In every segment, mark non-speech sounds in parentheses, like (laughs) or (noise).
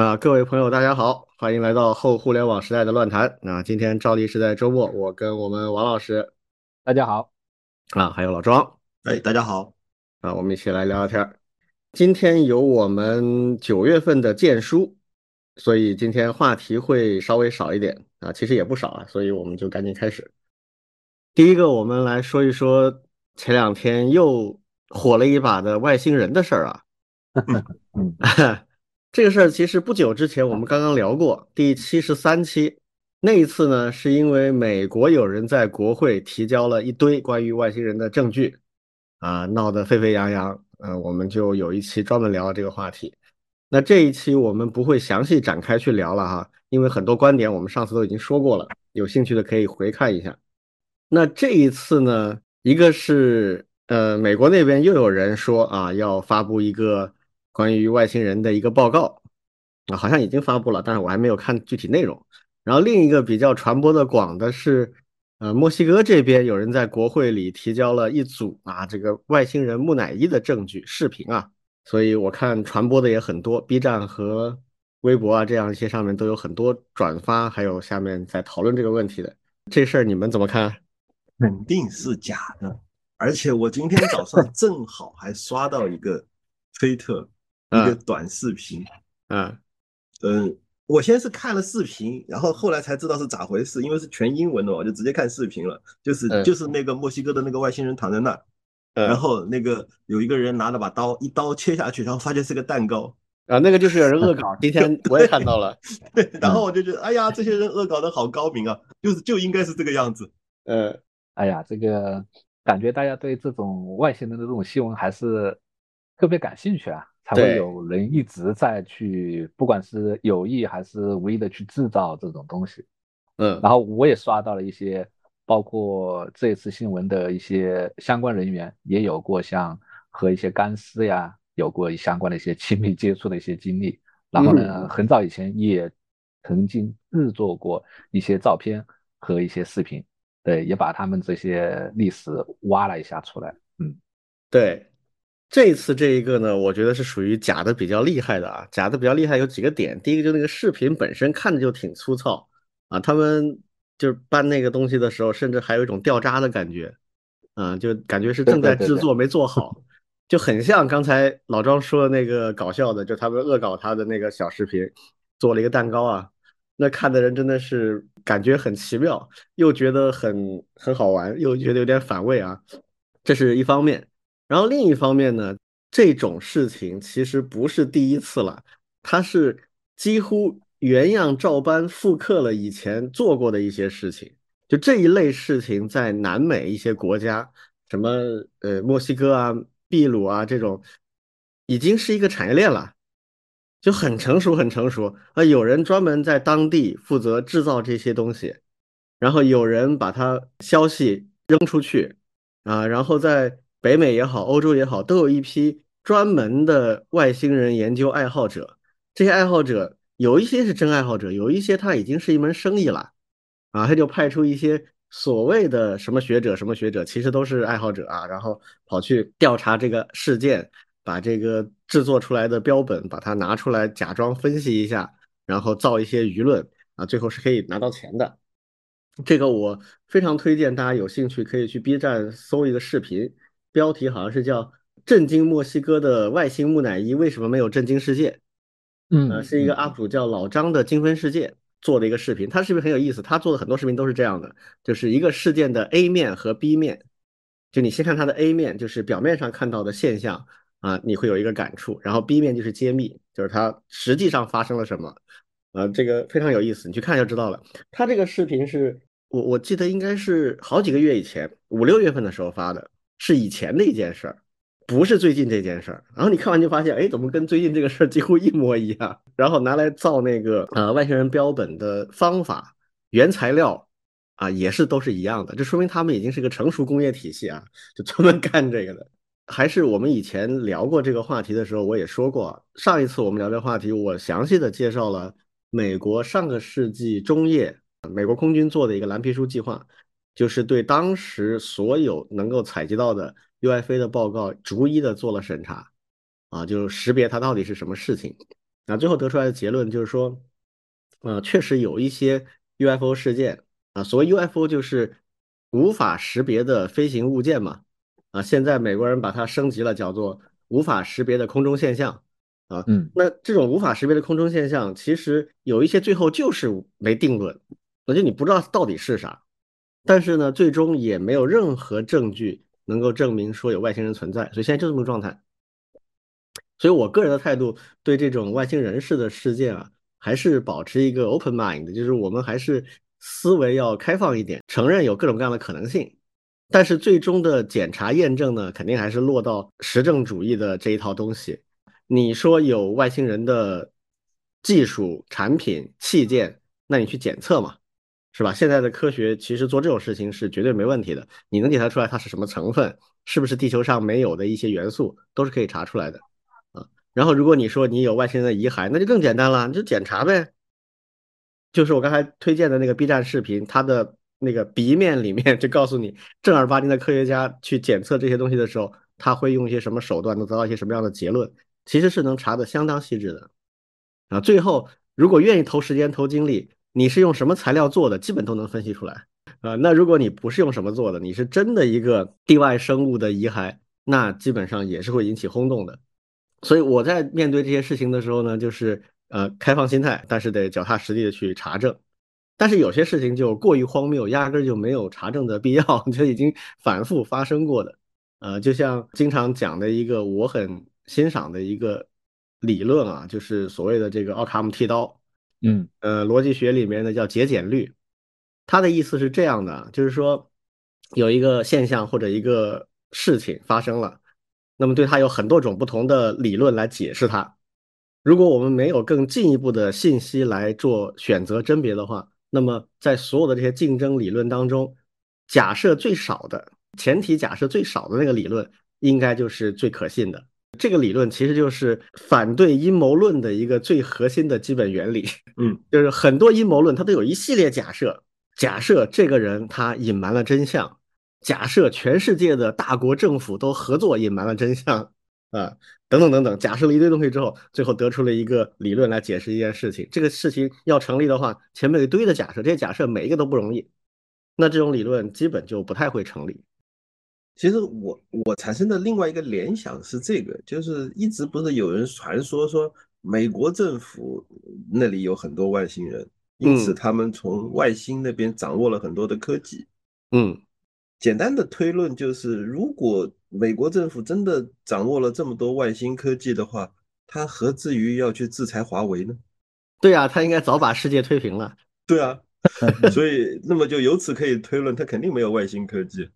啊，各位朋友，大家好，欢迎来到后互联网时代的乱谈。那今天照例是在周末，我跟我们王老师，大家好，啊，还有老庄，哎，大家好，啊，我们一起来聊聊天儿。今天有我们九月份的荐书，所以今天话题会稍微少一点啊，其实也不少啊，所以我们就赶紧开始。第一个，我们来说一说前两天又火了一把的外星人的事儿啊。(laughs) 这个事儿其实不久之前我们刚刚聊过，第七十三期。那一次呢，是因为美国有人在国会提交了一堆关于外星人的证据，啊，闹得沸沸扬扬。嗯，我们就有一期专门聊这个话题。那这一期我们不会详细展开去聊了哈，因为很多观点我们上次都已经说过了，有兴趣的可以回看一下。那这一次呢，一个是呃，美国那边又有人说啊，要发布一个关于外星人的一个报告啊，好像已经发布了，但是我还没有看具体内容。然后另一个比较传播的广的是。呃，墨西哥这边有人在国会里提交了一组啊，这个外星人木乃伊的证据视频啊，所以我看传播的也很多，B 站和微博啊这样一些上面都有很多转发，还有下面在讨论这个问题的这事儿，你们怎么看？肯定是假的，而且我今天早上正好还刷到一个推特一个短视频，嗯嗯。我先是看了视频，然后后来才知道是咋回事，因为是全英文的，我就直接看视频了。就是就是那个墨西哥的那个外星人躺在那儿，然后那个有一个人拿了把刀，一刀切下去，然后发现是个蛋糕啊，那个就是有人恶搞。今天我也看到了，(laughs) 对然后我就觉得，哎呀，这些人恶搞的好高明啊，就是就应该是这个样子。嗯，哎呀，这个感觉大家对这种外星人的这种新闻还是特别感兴趣啊。才会有人一直在去，不管是有意还是无意的去制造这种东西。嗯，然后我也刷到了一些，包括这次新闻的一些相关人员，也有过像和一些干尸呀有过相关的一些亲密接触的一些经历。然后呢，很早以前也曾经制作过一些照片和一些视频，对，也把他们这些历史挖了一下出来。嗯，对。这次这一个呢，我觉得是属于假的比较厉害的啊，假的比较厉害有几个点。第一个就那个视频本身看着就挺粗糙啊，他们就是搬那个东西的时候，甚至还有一种掉渣的感觉，啊，就感觉是正在制作没做 (laughs) 好，就很像刚才老庄说的那个搞笑的，就他们恶搞他的那个小视频，做了一个蛋糕啊，那看的人真的是感觉很奇妙，又觉得很很好玩，又觉得有点反胃啊，这是一方面。然后另一方面呢，这种事情其实不是第一次了，它是几乎原样照搬复刻了以前做过的一些事情。就这一类事情，在南美一些国家，什么呃墨西哥啊、秘鲁啊这种，已经是一个产业链了，就很成熟、很成熟。啊，有人专门在当地负责制造这些东西，然后有人把它消息扔出去啊，然后在。北美也好，欧洲也好，都有一批专门的外星人研究爱好者。这些爱好者有一些是真爱好者，有一些他已经是一门生意了啊。他就派出一些所谓的什么学者、什么学者，其实都是爱好者啊。然后跑去调查这个事件，把这个制作出来的标本把它拿出来，假装分析一下，然后造一些舆论啊，最后是可以拿到钱的。这个我非常推荐大家有兴趣可以去 B 站搜一个视频。标题好像是叫“震惊墨西哥的外星木乃伊为什么没有震惊世界”，嗯，是一个 UP 主叫老张的精分世界做的一个视频，他是不是很有意思，他做的很多视频都是这样的，就是一个事件的 A 面和 B 面，就你先看它的 A 面，就是表面上看到的现象啊，你会有一个感触，然后 B 面就是揭秘，就是它实际上发生了什么，呃，这个非常有意思，你去看就知道了。他这个视频是我我记得应该是好几个月以前，五六月份的时候发的。是以前的一件事儿，不是最近这件事儿。然后你看完就发现，哎，怎么跟最近这个事儿几乎一模一样？(laughs) 然后拿来造那个呃外星人标本的方法、原材料啊，也是都是一样的。这说明他们已经是个成熟工业体系啊，就专门干这个的。还是我们以前聊过这个话题的时候，我也说过，上一次我们聊这个话题，我详细的介绍了美国上个世纪中叶美国空军做的一个蓝皮书计划。就是对当时所有能够采集到的 UFA 的报告逐一的做了审查，啊，就识别它到底是什么事情。啊，最后得出来的结论就是说，呃，确实有一些 UFO 事件啊，所谓 UFO 就是无法识别的飞行物件嘛，啊，现在美国人把它升级了，叫做无法识别的空中现象。啊，嗯，那这种无法识别的空中现象，其实有一些最后就是没定论，那就你不知道到底是啥，但是呢，最终也没有任何证据能够证明说有外星人存在，所以现在就这么个状态。所以我个人的态度对这种外星人式的事件啊，还是保持一个 open mind，就是我们还是思维要开放一点，承认有各种各样的可能性，但是最终的检查验证呢，肯定还是落到实证主义的这一套东西。你说有外星人的技术、产品、器件，那你去检测嘛，是吧？现在的科学其实做这种事情是绝对没问题的。你能检查出来它是什么成分，是不是地球上没有的一些元素，都是可以查出来的啊。然后如果你说你有外星人的遗骸，那就更简单了，你就检查呗。就是我刚才推荐的那个 B 站视频，它的那个 B 面里面 (laughs) 就告诉你，正儿八经的科学家去检测这些东西的时候，他会用一些什么手段，能得到一些什么样的结论。其实是能查的相当细致的，啊，最后如果愿意投时间投精力，你是用什么材料做的，基本都能分析出来，啊，那如果你不是用什么做的，你是真的一个地外生物的遗骸，那基本上也是会引起轰动的。所以我在面对这些事情的时候呢，就是呃开放心态，但是得脚踏实地的去查证。但是有些事情就过于荒谬，压根就没有查证的必要，(laughs) 就已经反复发生过的，呃，就像经常讲的一个我很。欣赏的一个理论啊，就是所谓的这个奥卡姆剃刀，嗯，呃，逻辑学里面呢叫节俭律，它的意思是这样的，就是说有一个现象或者一个事情发生了，那么对它有很多种不同的理论来解释它。如果我们没有更进一步的信息来做选择甄别的话，那么在所有的这些竞争理论当中，假设最少的前提假设最少的那个理论，应该就是最可信的。这个理论其实就是反对阴谋论的一个最核心的基本原理。嗯，(laughs) 就是很多阴谋论它都有一系列假设，假设这个人他隐瞒了真相，假设全世界的大国政府都合作隐瞒了真相啊，等等等等，假设了一堆东西之后，最后得出了一个理论来解释一件事情。这个事情要成立的话，前面有一堆的假设，这些假设每一个都不容易，那这种理论基本就不太会成立。其实我我产生的另外一个联想是这个，就是一直不是有人传说说美国政府那里有很多外星人，因此他们从外星那边掌握了很多的科技。嗯，简单的推论就是，如果美国政府真的掌握了这么多外星科技的话，他何至于要去制裁华为呢？对啊，他应该早把世界推平了。对啊，(laughs) 所以那么就由此可以推论，他肯定没有外星科技。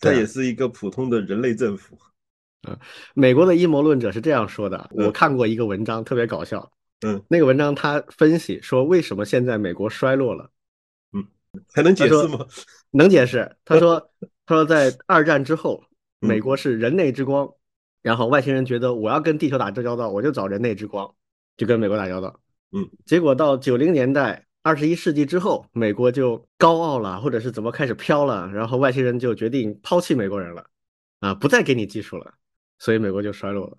它也是一个普通的人类政府。嗯，美国的阴谋论者是这样说的。我看过一个文章，特别搞笑。嗯，那个文章他分析说，为什么现在美国衰落了？嗯，还能解释吗？能解释。他说，(laughs) 他说在二战之后，美国是人类之光，然后外星人觉得我要跟地球打这交道，我就找人类之光，就跟美国打交道。嗯，结果到九零年代。二十一世纪之后，美国就高傲了，或者是怎么开始飘了，然后外星人就决定抛弃美国人了，啊，不再给你技术了，所以美国就衰落了。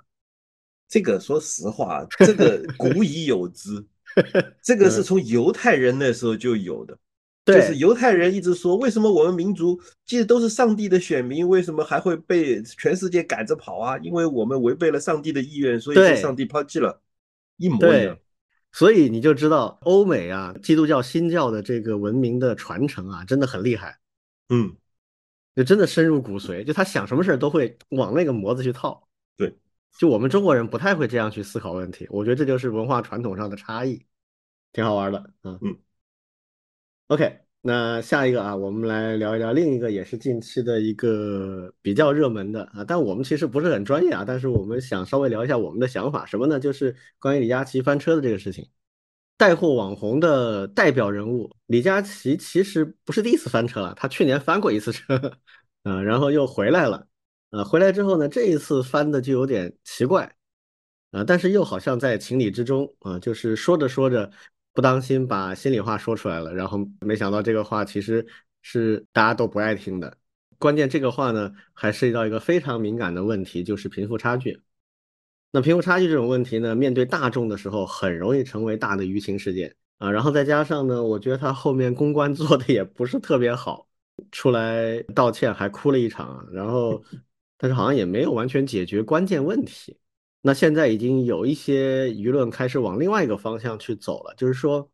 这个说实话，这个古已有之，(laughs) 这个是从犹太人那时候就有的，就是犹太人一直说，为什么我们民族既都是上帝的选民，为什么还会被全世界赶着跑啊？因为我们违背了上帝的意愿，所以被上帝抛弃了，一模一样。所以你就知道欧美啊，基督教新教的这个文明的传承啊，真的很厉害，嗯，就真的深入骨髓，就他想什么事儿都会往那个模子去套。对，就我们中国人不太会这样去思考问题，我觉得这就是文化传统上的差异，挺好玩的，嗯嗯，OK。那下一个啊，我们来聊一聊另一个也是近期的一个比较热门的啊，但我们其实不是很专业啊，但是我们想稍微聊一下我们的想法，什么呢？就是关于李佳琦翻车的这个事情。带货网红的代表人物李佳琦其实不是第一次翻车了，他去年翻过一次车，啊，然后又回来了，啊，回来之后呢，这一次翻的就有点奇怪，啊，但是又好像在情理之中啊，就是说着说着。不当心把心里话说出来了，然后没想到这个话其实是大家都不爱听的。关键这个话呢，还涉及到一个非常敏感的问题，就是贫富差距。那贫富差距这种问题呢，面对大众的时候，很容易成为大的舆情事件啊。然后再加上呢，我觉得他后面公关 (laughs) 做的也不是特别好，出来道歉还哭了一场，然后但是好像也没有完全解决关键问题。那现在已经有一些舆论开始往另外一个方向去走了，就是说。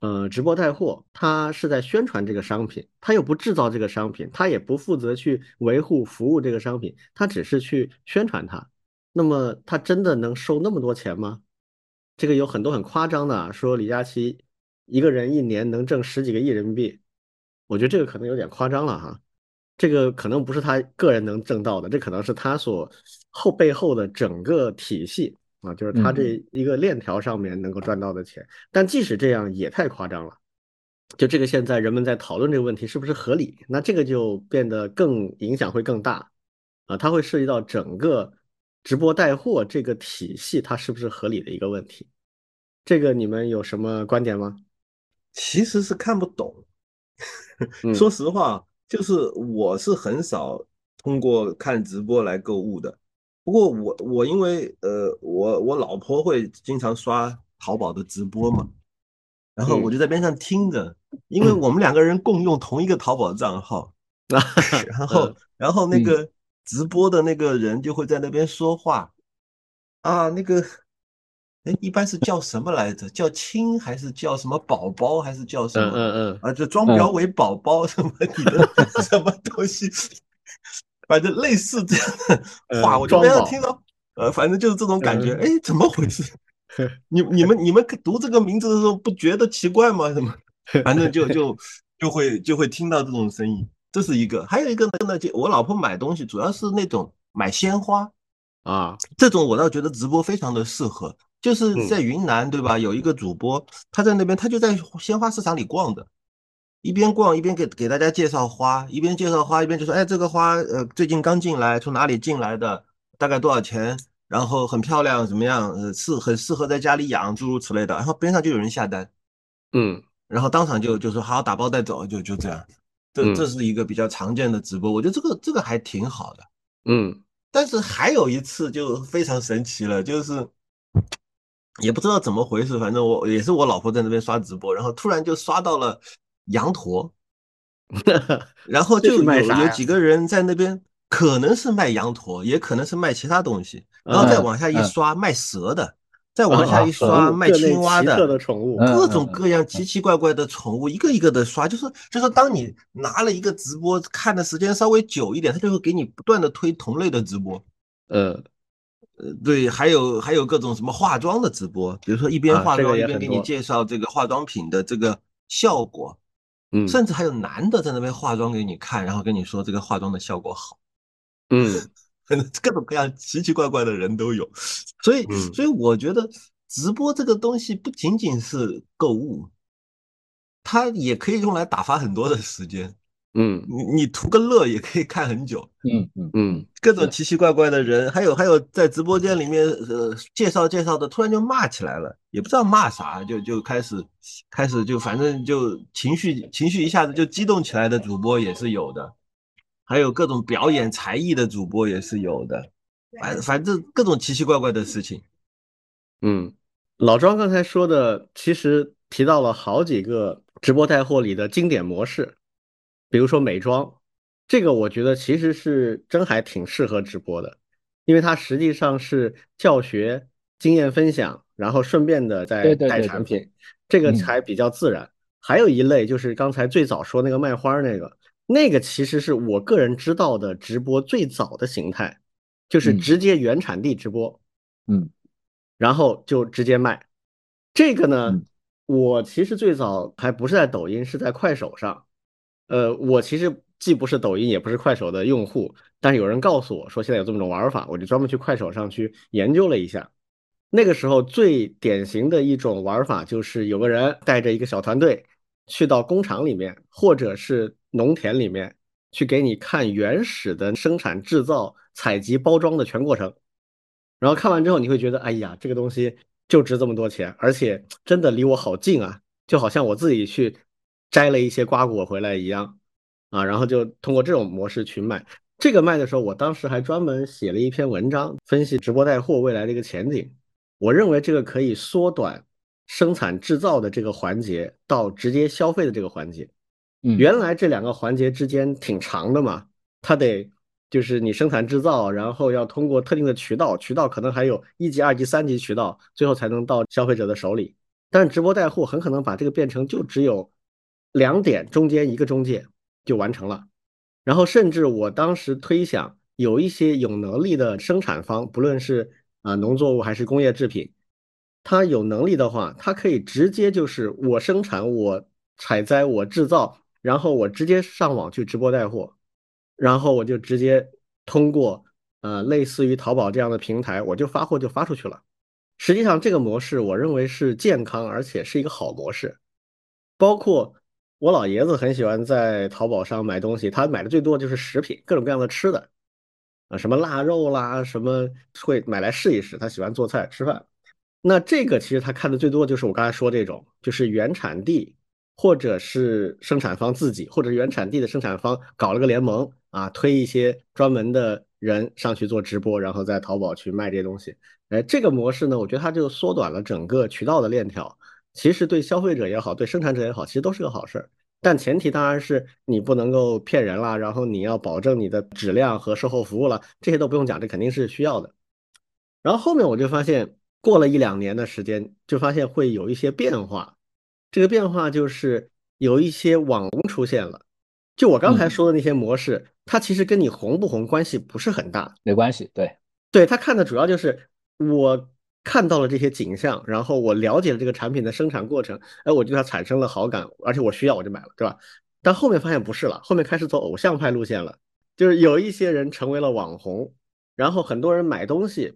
呃，直播带货，他是在宣传这个商品，他又不制造这个商品，他也不负责去维护服务这个商品，他只是去宣传它。那么，他真的能收那么多钱吗？这个有很多很夸张的，啊说李佳琦一个人一年能挣十几个亿人民币，我觉得这个可能有点夸张了哈。这个可能不是他个人能挣到的，这可能是他所后背后的整个体系。啊，就是他这一个链条上面能够赚到的钱，但即使这样也太夸张了。就这个现在人们在讨论这个问题是不是合理，那这个就变得更影响会更大啊，它会涉及到整个直播带货这个体系它是不是合理的一个问题。这个你们有什么观点吗？其实是看不懂，(laughs) 说实话，就是我是很少通过看直播来购物的。不过我我因为呃我我老婆会经常刷淘宝的直播嘛，然后我就在边上听着，因为我们两个人共用同一个淘宝账号，(laughs) 然后然后那个直播的那个人就会在那边说话，啊那个哎一般是叫什么来着？叫亲还是叫什么宝宝还是叫什么？嗯嗯啊就装裱为宝宝什么你的 (laughs) 什么东西？反正类似这样的话，我就没有听到。呃，反正就是这种感觉。哎，怎么回事？你你们你们读这个名字的时候不觉得奇怪吗？什么？反正就就 (laughs) 就会就会听到这种声音。这是一个，还有一个呢，就我老婆买东西主要是那种买鲜花啊，这种我倒觉得直播非常的适合。就是在云南对吧？有一个主播他在那边，他就在鲜花市场里逛的。一边逛一边给给大家介绍花，一边介绍花一边就说：“哎，这个花呃最近刚进来，从哪里进来的？大概多少钱？然后很漂亮，怎么样？呃，适很适合在家里养，诸如此类的。”然后边上就有人下单，嗯，然后当场就就说：“好，打包带走。”就就这样，这这是一个比较常见的直播，我觉得这个这个还挺好的，嗯。但是还有一次就非常神奇了，就是也不知道怎么回事，反正我也是我老婆在那边刷直播，然后突然就刷到了。羊驼，(laughs) 然后就有有几个人在那边，可能是卖羊驼，也可能是卖其他东西，然后再往下一刷卖蛇的，再往下一刷卖青蛙的各种各样奇奇怪怪的宠物，一个一个的刷，就是就是当你拿了一个直播看的时间稍微久一点，他就会给你不断的推同类的直播，呃呃对，还有还有各种什么化妆的直播，比如说一边化妆一边给你介绍这个化妆品的这个效果。嗯，甚至还有男的在那边化妆给你看，然后跟你说这个化妆的效果好。嗯，(laughs) (laughs) 各种各样奇奇怪怪的人都有，所以，所以我觉得直播这个东西不仅仅是购物，它也可以用来打发很多的时间。嗯，你你图个乐也可以看很久。嗯嗯嗯，各种奇奇怪怪的人，还有还有在直播间里面呃介绍介绍的，突然就骂起来了，也不知道骂啥，就就开始开始就反正就情绪情绪一下子就激动起来的主播也是有的，还有各种表演才艺的主播也是有的，反反正各种奇奇怪怪的事情。嗯，老庄刚才说的其实提到了好几个直播带货里的经典模式。比如说美妆，这个我觉得其实是真还挺适合直播的，因为它实际上是教学、经验分享，然后顺便的在带产品，这个才比较自然。还有一类就是刚才最早说那个卖花那个，那个其实是我个人知道的直播最早的形态，就是直接原产地直播，嗯，然后就直接卖。这个呢，我其实最早还不是在抖音，是在快手上。呃，我其实既不是抖音，也不是快手的用户，但是有人告诉我说现在有这么种玩法，我就专门去快手上去研究了一下。那个时候最典型的一种玩法就是有个人带着一个小团队去到工厂里面或者是农田里面去给你看原始的生产、制造、采集、包装的全过程，然后看完之后你会觉得，哎呀，这个东西就值这么多钱，而且真的离我好近啊，就好像我自己去。摘了一些瓜果回来一样，啊，然后就通过这种模式去卖。这个卖的时候，我当时还专门写了一篇文章，分析直播带货未来的一个前景。我认为这个可以缩短生产制造的这个环节到直接消费的这个环节。嗯，原来这两个环节之间挺长的嘛，它得就是你生产制造，然后要通过特定的渠道，渠道可能还有一级、二级、三级渠道，最后才能到消费者的手里。但是直播带货很可能把这个变成就只有两点，中间一个中介就完成了。然后甚至我当时推想，有一些有能力的生产方，不论是啊农作物还是工业制品，他有能力的话，他可以直接就是我生产、我采摘、我制造，然后我直接上网去直播带货，然后我就直接通过呃类似于淘宝这样的平台，我就发货就发出去了。实际上，这个模式我认为是健康，而且是一个好模式。包括我老爷子很喜欢在淘宝上买东西，他买的最多就是食品，各种各样的吃的，啊，什么腊肉啦，什么会买来试一试。他喜欢做菜吃饭。那这个其实他看的最多就是我刚才说这种，就是原产地或者是生产方自己，或者原产地的生产方搞了个联盟啊，推一些专门的人上去做直播，然后在淘宝去卖这些东西。哎，这个模式呢，我觉得它就缩短了整个渠道的链条。其实对消费者也好，对生产者也好，其实都是个好事儿。但前提当然是你不能够骗人啦，然后你要保证你的质量和售后服务了，这些都不用讲，这肯定是需要的。然后后面我就发现，过了一两年的时间，就发现会有一些变化。这个变化就是有一些网红出现了。就我刚才说的那些模式，它其实跟你红不红关系不是很大，没关系。对，对他看的主要就是。我看到了这些景象，然后我了解了这个产品的生产过程，哎，我对它产生了好感，而且我需要，我就买了，对吧？但后面发现不是了，后面开始走偶像派路线了，就是有一些人成为了网红，然后很多人买东西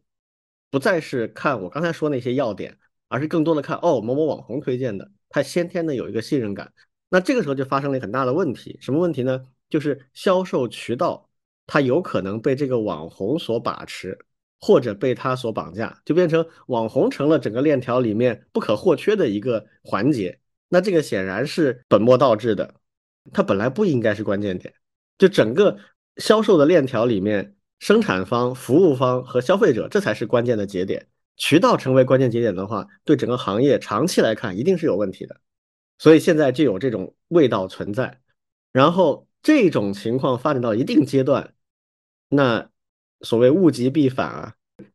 不再是看我刚才说那些要点，而是更多的看哦某某网红推荐的，他先天的有一个信任感。那这个时候就发生了很大的问题，什么问题呢？就是销售渠道它有可能被这个网红所把持。或者被他所绑架，就变成网红成了整个链条里面不可或缺的一个环节。那这个显然是本末倒置的，它本来不应该是关键点。就整个销售的链条里面，生产方、服务方和消费者这才是关键的节点。渠道成为关键节点的话，对整个行业长期来看一定是有问题的。所以现在就有这种味道存在。然后这种情况发展到一定阶段，那。所谓物极必反啊，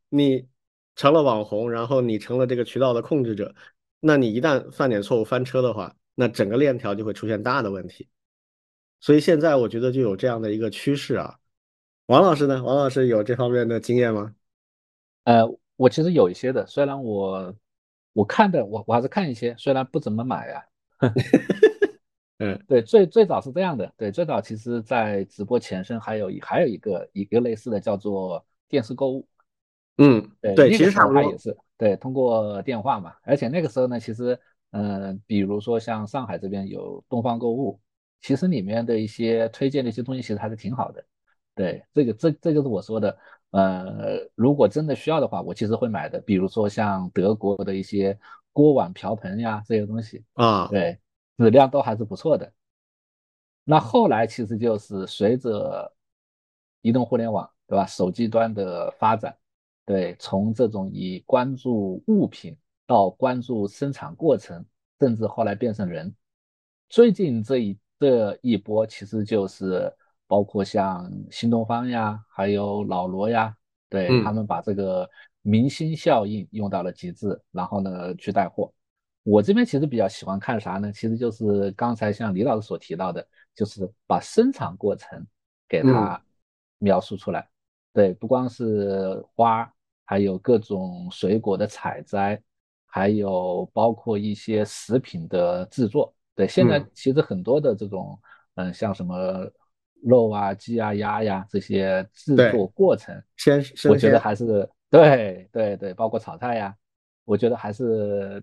你成了网红，然后你成了这个渠道的控制者，那你一旦犯点错误翻车的话，那整个链条就会出现大的问题。所以现在我觉得就有这样的一个趋势啊。王老师呢？王老师有这方面的经验吗？呃，我其实有一些的，虽然我我看的我我还是看一些，虽然不怎么买呀。(laughs) 嗯，对，最最早是这样的。对，最早其实，在直播前身还有还有一个一个类似的叫做电视购物。嗯，对，其实它也是对，通过电话嘛。而且那个时候呢，其实，嗯，比如说像上海这边有东方购物，其实里面的一些推荐的一些东西其实还是挺好的。对，这个这这就是我说的，呃，如果真的需要的话，我其实会买的。比如说像德国的一些锅碗瓢盆呀这些东西啊，对。质量都还是不错的。那后来其实就是随着移动互联网，对吧？手机端的发展，对，从这种以关注物品到关注生产过程，甚至后来变成人。最近这一这一波，其实就是包括像新东方呀，还有老罗呀，对他们把这个明星效应用到了极致，然后呢去带货。我这边其实比较喜欢看啥呢？其实就是刚才像李老师所提到的，就是把生产过程给它描述出来。对，不光是花，还有各种水果的采摘，还有包括一些食品的制作。对，现在其实很多的这种，嗯，像什么肉啊、鸡啊、鸭呀这些制作过程，先我觉得还是对对对，包括炒菜呀，我觉得还是。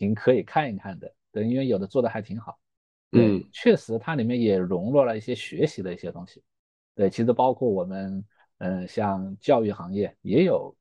挺可以看一看的，对，因为有的做的还挺好，嗯，确实它里面也融入了一些学习的一些东西，对，其实包括我们，嗯，像教育行业也有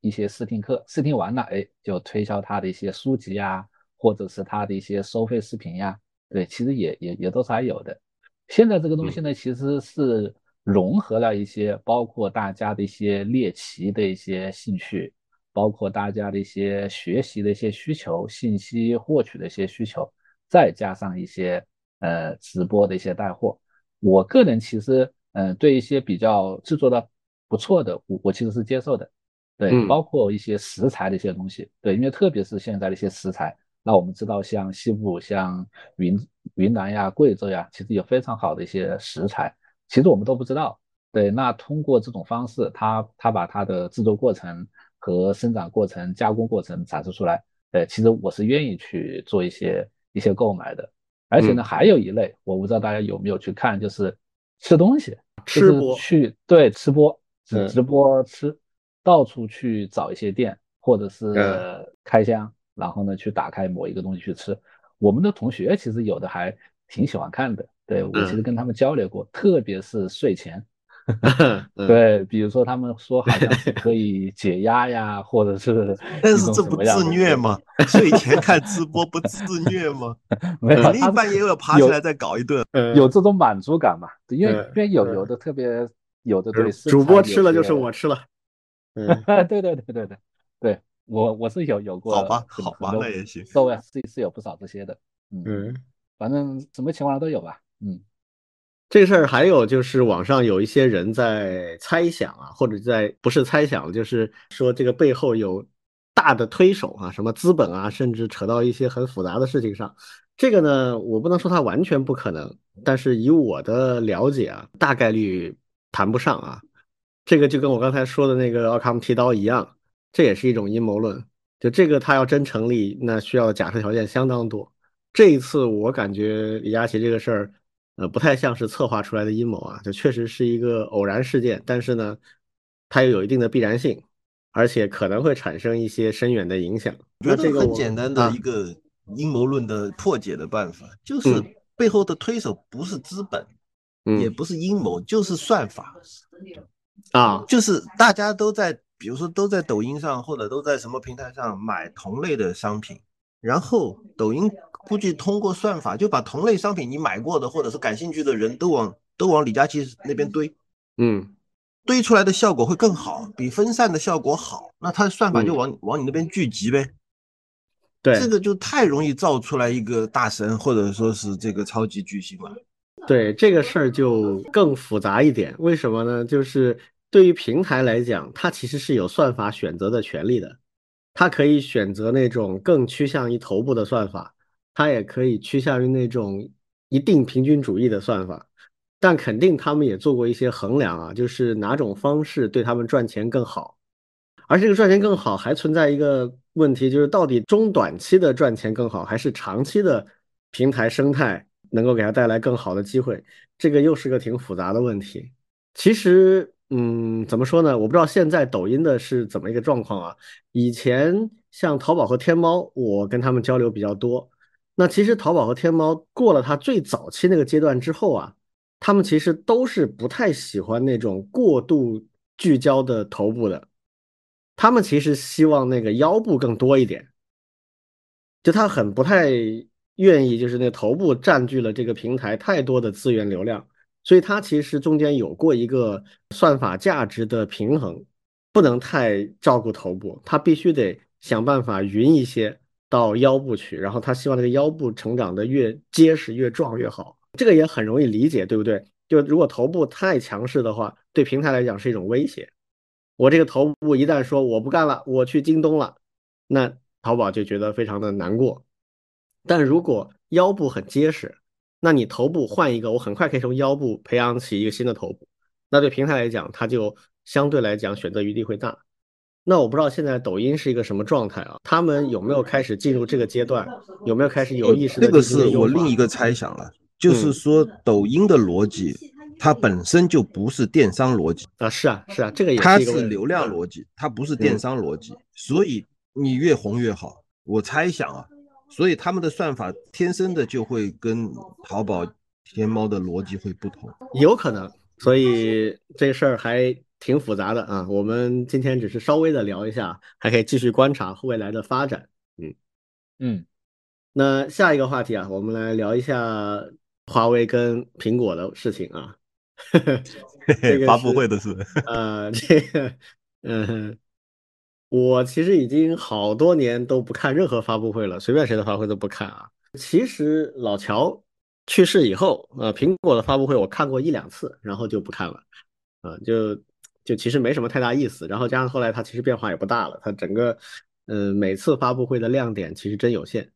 一些试听课，试听完了，哎，就推销他的一些书籍呀，或者是他的一些收费视频呀，对，其实也也也都是还有的。现在这个东西呢，其实是融合了一些包括大家的一些猎奇的一些兴趣，包括大家的一些学习的一些需求、信息获取的一些需求，再加上一些呃直播的一些带货。我个人其实嗯对一些比较制作的不错的，我我其实是接受的。对，包括一些食材的一些东西。对，因为特别是现在的一些食材。那我们知道，像西部、像云云南呀、贵州呀，其实有非常好的一些食材，其实我们都不知道。对，那通过这种方式，他他把他的制作过程和生长过程、加工过程展示出来。对，其实我是愿意去做一些一些购买的。而且呢，还有一类，我不知道大家有没有去看，就是吃东西，吃播去对吃播，直直播吃，到处去找一些店，或者是开箱。然后呢，去打开某一个东西去吃。我们的同学其实有的还挺喜欢看的，对我其实跟他们交流过，特别是睡前，(laughs) 对，比如说他们说好像是可 (laughs) 以解压呀，或者是，(laughs) 但是这不自虐吗？睡前看直播不自虐吗？没有，一般也有爬起来再搞一顿，有这种满足感嘛？因为因为有有的特别有的对主播吃了就是我吃了，嗯，对对对对对对。我我是有有过，好吧，好吧，那也行。各位是是有不少这些的，嗯，反正什么情况都有吧，嗯。这个事儿还有就是网上有一些人在猜想啊，或者在不是猜想，就是说这个背后有大的推手啊，什么资本啊，甚至扯到一些很复杂的事情上。这个呢，我不能说它完全不可能，但是以我的了解啊，大概率谈不上啊。这个就跟我刚才说的那个奥卡姆剃刀一样。这也是一种阴谋论，就这个他要真成立，那需要假设条件相当多。这一次我感觉李佳琦这个事儿，呃，不太像是策划出来的阴谋啊，就确实是一个偶然事件，但是呢，它又有一定的必然性，而且可能会产生一些深远的影响。我觉得很简单的一个阴谋论的破解的办法，就是背后的推手不是资本，也不是阴谋，就是算法啊，就是大家都在。比如说都在抖音上或者都在什么平台上买同类的商品，然后抖音估计通过算法就把同类商品你买过的或者是感兴趣的人都往都往李佳琦那边堆，嗯，堆出来的效果会更好，比分散的效果好，那他的算法就往往你那边聚集呗。对，这个就太容易造出来一个大神或者说是这个超级巨星了。对，这个事儿就更复杂一点，为什么呢？就是。对于平台来讲，它其实是有算法选择的权利的，它可以选择那种更趋向于头部的算法，它也可以趋向于那种一定平均主义的算法，但肯定他们也做过一些衡量啊，就是哪种方式对他们赚钱更好，而这个赚钱更好还存在一个问题，就是到底中短期的赚钱更好，还是长期的平台生态能够给他带来更好的机会，这个又是个挺复杂的问题，其实。嗯，怎么说呢？我不知道现在抖音的是怎么一个状况啊？以前像淘宝和天猫，我跟他们交流比较多。那其实淘宝和天猫过了它最早期那个阶段之后啊，他们其实都是不太喜欢那种过度聚焦的头部的，他们其实希望那个腰部更多一点，就他很不太愿意，就是那头部占据了这个平台太多的资源流量。所以它其实中间有过一个算法价值的平衡，不能太照顾头部，它必须得想办法匀一些到腰部去，然后他希望这个腰部成长的越结实越壮越好，这个也很容易理解，对不对？就如果头部太强势的话，对平台来讲是一种威胁。我这个头部一旦说我不干了，我去京东了，那淘宝就觉得非常的难过。但如果腰部很结实，那你头部换一个，我很快可以从腰部培养起一个新的头部。那对平台来讲，它就相对来讲选择余地会大。那我不知道现在抖音是一个什么状态啊？他们有没有开始进入这个阶段？有没有开始有意识的？这个是我另一个猜想了，就是说抖音的逻辑，它本身就不是电商逻辑啊。是啊，是啊，这个也它是流量逻辑，它不是电商逻辑。所以你越红越好。我猜想啊。所以他们的算法天生的就会跟淘宝、天猫的逻辑会不同，有可能。所以这事儿还挺复杂的啊。我们今天只是稍微的聊一下，还可以继续观察未来的发展。嗯嗯。那下一个话题啊，我们来聊一下华为跟苹果的事情啊。(laughs) 这个发布会的事，呃，这个，嗯，我其实已经好多年都不看任何发布会了，随便谁的发布会都不看啊。其实老乔去世以后，呃，苹果的发布会我看过一两次，然后就不看了，啊，就就其实没什么太大意思。然后加上后来它其实变化也不大了，它整个，嗯，每次发布会的亮点其实真有限。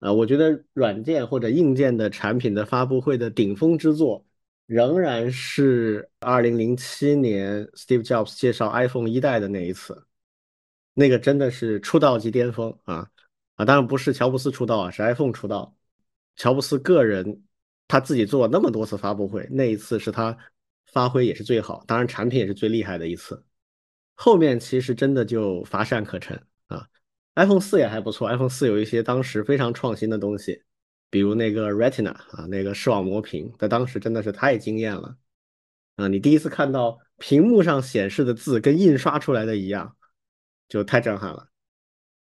啊，我觉得软件或者硬件的产品的发布会的顶峰之作，仍然是二零零七年 Steve Jobs 介绍 iPhone 一代的那一次，那个真的是出道即巅峰啊啊！当然不是乔布斯出道啊，是 iPhone 出道。乔布斯个人他自己做了那么多次发布会，那一次是他发挥也是最好，当然产品也是最厉害的一次。后面其实真的就乏善可陈啊。iPhone 四也还不错，iPhone 四有一些当时非常创新的东西，比如那个 Retina 啊，那个视网膜屏，在当时真的是太惊艳了啊！你第一次看到屏幕上显示的字跟印刷出来的一样，就太震撼了。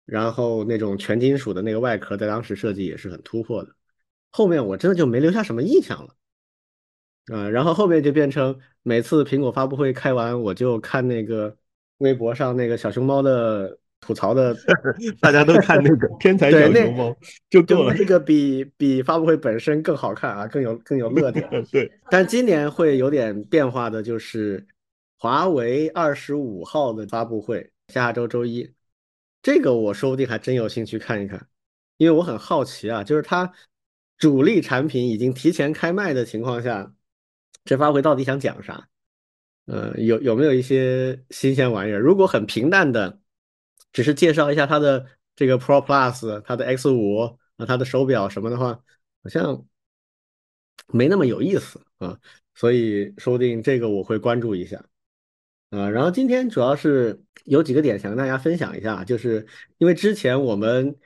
然后那种全金属的那个外壳，在当时设计也是很突破的。后面我真的就没留下什么印象了啊！然后后面就变成每次苹果发布会开完，我就看那个微博上那个小熊猫的。吐槽的，(laughs) 大家都看那个天才 (laughs) 小熊猫就够了。这个比比发布会本身更好看啊，更有更有乐 (laughs) 点。对，但今年会有点变化的，就是华为二十五号的发布会，下周周一，这个我说不定还真有兴趣看一看，因为我很好奇啊，就是它主力产品已经提前开卖的情况下，这发布会到底想讲啥？呃，有有没有一些新鲜玩意儿？如果很平淡的。只是介绍一下它的这个 Pro Plus，它的 X 五啊，它的手表什么的话，好像没那么有意思啊，所以说不定这个我会关注一下啊。然后今天主要是有几个点想跟大家分享一下，就是因为之前我们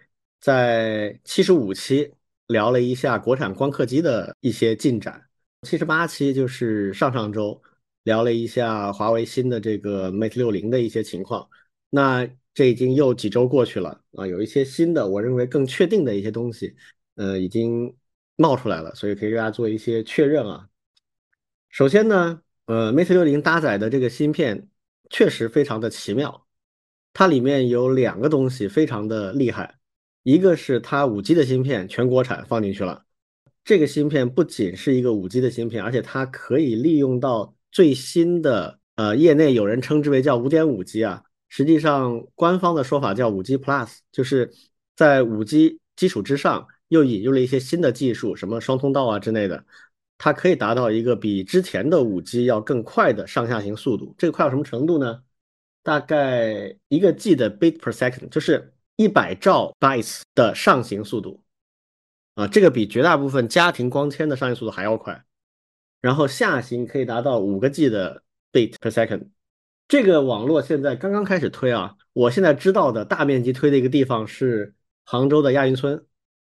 在七十五期聊了一下国产光刻机的一些进展，七十八期就是上上周聊了一下华为新的这个 Mate 六零的一些情况，那。这已经又几周过去了啊，有一些新的，我认为更确定的一些东西，呃，已经冒出来了，所以可以给大家做一些确认啊。首先呢，呃，Mate 六零搭载的这个芯片确实非常的奇妙，它里面有两个东西非常的厉害，一个是它五 G 的芯片全国产放进去了，这个芯片不仅是一个五 G 的芯片，而且它可以利用到最新的，呃，业内有人称之为叫五点五 G 啊。实际上，官方的说法叫五 G Plus，就是在五 G 基础之上又引入了一些新的技术，什么双通道啊之类的，它可以达到一个比之前的五 G 要更快的上下行速度。这个快到什么程度呢？大概一个 G 的 bit per second，就是一百兆 bytes 的上行速度啊，这个比绝大部分家庭光纤的上行速度还要快。然后下行可以达到五个 G 的 bit per second。这个网络现在刚刚开始推啊，我现在知道的大面积推的一个地方是杭州的亚运村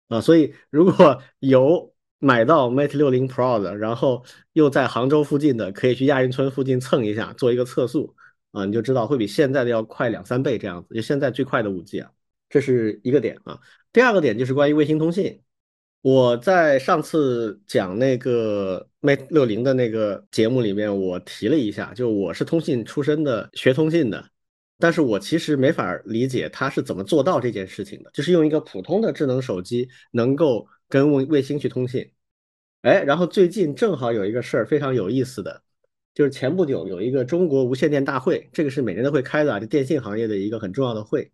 啊，所以如果 (laughs) 有买到 Mate 六零 Pro 的，然后又在杭州附近的，可以去亚运村附近蹭一下，做一个测速啊，你就知道会比现在的要快两三倍这样子，就现在最快的五 G 啊，这是一个点啊。第二个点就是关于卫星通信。我在上次讲那个 Mate 六零的那个节目里面，我提了一下，就我是通信出身的，学通信的，但是我其实没法理解他是怎么做到这件事情的，就是用一个普通的智能手机能够跟卫卫星去通信。哎，然后最近正好有一个事儿非常有意思的，就是前不久有一个中国无线电大会，这个是每年都会开的，这电信行业的一个很重要的会，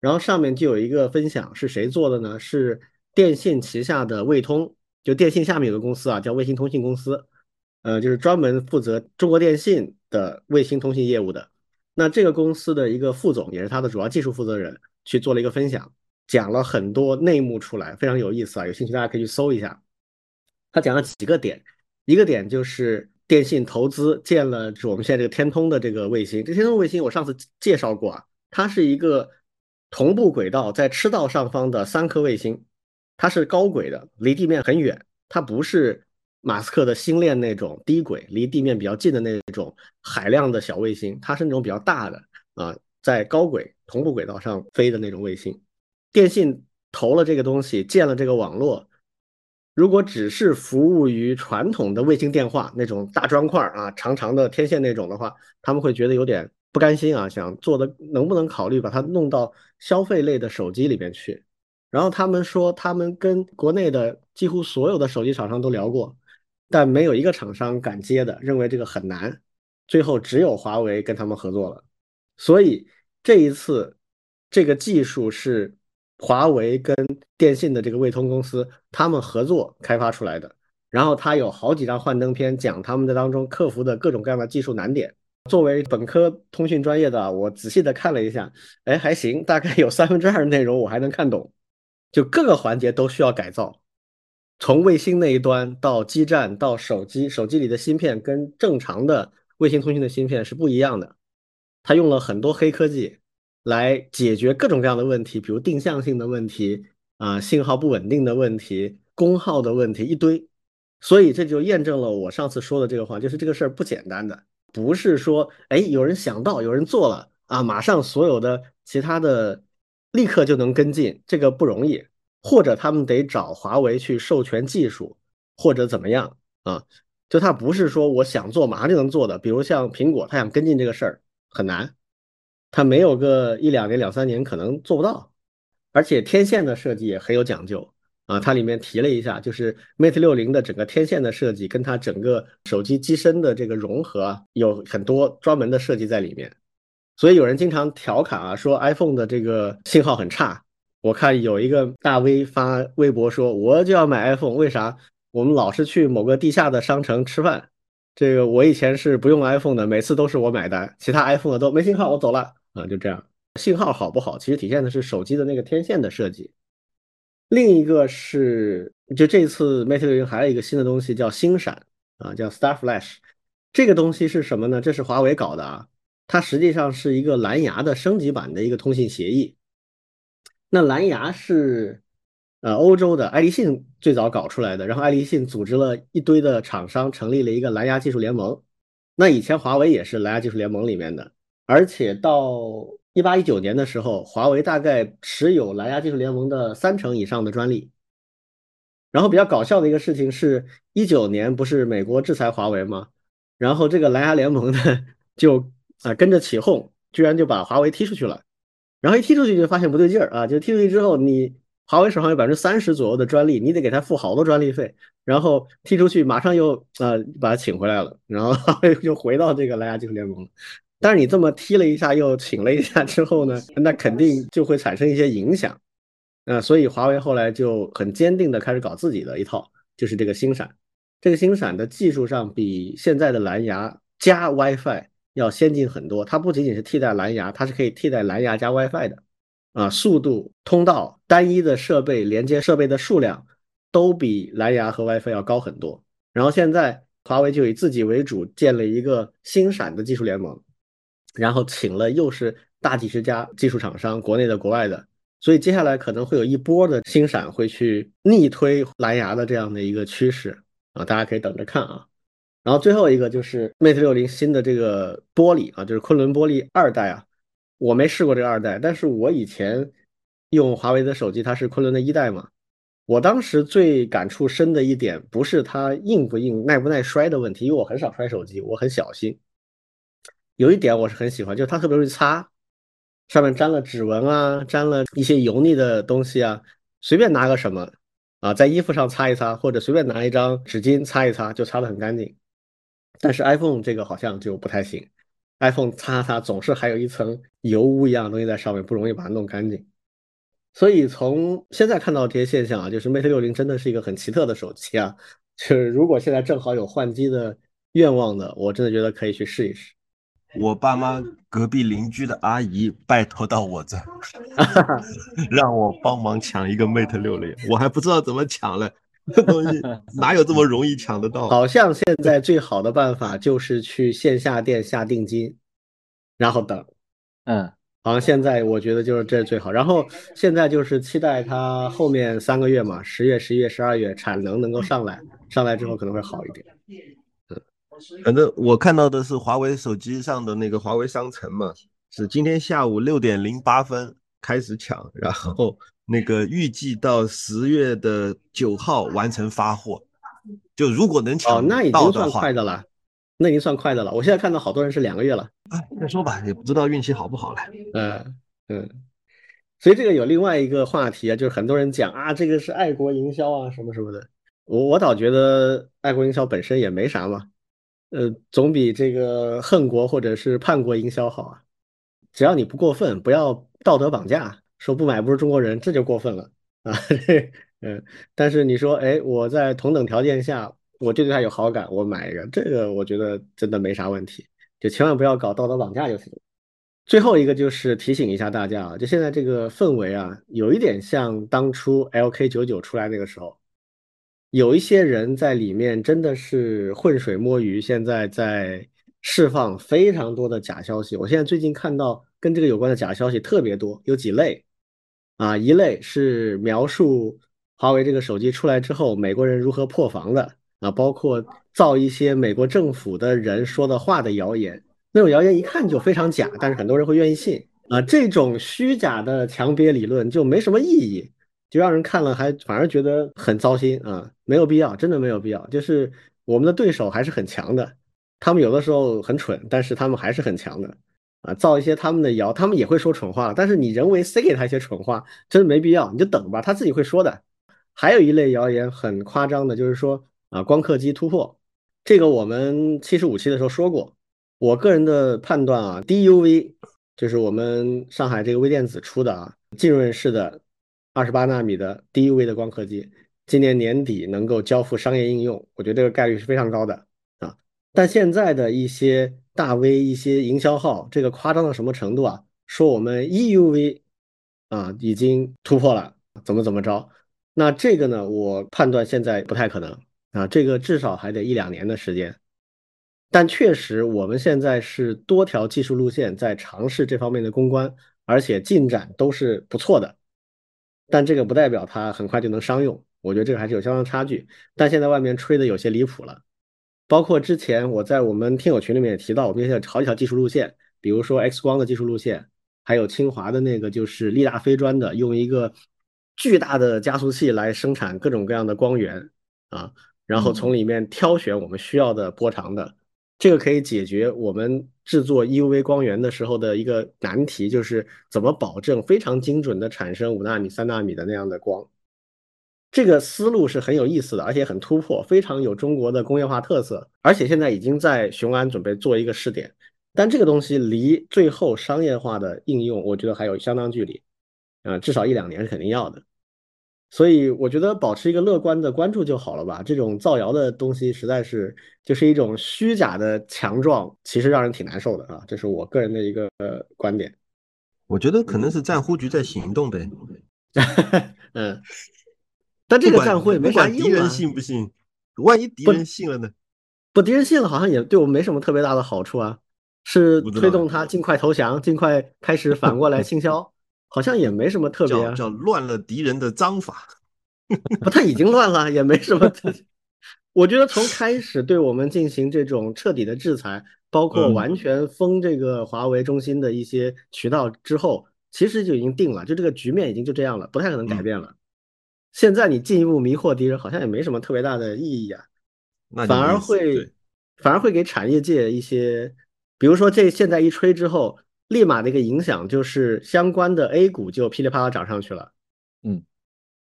然后上面就有一个分享，是谁做的呢？是。电信旗下的卫通，就电信下面有个公司啊，叫卫星通信公司，呃，就是专门负责中国电信的卫星通信业务的。那这个公司的一个副总，也是他的主要技术负责人，去做了一个分享，讲了很多内幕出来，非常有意思啊。有兴趣大家可以去搜一下。他讲了几个点，一个点就是电信投资建了，就是我们现在这个天通的这个卫星。这天通卫星我上次介绍过啊，它是一个同步轨道在赤道上方的三颗卫星。它是高轨的，离地面很远。它不是马斯克的星链那种低轨，离地面比较近的那种海量的小卫星。它是那种比较大的啊，在高轨同步轨道上飞的那种卫星。电信投了这个东西，建了这个网络，如果只是服务于传统的卫星电话那种大砖块啊、长长的天线那种的话，他们会觉得有点不甘心啊，想做的能不能考虑把它弄到消费类的手机里边去？然后他们说，他们跟国内的几乎所有的手机厂商都聊过，但没有一个厂商敢接的，认为这个很难。最后只有华为跟他们合作了。所以这一次这个技术是。华为跟电信的这个卫通公司，他们合作开发出来的。然后他有好几张幻灯片，讲他们在当中克服的各种各样的技术难点。作为本科通讯专业的，我仔细的看了一下，哎，还行，大概有三分之二的内容我还能看懂。就各个环节都需要改造，从卫星那一端到基站到手机，手机里的芯片跟正常的卫星通讯的芯片是不一样的。他用了很多黑科技。来解决各种各样的问题，比如定向性的问题啊，信号不稳定的问题，功耗的问题一堆，所以这就验证了我上次说的这个话，就是这个事儿不简单的，不是说哎有人想到有人做了啊，马上所有的其他的立刻就能跟进，这个不容易，或者他们得找华为去授权技术，或者怎么样啊，就他不是说我想做马上就能做的，比如像苹果，他想跟进这个事儿很难。它没有个一两年、两三年可能做不到，而且天线的设计也很有讲究啊。它里面提了一下，就是 Mate 六零的整个天线的设计跟它整个手机机身的这个融合有很多专门的设计在里面。所以有人经常调侃啊，说 iPhone 的这个信号很差。我看有一个大 V 发微博说，我就要买 iPhone，为啥？我们老是去某个地下的商城吃饭，这个我以前是不用 iPhone 的，每次都是我买单，其他 iPhone 的都没信号，我走了。啊，就这样，信号好不好，其实体现的是手机的那个天线的设计。另一个是，就这次 Mate 六零还有一个新的东西叫星闪啊，叫 Star Flash。这个东西是什么呢？这是华为搞的啊，它实际上是一个蓝牙的升级版的一个通信协议。那蓝牙是呃欧洲的爱立信最早搞出来的，然后爱立信组织了一堆的厂商，成立了一个蓝牙技术联盟。那以前华为也是蓝牙技术联盟里面的。而且到一八一九年的时候，华为大概持有蓝牙技术联盟的三成以上的专利。然后比较搞笑的一个事情是，一九年不是美国制裁华为吗？然后这个蓝牙联盟呢，(laughs) 就啊跟着起哄，居然就把华为踢出去了。然后一踢出去就发现不对劲儿啊，就踢出去之后，你华为手上有百分之三十左右的专利，你得给他付好多专利费。然后踢出去，马上又啊把他请回来了，然后 (laughs) 又回到这个蓝牙技术联盟。但是你这么踢了一下，又请了一下之后呢，那肯定就会产生一些影响。啊，所以华为后来就很坚定的开始搞自己的一套，就是这个星闪。这个星闪的技术上比现在的蓝牙加 WiFi 要先进很多。它不仅仅是替代蓝牙，它是可以替代蓝牙加 WiFi 的。啊，速度、通道、单一的设备连接设备的数量都比蓝牙和 WiFi 要高很多。然后现在华为就以自己为主，建了一个星闪的技术联盟。然后请了又是大几十家技术厂商，国内的、国外的，所以接下来可能会有一波的星闪会去逆推蓝牙的这样的一个趋势啊，大家可以等着看啊。然后最后一个就是 Mate 六零新的这个玻璃啊，就是昆仑玻璃二代啊，我没试过这个二代，但是我以前用华为的手机，它是昆仑的一代嘛，我当时最感触深的一点不是它硬不硬、耐不耐摔的问题，因为我很少摔手机，我很小心。有一点我是很喜欢，就是它特别容易擦，上面沾了指纹啊，沾了一些油腻的东西啊，随便拿个什么啊，在衣服上擦一擦，或者随便拿一张纸巾擦一擦，就擦得很干净。但是 iPhone 这个好像就不太行，iPhone 擦擦总是还有一层油污一样的东西在上面，不容易把它弄干净。所以从现在看到这些现象啊，就是 Mate 六零真的是一个很奇特的手机啊，就是如果现在正好有换机的愿望的，我真的觉得可以去试一试。我爸妈隔壁邻居的阿姨拜托到我这，(laughs) 让我帮忙抢一个 Mate 六零，我还不知道怎么抢嘞，这东西哪有这么 (laughs) 容易抢得到？好像现在最好的办法就是去线下店下定金，然后等。嗯，好像现在我觉得就是这最好。然后现在就是期待它后面三个月嘛，十月、十一月、十二月产能能够上来，上来之后可能会好一点。反正我看到的是华为手机上的那个华为商城嘛，是今天下午六点零八分开始抢，然后那个预计到十月的九号完成发货。就如果能抢到，那已经算快的了，那已经算快的了。我现在看到好多人是两个月了。哎，再说吧，也不知道运气好不好了。嗯嗯，所以这个有另外一个话题啊，就是很多人讲啊，这个是爱国营销啊，什么什么的。我我倒觉得爱国营销本身也没啥嘛，呃，总比这个恨国或者是叛国营销好啊。只要你不过分，不要道德绑架，说不买不是中国人，这就过分了 (laughs) 啊。嗯，但是你说，哎，我在同等条件下，我就对他有好感，我买一个，这个我觉得真的没啥问题，就千万不要搞道德绑架就行了。最后一个就是提醒一下大家啊，就现在这个氛围啊，有一点像当初 LK 九九出来那个时候，有一些人在里面真的是浑水摸鱼，现在在释放非常多的假消息。我现在最近看到跟这个有关的假消息特别多，有几类啊，一类是描述。华为这个手机出来之后，美国人如何破防的啊？包括造一些美国政府的人说的话的谣言，那种谣言一看就非常假，但是很多人会愿意信啊。这种虚假的强憋理论就没什么意义，就让人看了还反而觉得很糟心啊，没有必要，真的没有必要。就是我们的对手还是很强的，他们有的时候很蠢，但是他们还是很强的啊。造一些他们的谣，他们也会说蠢话，但是你人为塞给他一些蠢话，真的没必要，你就等吧，他自己会说的。还有一类谣言很夸张的，就是说啊，光刻机突破，这个我们七十五期的时候说过。我个人的判断啊，DUV 就是我们上海这个微电子出的啊，浸润式的二十八纳米的 DUV 的光刻机，今年年底能够交付商业应用，我觉得这个概率是非常高的啊。但现在的一些大 V、一些营销号，这个夸张到什么程度啊？说我们 EUV 啊已经突破了，怎么怎么着？那这个呢？我判断现在不太可能啊，这个至少还得一两年的时间。但确实，我们现在是多条技术路线在尝试这方面的攻关，而且进展都是不错的。但这个不代表它很快就能商用，我觉得这个还是有相当差距。但现在外面吹的有些离谱了，包括之前我在我们听友群里面也提到，我们现在好几条技术路线，比如说 X 光的技术路线，还有清华的那个就是力大飞专的，用一个。巨大的加速器来生产各种各样的光源啊，然后从里面挑选我们需要的波长的，这个可以解决我们制作 EUV 光源的时候的一个难题，就是怎么保证非常精准的产生五纳米、三纳米的那样的光。这个思路是很有意思的，而且很突破，非常有中国的工业化特色，而且现在已经在雄安准备做一个试点，但这个东西离最后商业化的应用，我觉得还有相当距离。啊，至少一两年是肯定要的，所以我觉得保持一个乐观的关注就好了吧。这种造谣的东西实在是就是一种虚假的强壮，其实让人挺难受的啊。这是我个人的一个观点。我觉得可能是战忽局在行动呗。(laughs) 嗯，但这个战会没啥敌人信不信？万一敌人信了呢？不，敌人信了好像也对我们没什么特别大的好处啊。是推动他尽快投降，尽快开始反过来 (laughs) 倾销。好像也没什么特别，叫叫乱了敌人的章法，(laughs) 不，他已经乱了，也没什么。(laughs) 我觉得从开始对我们进行这种彻底的制裁，包括完全封这个华为中心的一些渠道之后，其实就已经定了，就这个局面已经就这样了，不太可能改变了。现在你进一步迷惑敌人，好像也没什么特别大的意义啊，反而会反而会给产业界一些，比如说这现在一吹之后。立马的一个影响就是相关的 A 股就噼里啪啦涨上去了，嗯，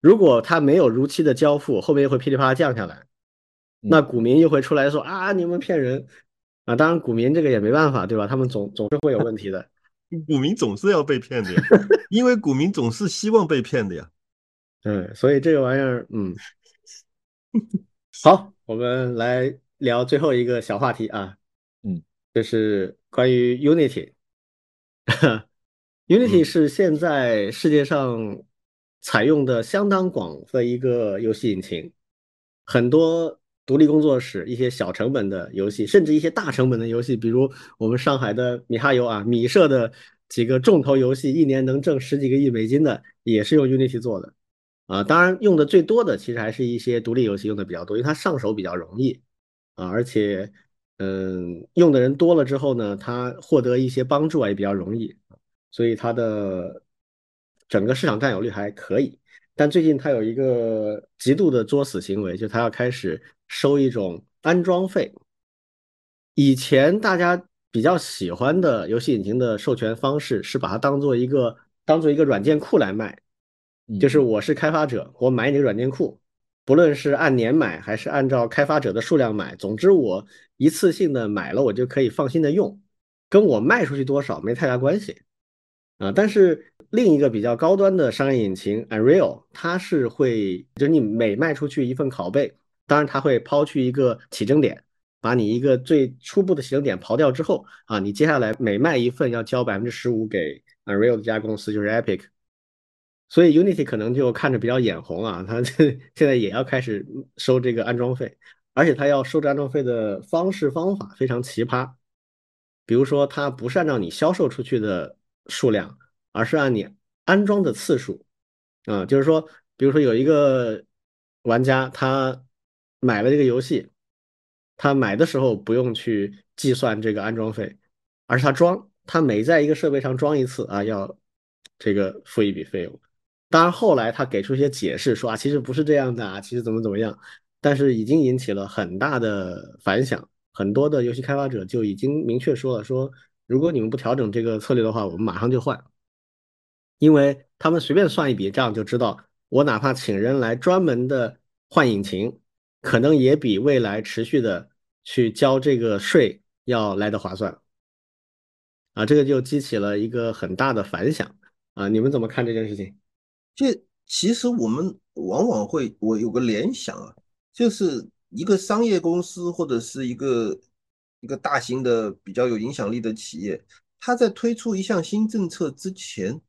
如果它没有如期的交付，后面又会噼里啪啦降下来，那股民又会出来说啊，你们骗人啊！当然，股民这个也没办法，对吧？他们总总是会有问题的，(laughs) 股民总是要被骗的呀，因为股民总是希望被骗的呀。嗯，所以这个玩意儿，嗯，(laughs) 好，我们来聊最后一个小话题啊，嗯，就是关于 Unity。Unity 是现在世界上采用的相当广的一个游戏引擎，很多独立工作室、一些小成本的游戏，甚至一些大成本的游戏，比如我们上海的米哈游啊，米社的几个重头游戏，一年能挣十几个亿美金的，也是用 Unity 做的啊。当然，用的最多的其实还是一些独立游戏用的比较多，因为它上手比较容易啊，而且。嗯，用的人多了之后呢，它获得一些帮助啊也比较容易，所以它的整个市场占有率还可以。但最近它有一个极度的作死行为，就它要开始收一种安装费。以前大家比较喜欢的游戏引擎的授权方式是把它当做一个当做一个软件库来卖，就是我是开发者，我买你个软件库，不论是按年买还是按照开发者的数量买，总之我一次性的买了，我就可以放心的用，跟我卖出去多少没太大关系啊。但是另一个比较高端的商业引擎 Unreal，它是会就是你每卖出去一份拷贝，当然它会抛去一个起征点。把你一个最初步的起征点刨掉之后啊，你接下来每卖一份要交百分之十五给 Unreal 这家公司，就是 Epic。所以 Unity 可能就看着比较眼红啊，它 (laughs) 现在也要开始收这个安装费，而且它要收这安装费的方式方法非常奇葩。比如说，它不是按照你销售出去的数量，而是按你安装的次数啊，就是说，比如说有一个玩家他买了这个游戏。他买的时候不用去计算这个安装费，而是他装，他每在一个设备上装一次啊，要这个付一笔费用。当然后来他给出一些解释，说啊，其实不是这样的啊，其实怎么怎么样。但是已经引起了很大的反响，很多的游戏开发者就已经明确说了，说如果你们不调整这个策略的话，我们马上就换。因为他们随便算一笔账就知道，我哪怕请人来专门的换引擎。可能也比未来持续的去交这个税要来的划算啊！这个就激起了一个很大的反响啊！你们怎么看这件事情？这其实我们往往会，我有个联想啊，就是一个商业公司或者是一个一个大型的比较有影响力的企业，它在推出一项新政策之前，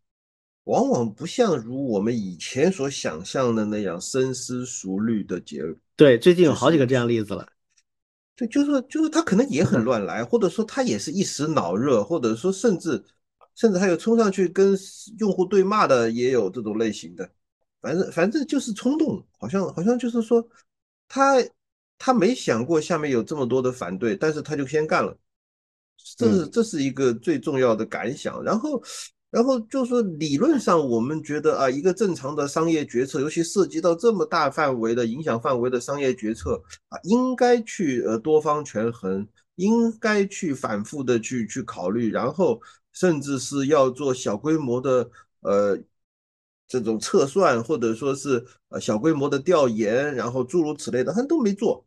往往不像如我们以前所想象的那样深思熟虑的结。对，最近有好几个这样例子了。对，就是就是他可能也很乱来，或者说他也是一时脑热，或者说甚至甚至还有冲上去跟用户对骂的，也有这种类型的。反正反正就是冲动，好像好像就是说他他没想过下面有这么多的反对，但是他就先干了。这是这是一个最重要的感想。然后。然后就是理论上，我们觉得啊，一个正常的商业决策，尤其涉及到这么大范围的影响范围的商业决策啊，应该去呃多方权衡，应该去反复的去去考虑，然后甚至是要做小规模的呃这种测算，或者说是呃小规模的调研，然后诸如此类的，他都没做，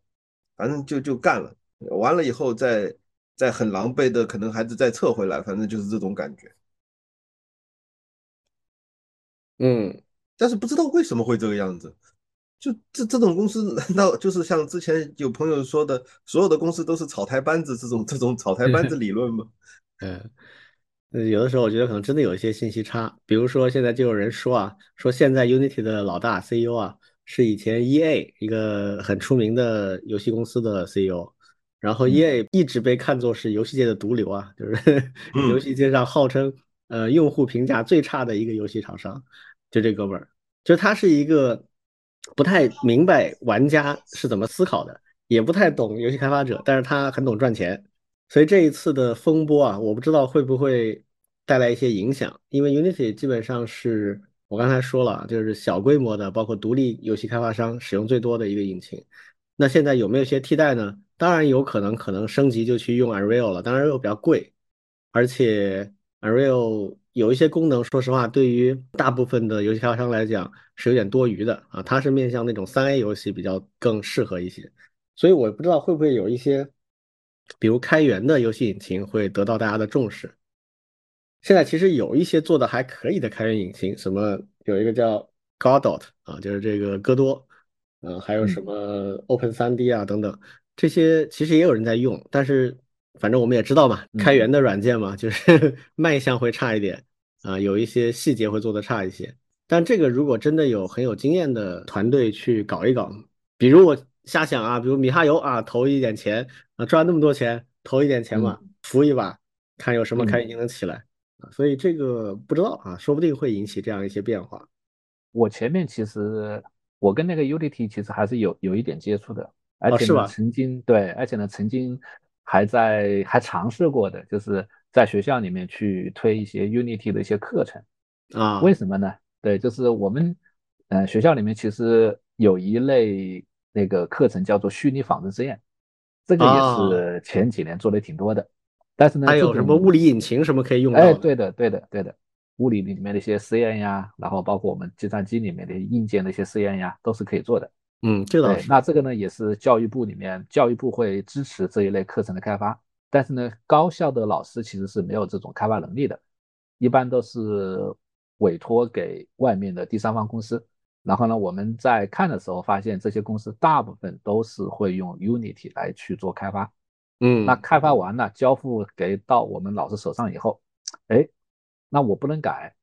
反正就就干了，完了以后再再很狼狈的，可能还是再撤回来，反正就是这种感觉。嗯，但是不知道为什么会这个样子，就这这种公司 (laughs) 难道就是像之前有朋友说的，所有的公司都是草台班子这种这种草台班子理论吗？(laughs) 嗯，有的时候我觉得可能真的有一些信息差，比如说现在就有人说啊，说现在 Unity 的老大 CEO 啊是以前 EA 一个很出名的游戏公司的 CEO，然后 EA 一直被看作是游戏界的毒瘤啊，就是 (laughs) 游戏界上号称。呃，用户评价最差的一个游戏厂商，就这哥们儿，就他是一个不太明白玩家是怎么思考的，也不太懂游戏开发者，但是他很懂赚钱，所以这一次的风波啊，我不知道会不会带来一些影响，因为 Unity 基本上是我刚才说了，就是小规模的，包括独立游戏开发商使用最多的一个引擎。那现在有没有一些替代呢？当然有可能，可能升级就去用 Unreal 了，当然又比较贵，而且。Unreal 有一些功能，说实话，对于大部分的游戏开发商来讲是有点多余的啊。它是面向那种三 A 游戏比较更适合一些，所以我不知道会不会有一些，比如开源的游戏引擎会得到大家的重视。现在其实有一些做的还可以的开源引擎，什么有一个叫 Godot 啊，就是这个戈多，嗯，还有什么 Open 三 D 啊等等，这些其实也有人在用，但是。反正我们也知道嘛，开源的软件嘛，就是 (laughs) 卖相会差一点啊，有一些细节会做的差一些。但这个如果真的有很有经验的团队去搞一搞，比如我瞎想啊，比如米哈游啊，投一点钱啊，赚那么多钱，投一点钱嘛，扶一把，看有什么开心能起来啊。所以这个不知道啊，说不定会引起这样一些变化。我前面其实我跟那个 Unity 其实还是有有一点接触的，而且呢曾经对，而且呢曾经。还在还尝试过的，就是在学校里面去推一些 Unity 的一些课程啊？为什么呢？对，就是我们，嗯，学校里面其实有一类那个课程叫做虚拟仿真实验，这个也是前几年做的挺多的。但是呢，还有什么物理引擎什么可以用？哎，对的，对的，对的，物理里面的一些实验呀，然后包括我们计算机里面的硬件的一些实验呀，都是可以做的。嗯，这倒是。那这个呢，也是教育部里面，教育部会支持这一类课程的开发。但是呢，高校的老师其实是没有这种开发能力的，一般都是委托给外面的第三方公司。然后呢，我们在看的时候发现，这些公司大部分都是会用 Unity 来去做开发。嗯，那开发完了，交付给到我们老师手上以后，哎，那我不能改。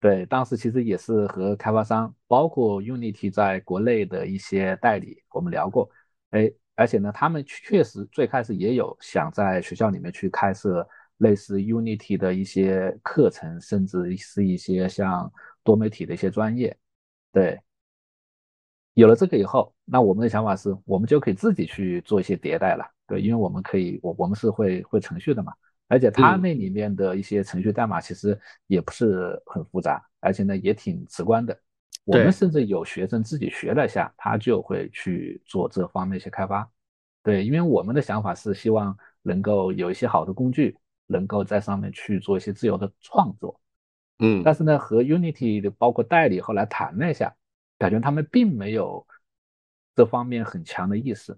对，当时其实也是和开发商，包括 Unity 在国内的一些代理，我们聊过。哎，而且呢，他们确实最开始也有想在学校里面去开设类似 Unity 的一些课程，甚至是一些像多媒体的一些专业。对，有了这个以后，那我们的想法是，我们就可以自己去做一些迭代了。对，因为我们可以，我我们是会会程序的嘛。而且它那里面的一些程序代码其实也不是很复杂，而且呢也挺直观的。我们甚至有学生自己学了一下，他就会去做这方面一些开发。对，因为我们的想法是希望能够有一些好的工具，能够在上面去做一些自由的创作。嗯，但是呢，和 Unity 的包括代理后来谈了一下，感觉他们并没有这方面很强的意识。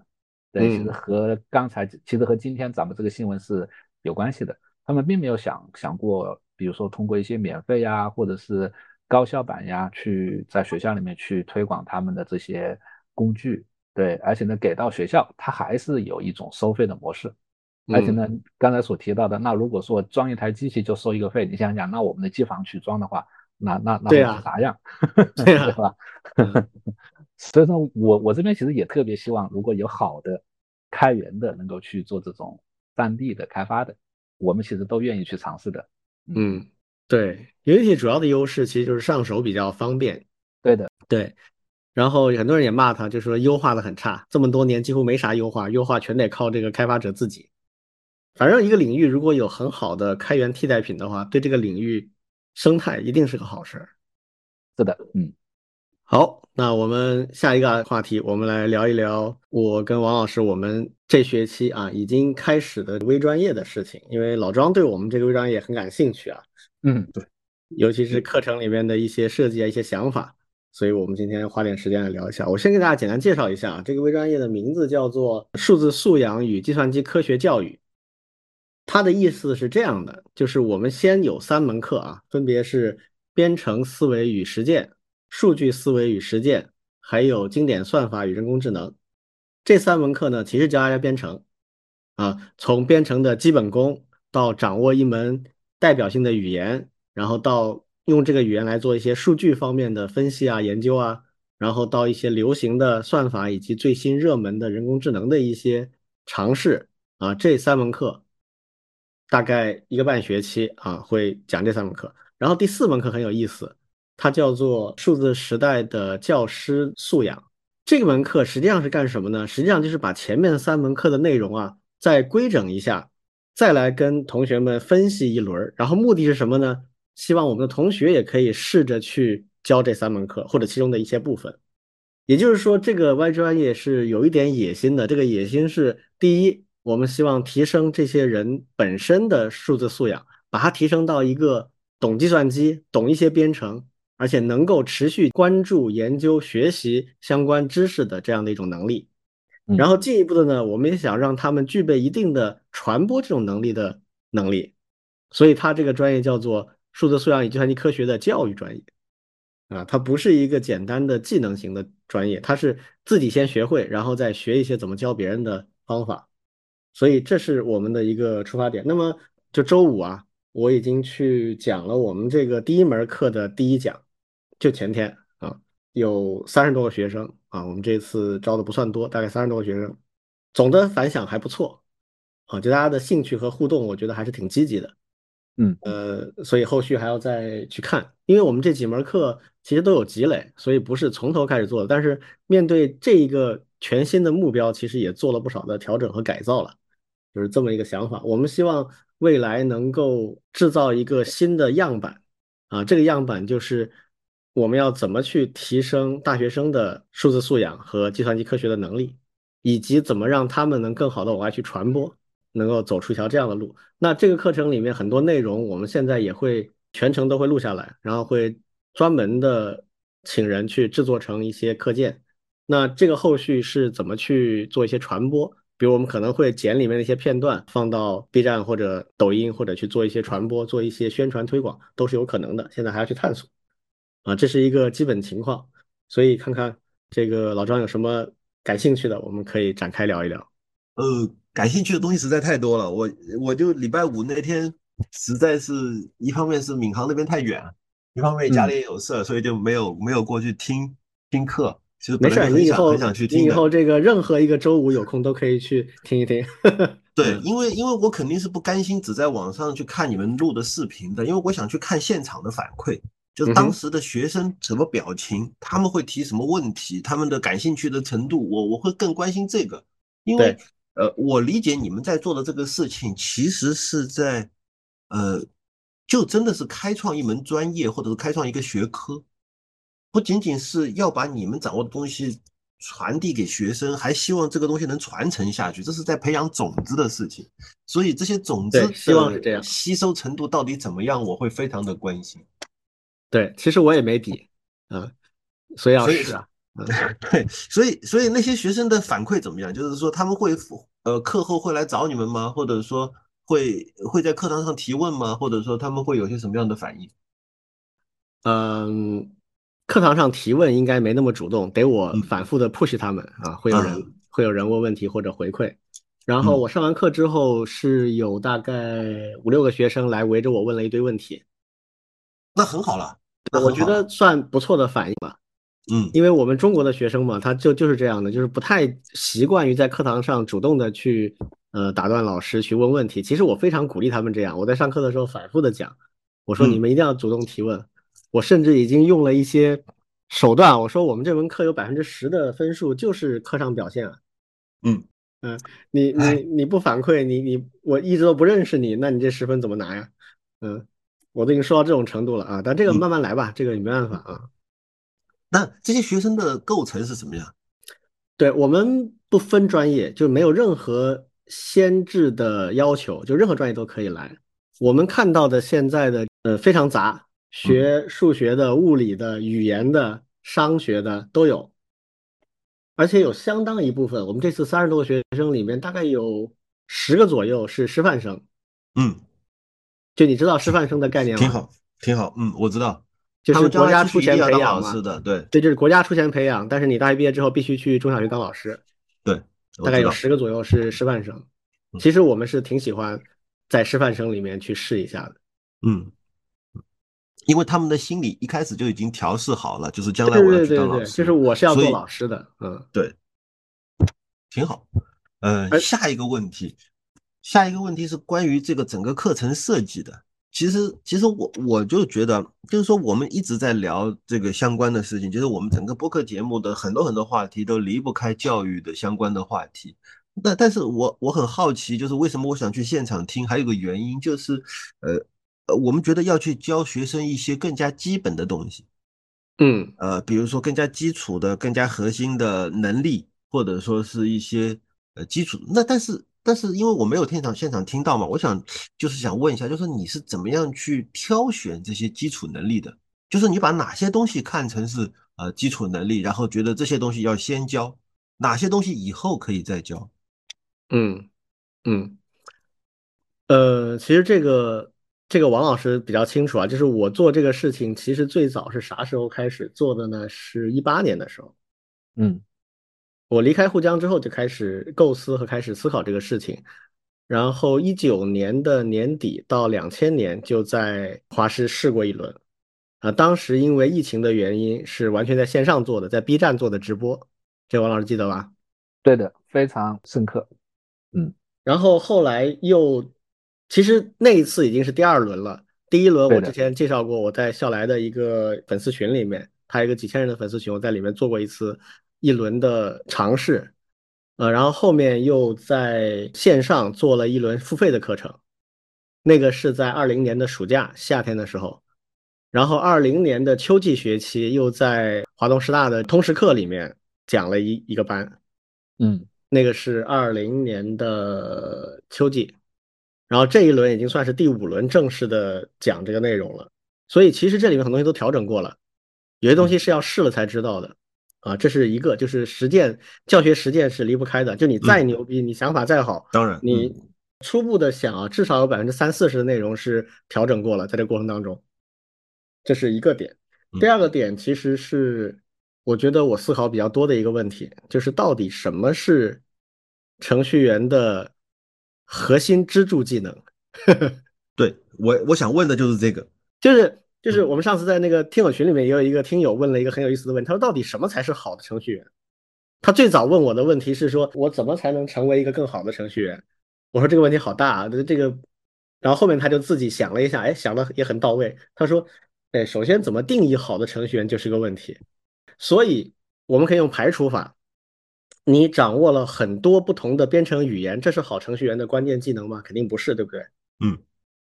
对，其实和刚才其实和今天咱们这个新闻是。有关系的，他们并没有想想过，比如说通过一些免费呀，或者是高校版呀，去在学校里面去推广他们的这些工具。对，而且呢，给到学校，它还是有一种收费的模式。而且呢，刚才所提到的，那如果说装一台机器就收一个费，你想想，那我们的机房去装的话，那那那会是啥样？(laughs) (laughs) 对吧？(laughs) 所以说我我这边其实也特别希望，如果有好的开源的，能够去做这种。三 D 的开发的，我们其实都愿意去尝试的。嗯，对，Unity 主要的优势其实就是上手比较方便。对的，对。然后很多人也骂他，就说优化的很差，这么多年几乎没啥优化，优化全得靠这个开发者自己。反正一个领域如果有很好的开源替代品的话，对这个领域生态一定是个好事儿。是的，嗯。好，那我们下一个话题，我们来聊一聊我跟王老师我们这学期啊已经开始的微专业的事情。因为老庄对我们这个微专业很感兴趣啊，嗯，对，尤其是课程里面的一些设计啊、一些想法，所以我们今天花点时间来聊一下。我先给大家简单介绍一下啊，这个微专业的名字叫做数字素养与计算机科学教育。它的意思是这样的，就是我们先有三门课啊，分别是编程思维与实践。数据思维与实践，还有经典算法与人工智能，这三门课呢，其实教大家编程啊，从编程的基本功到掌握一门代表性的语言，然后到用这个语言来做一些数据方面的分析啊、研究啊，然后到一些流行的算法以及最新热门的人工智能的一些尝试啊，这三门课大概一个半学期啊，会讲这三门课，然后第四门课很有意思。它叫做数字时代的教师素养，这门课实际上是干什么呢？实际上就是把前面三门课的内容啊再规整一下，再来跟同学们分析一轮。然后目的是什么呢？希望我们的同学也可以试着去教这三门课或者其中的一些部分。也就是说，这个 Y 专业是有一点野心的。这个野心是：第一，我们希望提升这些人本身的数字素养，把它提升到一个懂计算机、懂一些编程。而且能够持续关注、研究、学习相关知识的这样的一种能力，然后进一步的呢，我们也想让他们具备一定的传播这种能力的能力，所以他这个专业叫做数字素养与计算机科学的教育专业，啊，它不是一个简单的技能型的专业，它是自己先学会，然后再学一些怎么教别人的方法，所以这是我们的一个出发点。那么就周五啊，我已经去讲了我们这个第一门课的第一讲。就前天啊，有三十多个学生啊，我们这次招的不算多，大概三十多个学生，总的反响还不错啊，就大家的兴趣和互动，我觉得还是挺积极的。嗯，呃，所以后续还要再去看，因为我们这几门课其实都有积累，所以不是从头开始做的。但是面对这一个全新的目标，其实也做了不少的调整和改造了，就是这么一个想法。我们希望未来能够制造一个新的样板啊，这个样板就是。我们要怎么去提升大学生的数字素养和计算机科学的能力，以及怎么让他们能更好的往外去传播，能够走出一条这样的路。那这个课程里面很多内容，我们现在也会全程都会录下来，然后会专门的请人去制作成一些课件。那这个后续是怎么去做一些传播？比如我们可能会剪里面的一些片段放到 B 站或者抖音，或者去做一些传播、做一些宣传推广，都是有可能的。现在还要去探索。啊，这是一个基本情况，所以看看这个老张有什么感兴趣的，我们可以展开聊一聊。呃，感兴趣的东西实在太多了，我我就礼拜五那天，实在是一方面是闵行那边太远，一方面家里也有事，所以就没有没有过去听听课。其实没事，你以后很想去听。你以后这个任何一个周五有空都可以去听一听。(laughs) 对，因为因为我肯定是不甘心只在网上去看你们录的视频的，因为我想去看现场的反馈。就当时的学生什么表情，他们会提什么问题，他们的感兴趣的程度，我我会更关心这个，因为呃，我理解你们在做的这个事情，其实是在呃，就真的是开创一门专业，或者是开创一个学科，不仅仅是要把你们掌握的东西传递给学生，还希望这个东西能传承下去，这是在培养种子的事情，所以这些种子希望是这样，吸收程度到底怎么样，我会非常的关心。对，其实我也没底，嗯，所以要试啊，(laughs) 嗯，对，所以所以那些学生的反馈怎么样？就是说他们会呃课后会来找你们吗？或者说会会在课堂上提问吗？或者说他们会有些什么样的反应？嗯，课堂上提问应该没那么主动，得我反复的 push 他们啊，会有人会有人问问题或者回馈，然后我上完课之后是有大概五六个学生来围着我问了一堆问题，那很好了。我觉得算不错的反应吧，嗯，因为我们中国的学生嘛，他就就是这样的，就是不太习惯于在课堂上主动的去呃打断老师去问问题。其实我非常鼓励他们这样，我在上课的时候反复的讲，我说你们一定要主动提问。我甚至已经用了一些手段，我说我们这门课有百分之十的分数就是课上表现啊，嗯嗯，你你你不反馈，你你我一直都不认识你，那你这十分怎么拿呀？嗯。我都已经说到这种程度了啊，但这个慢慢来吧，这个你没办法啊。那这些学生的构成是什么样？对我们不分专业，就没有任何先制的要求，就任何专业都可以来。我们看到的现在的呃非常杂，学数学的、物理的、语言的、商学的都有，而且有相当一部分，我们这次三十多个学生里面，大概有十个左右是师范生。嗯。就你知道师范生的概念吗？挺好，挺好。嗯，我知道，就是国家出钱培养嘛。的，对，对，就是国家出钱培养，但是你大学毕业之后必须去中小学当老师。对，大概有十个左右是师范生。其实我们是挺喜欢在师范生里面去试一下的。嗯，因为他们的心理一开始就已经调试好了，就是将来我要去当老师，就是我是要做老师的。嗯，对，挺好。嗯，下一个问题。下一个问题是关于这个整个课程设计的。其实，其实我我就觉得，就是说我们一直在聊这个相关的事情，就是我们整个播客节目的很多很多话题都离不开教育的相关的话题。那但是我我很好奇，就是为什么我想去现场听？还有个原因就是，呃呃，我们觉得要去教学生一些更加基本的东西，嗯，呃，比如说更加基础的、更加核心的能力，或者说是一些呃基础。那但是。但是因为我没有现场现场听到嘛，我想就是想问一下，就是你是怎么样去挑选这些基础能力的？就是你把哪些东西看成是呃基础能力，然后觉得这些东西要先教，哪些东西以后可以再教？嗯嗯，呃，其实这个这个王老师比较清楚啊，就是我做这个事情，其实最早是啥时候开始做的呢？是一八年的时候，嗯。我离开沪江之后就开始构思和开始思考这个事情，然后一九年的年底到两千年就在华师试过一轮，啊，当时因为疫情的原因是完全在线上做的，在 B 站做的直播，这王老师记得吧？对的，非常深刻。嗯，然后后来又，其实那一次已经是第二轮了，第一轮我之前介绍过，我在校来的一个粉丝群里面，他一个几千人的粉丝群，我在里面做过一次。一轮的尝试，呃，然后后面又在线上做了一轮付费的课程，那个是在二零年的暑假夏天的时候，然后二零年的秋季学期又在华东师大的通识课里面讲了一一个班，嗯，那个是二零年的秋季，然后这一轮已经算是第五轮正式的讲这个内容了。所以其实这里面很多东西都调整过了，有些东西是要试了才知道的啊，这是一个，就是实践教学实践是离不开的。就你再牛逼，你想法再好，当然你初步的想啊，至少有百分之三四十的内容是调整过了，在这过程当中。这是一个点，第二个点其实是我觉得我思考比较多的一个问题，就是到底什么是程序员的核心支柱技能？(laughs) 对我我想问的就是这个，就是就是我们上次在那个听友群里面也有一个听友问了一个很有意思的问题，他说到底什么才是好的程序员？他最早问我的问题是说我怎么才能成为一个更好的程序员？我说这个问题好大啊，这个，然后后面他就自己想了一下，哎，想的也很到位，他说。哎，首先怎么定义好的程序员就是个问题，所以我们可以用排除法。你掌握了很多不同的编程语言，这是好程序员的关键技能吗？肯定不是，对不对？嗯。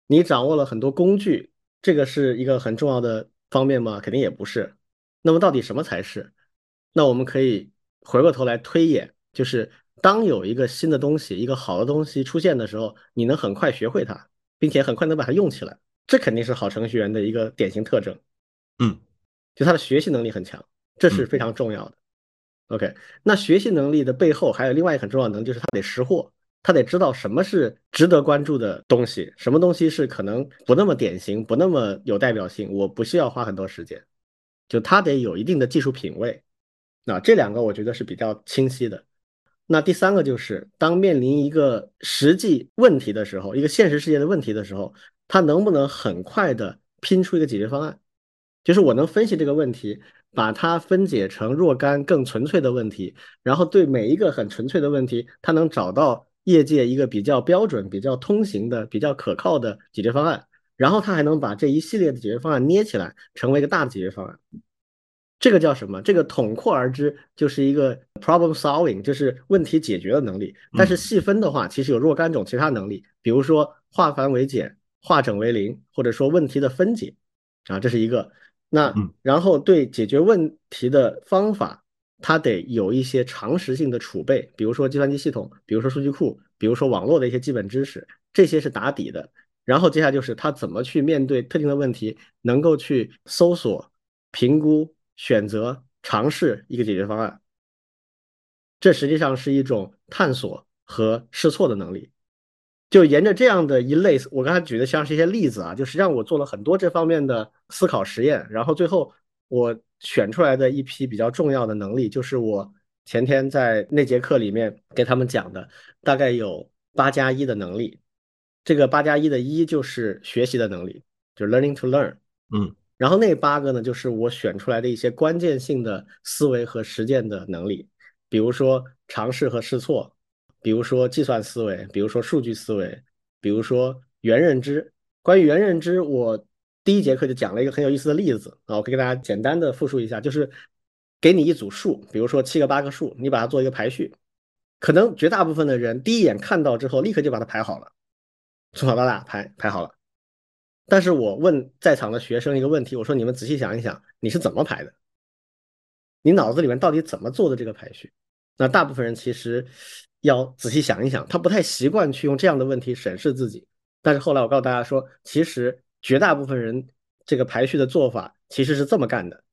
你掌握了很多工具，这个是一个很重要的方面吗？肯定也不是。那么到底什么才是？那我们可以回过头来推演，就是当有一个新的东西、一个好的东西出现的时候，你能很快学会它，并且很快能把它用起来。这肯定是好程序员的一个典型特征，嗯，就他的学习能力很强，这是非常重要的。OK，那学习能力的背后还有另外一个很重要的能力，就是他得识货，他得知道什么是值得关注的东西，什么东西是可能不那么典型、不那么有代表性，我不需要花很多时间，就他得有一定的技术品位。那这两个我觉得是比较清晰的。那第三个就是，当面临一个实际问题的时候，一个现实世界的问题的时候。他能不能很快的拼出一个解决方案？就是我能分析这个问题，把它分解成若干更纯粹的问题，然后对每一个很纯粹的问题，它能找到业界一个比较标准、比较通行的、比较可靠的解决方案，然后它还能把这一系列的解决方案捏起来，成为一个大的解决方案。这个叫什么？这个统括而之就是一个 problem solving，就是问题解决的能力。但是细分的话，其实有若干种其他能力，比如说化繁为简。化整为零，或者说问题的分解，啊，这是一个。那然后对解决问题的方法，它得有一些常识性的储备，比如说计算机系统，比如说数据库，比如说网络的一些基本知识，这些是打底的。然后接下来就是他怎么去面对特定的问题，能够去搜索、评估、选择、尝试一个解决方案。这实际上是一种探索和试错的能力。就沿着这样的一类，我刚才举的像是一些例子啊，就实际上我做了很多这方面的思考实验，然后最后我选出来的一批比较重要的能力，就是我前天在那节课里面给他们讲的，大概有八加一的能力。这个八加一的一就是学习的能力，就是 learning to learn。嗯，然后那八个呢，就是我选出来的一些关键性的思维和实践的能力，比如说尝试和试错。比如说计算思维，比如说数据思维，比如说元认知。关于元认知，我第一节课就讲了一个很有意思的例子啊，我可以给大家简单的复述一下，就是给你一组数，比如说七个八个数，你把它做一个排序，可能绝大部分的人第一眼看到之后，立刻就把它排好了，从小到大排排好了。但是我问在场的学生一个问题，我说你们仔细想一想，你是怎么排的？你脑子里面到底怎么做的这个排序？那大部分人其实。要仔细想一想，他不太习惯去用这样的问题审视自己。但是后来我告诉大家说，其实绝大部分人这个排序的做法其实是这么干的：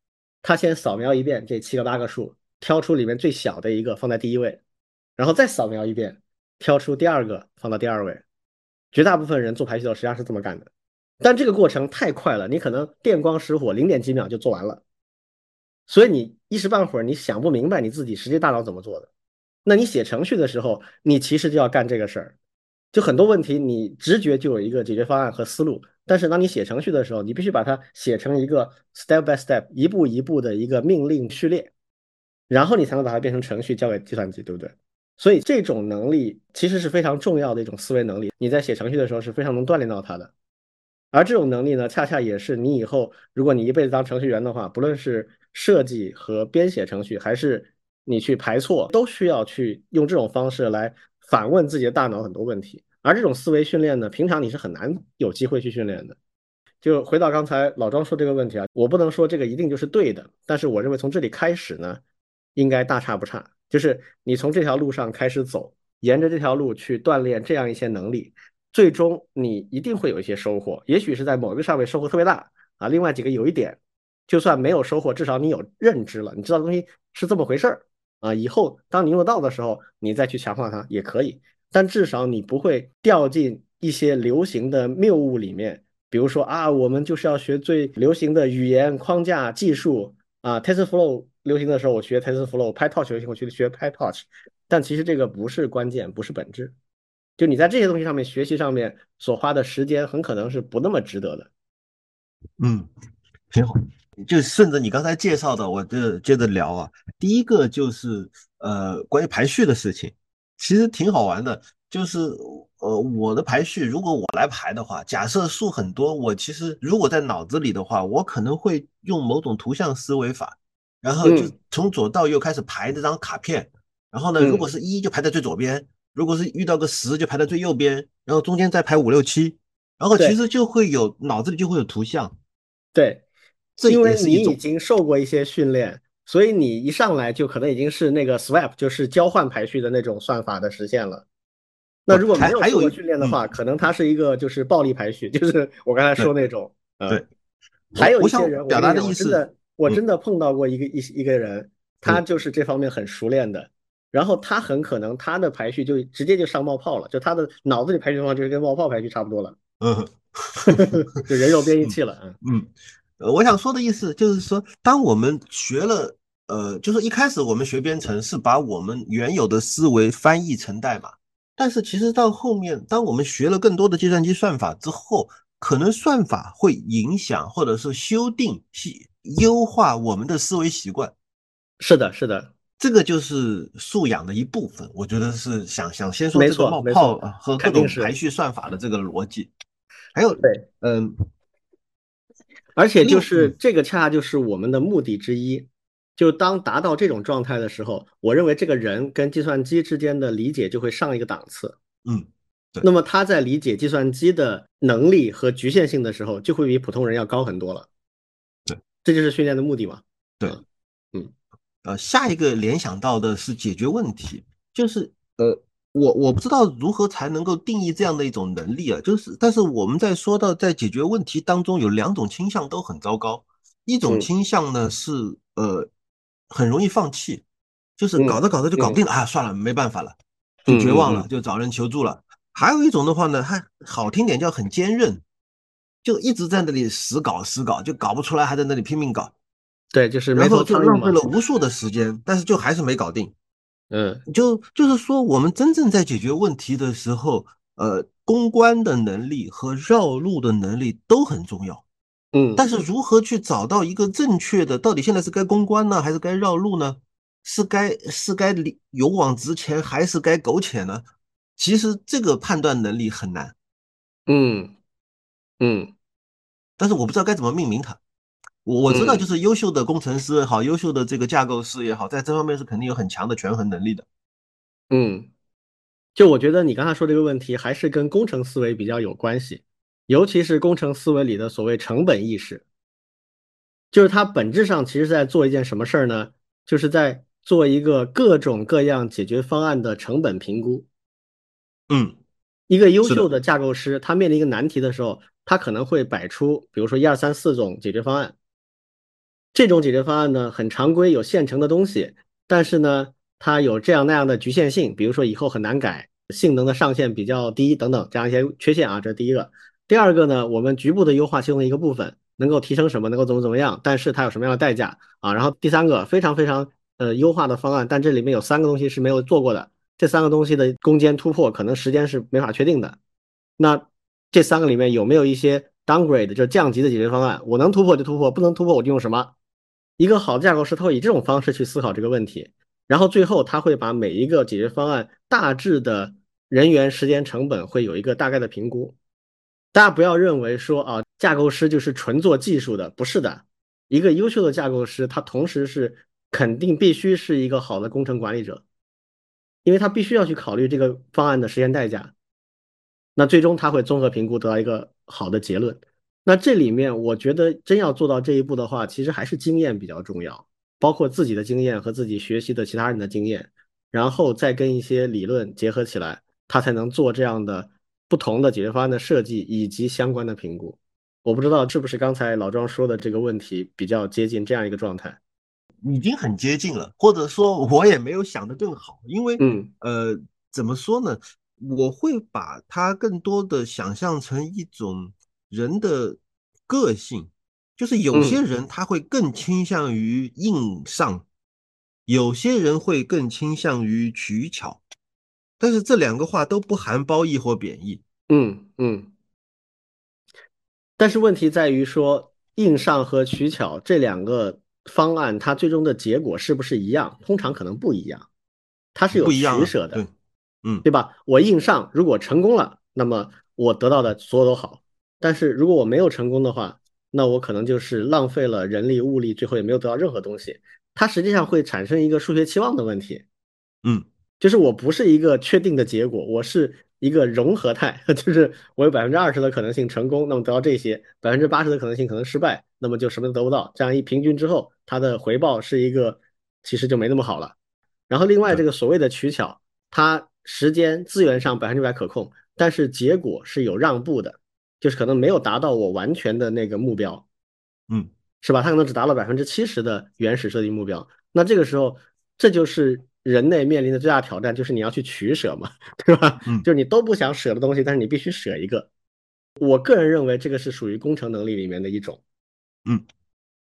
他先扫描一遍这七个八个数，挑出里面最小的一个放在第一位，然后再扫描一遍，挑出第二个放到第二位。绝大部分人做排序的时候实际上是这么干的，但这个过程太快了，你可能电光石火，零点几秒就做完了，所以你一时半会儿你想不明白你自己实际大脑怎么做的。那你写程序的时候，你其实就要干这个事儿，就很多问题你直觉就有一个解决方案和思路，但是当你写程序的时候，你必须把它写成一个 step by step 一步一步的一个命令序列，然后你才能把它变成程序交给计算机，对不对？所以这种能力其实是非常重要的一种思维能力，你在写程序的时候是非常能锻炼到它的。而这种能力呢，恰恰也是你以后如果你一辈子当程序员的话，不论是设计和编写程序，还是你去排错，都需要去用这种方式来反问自己的大脑很多问题，而这种思维训练呢，平常你是很难有机会去训练的，就回到刚才老庄说这个问题啊，我不能说这个一定就是对的，但是我认为从这里开始呢，应该大差不差。就是你从这条路上开始走，沿着这条路去锻炼这样一些能力，最终你一定会有一些收获。也许是在某一个上面收获特别大啊，另外几个有一点，就算没有收获，至少你有认知了，你知道东西是这么回事儿啊。以后当你用得到的时候，你再去强化它也可以，但至少你不会掉进一些流行的谬误里面。比如说啊，我们就是要学最流行的语言框架技术啊，TensorFlow 流行的时候我学 TensorFlow，PyTorch 流行我去学 PyTorch，但其实这个不是关键，不是本质。就你在这些东西上面学习上面所花的时间，很可能是不那么值得的。嗯，挺好。就顺着你刚才介绍的，我就接着聊啊。第一个就是呃，关于排序的事情，其实挺好玩的，就是。呃，我的排序如果我来排的话，假设数很多，我其实如果在脑子里的话，我可能会用某种图像思维法，然后就从左到右开始排这张卡片。然后呢，如果是一就排在最左边，如果是遇到个十就排在最右边，然后中间再排五六七，然后其实就会有脑子里就会有图像。对，因为你已经受过一些训练，所以你一上来就可能已经是那个 swap，就是交换排序的那种算法的实现了。那如果没有还有训练的话，可能它是一个就是暴力排序，就是我刚才说那种。对，还有一些人，表达的意思，真的，我真的碰到过一个一一个人，他就是这方面很熟练的，然后他很可能他的排序就直接就上冒泡了，就他的脑子里排序方法就是跟冒泡排序差不多了。嗯，就人肉编译器了。嗯，呃，我想说的意思就是说，当我们学了，呃，就是一开始我们学编程是把我们原有的思维翻译成代码。但是其实到后面，当我们学了更多的计算机算法之后，可能算法会影响或者是修订、优化我们的思维习惯。是的，是的，这个就是素养的一部分。我觉得是想想先说这个冒泡和各种排序算法的这个逻辑。还有，对，嗯，而且就是这个恰恰就是我们的目的之一。就当达到这种状态的时候，我认为这个人跟计算机之间的理解就会上一个档次。嗯，那么他在理解计算机的能力和局限性的时候，就会比普通人要高很多了。对，这就是训练的目的嘛。对，嗯，呃，下一个联想到的是解决问题，就是呃，我我不知道如何才能够定义这样的一种能力啊，就是但是我们在说到在解决问题当中有两种倾向都很糟糕，一种倾向呢是呃。很容易放弃，就是搞着搞着就搞不定了啊！算了，没办法了，就绝望了，就找人求助了。还有一种的话呢，还好听点叫很坚韧，就一直在那里死搞死搞，就搞不出来，还在那里拼命搞。对，就是然后就浪费了无数的时间，但是就还是没搞定。嗯，就就是说，我们真正在解决问题的时候，呃，公关的能力和绕路的能力都很重要。嗯，但是如何去找到一个正确的？到底现在是该公关呢，还是该绕路呢？是该是该勇往直前，还是该苟且呢？其实这个判断能力很难。嗯嗯，但是我不知道该怎么命名它。我我知道，就是优秀的工程师也好，优秀的这个架构师也好，在这方面是肯定有很强的权衡能力的。嗯，就我觉得你刚才说这个问题，还是跟工程思维比较有关系。尤其是工程思维里的所谓成本意识，就是它本质上其实在做一件什么事儿呢？就是在做一个各种各样解决方案的成本评估。嗯，一个优秀的架构师，他面临一个难题的时候，他可能会摆出，比如说一二三四种解决方案。这种解决方案呢，很常规，有现成的东西，但是呢，它有这样那样的局限性，比如说以后很难改，性能的上限比较低等等，这样一些缺陷啊，这是第一个。第二个呢，我们局部的优化其中的一个部分，能够提升什么，能够怎么怎么样，但是它有什么样的代价啊？然后第三个非常非常呃优化的方案，但这里面有三个东西是没有做过的，这三个东西的攻坚突破可能时间是没法确定的。那这三个里面有没有一些 downgrade 就降级的解决方案？我能突破就突破，不能突破我就用什么？一个好的架构师他会以这种方式去思考这个问题，然后最后他会把每一个解决方案大致的人员、时间、成本会有一个大概的评估。大家不要认为说啊，架构师就是纯做技术的，不是的。一个优秀的架构师，他同时是肯定必须是一个好的工程管理者，因为他必须要去考虑这个方案的时间代价。那最终他会综合评估得到一个好的结论。那这里面我觉得真要做到这一步的话，其实还是经验比较重要，包括自己的经验和自己学习的其他人的经验，然后再跟一些理论结合起来，他才能做这样的不同的解决方案的设计以及相关的评估。我不知道是不是刚才老庄说的这个问题比较接近这样一个状态，已经很接近了，或者说 (laughs) 我也没有想得更好，因为嗯呃怎么说呢，我会把它更多的想象成一种人的个性，就是有些人他会更倾向于硬上，有些人会更倾向于取巧，但是这两个话都不含褒义或贬义，嗯嗯。但是问题在于说，硬上和取巧这两个方案，它最终的结果是不是一样？通常可能不一样，它是有取舍的，嗯，对吧？我硬上，如果成功了，那么我得到的所有都好；但是如果我没有成功的话，那我可能就是浪费了人力物力，最后也没有得到任何东西。它实际上会产生一个数学期望的问题，嗯，就是我不是一个确定的结果，我是。一个融合态，(laughs) 就是我有百分之二十的可能性成功，那么得到这些百分之八十的可能性可能失败，那么就什么都得不到。这样一平均之后，它的回报是一个其实就没那么好了。然后另外这个所谓的取巧，它时间资源上百分之百可控，但是结果是有让步的，就是可能没有达到我完全的那个目标，嗯，是吧？它可能只达到百分之七十的原始设定目标。那这个时候，这就是。人类面临的最大挑战就是你要去取舍嘛，对吧？嗯，就是你都不想舍的东西，但是你必须舍一个。我个人认为这个是属于工程能力里面的一种。嗯，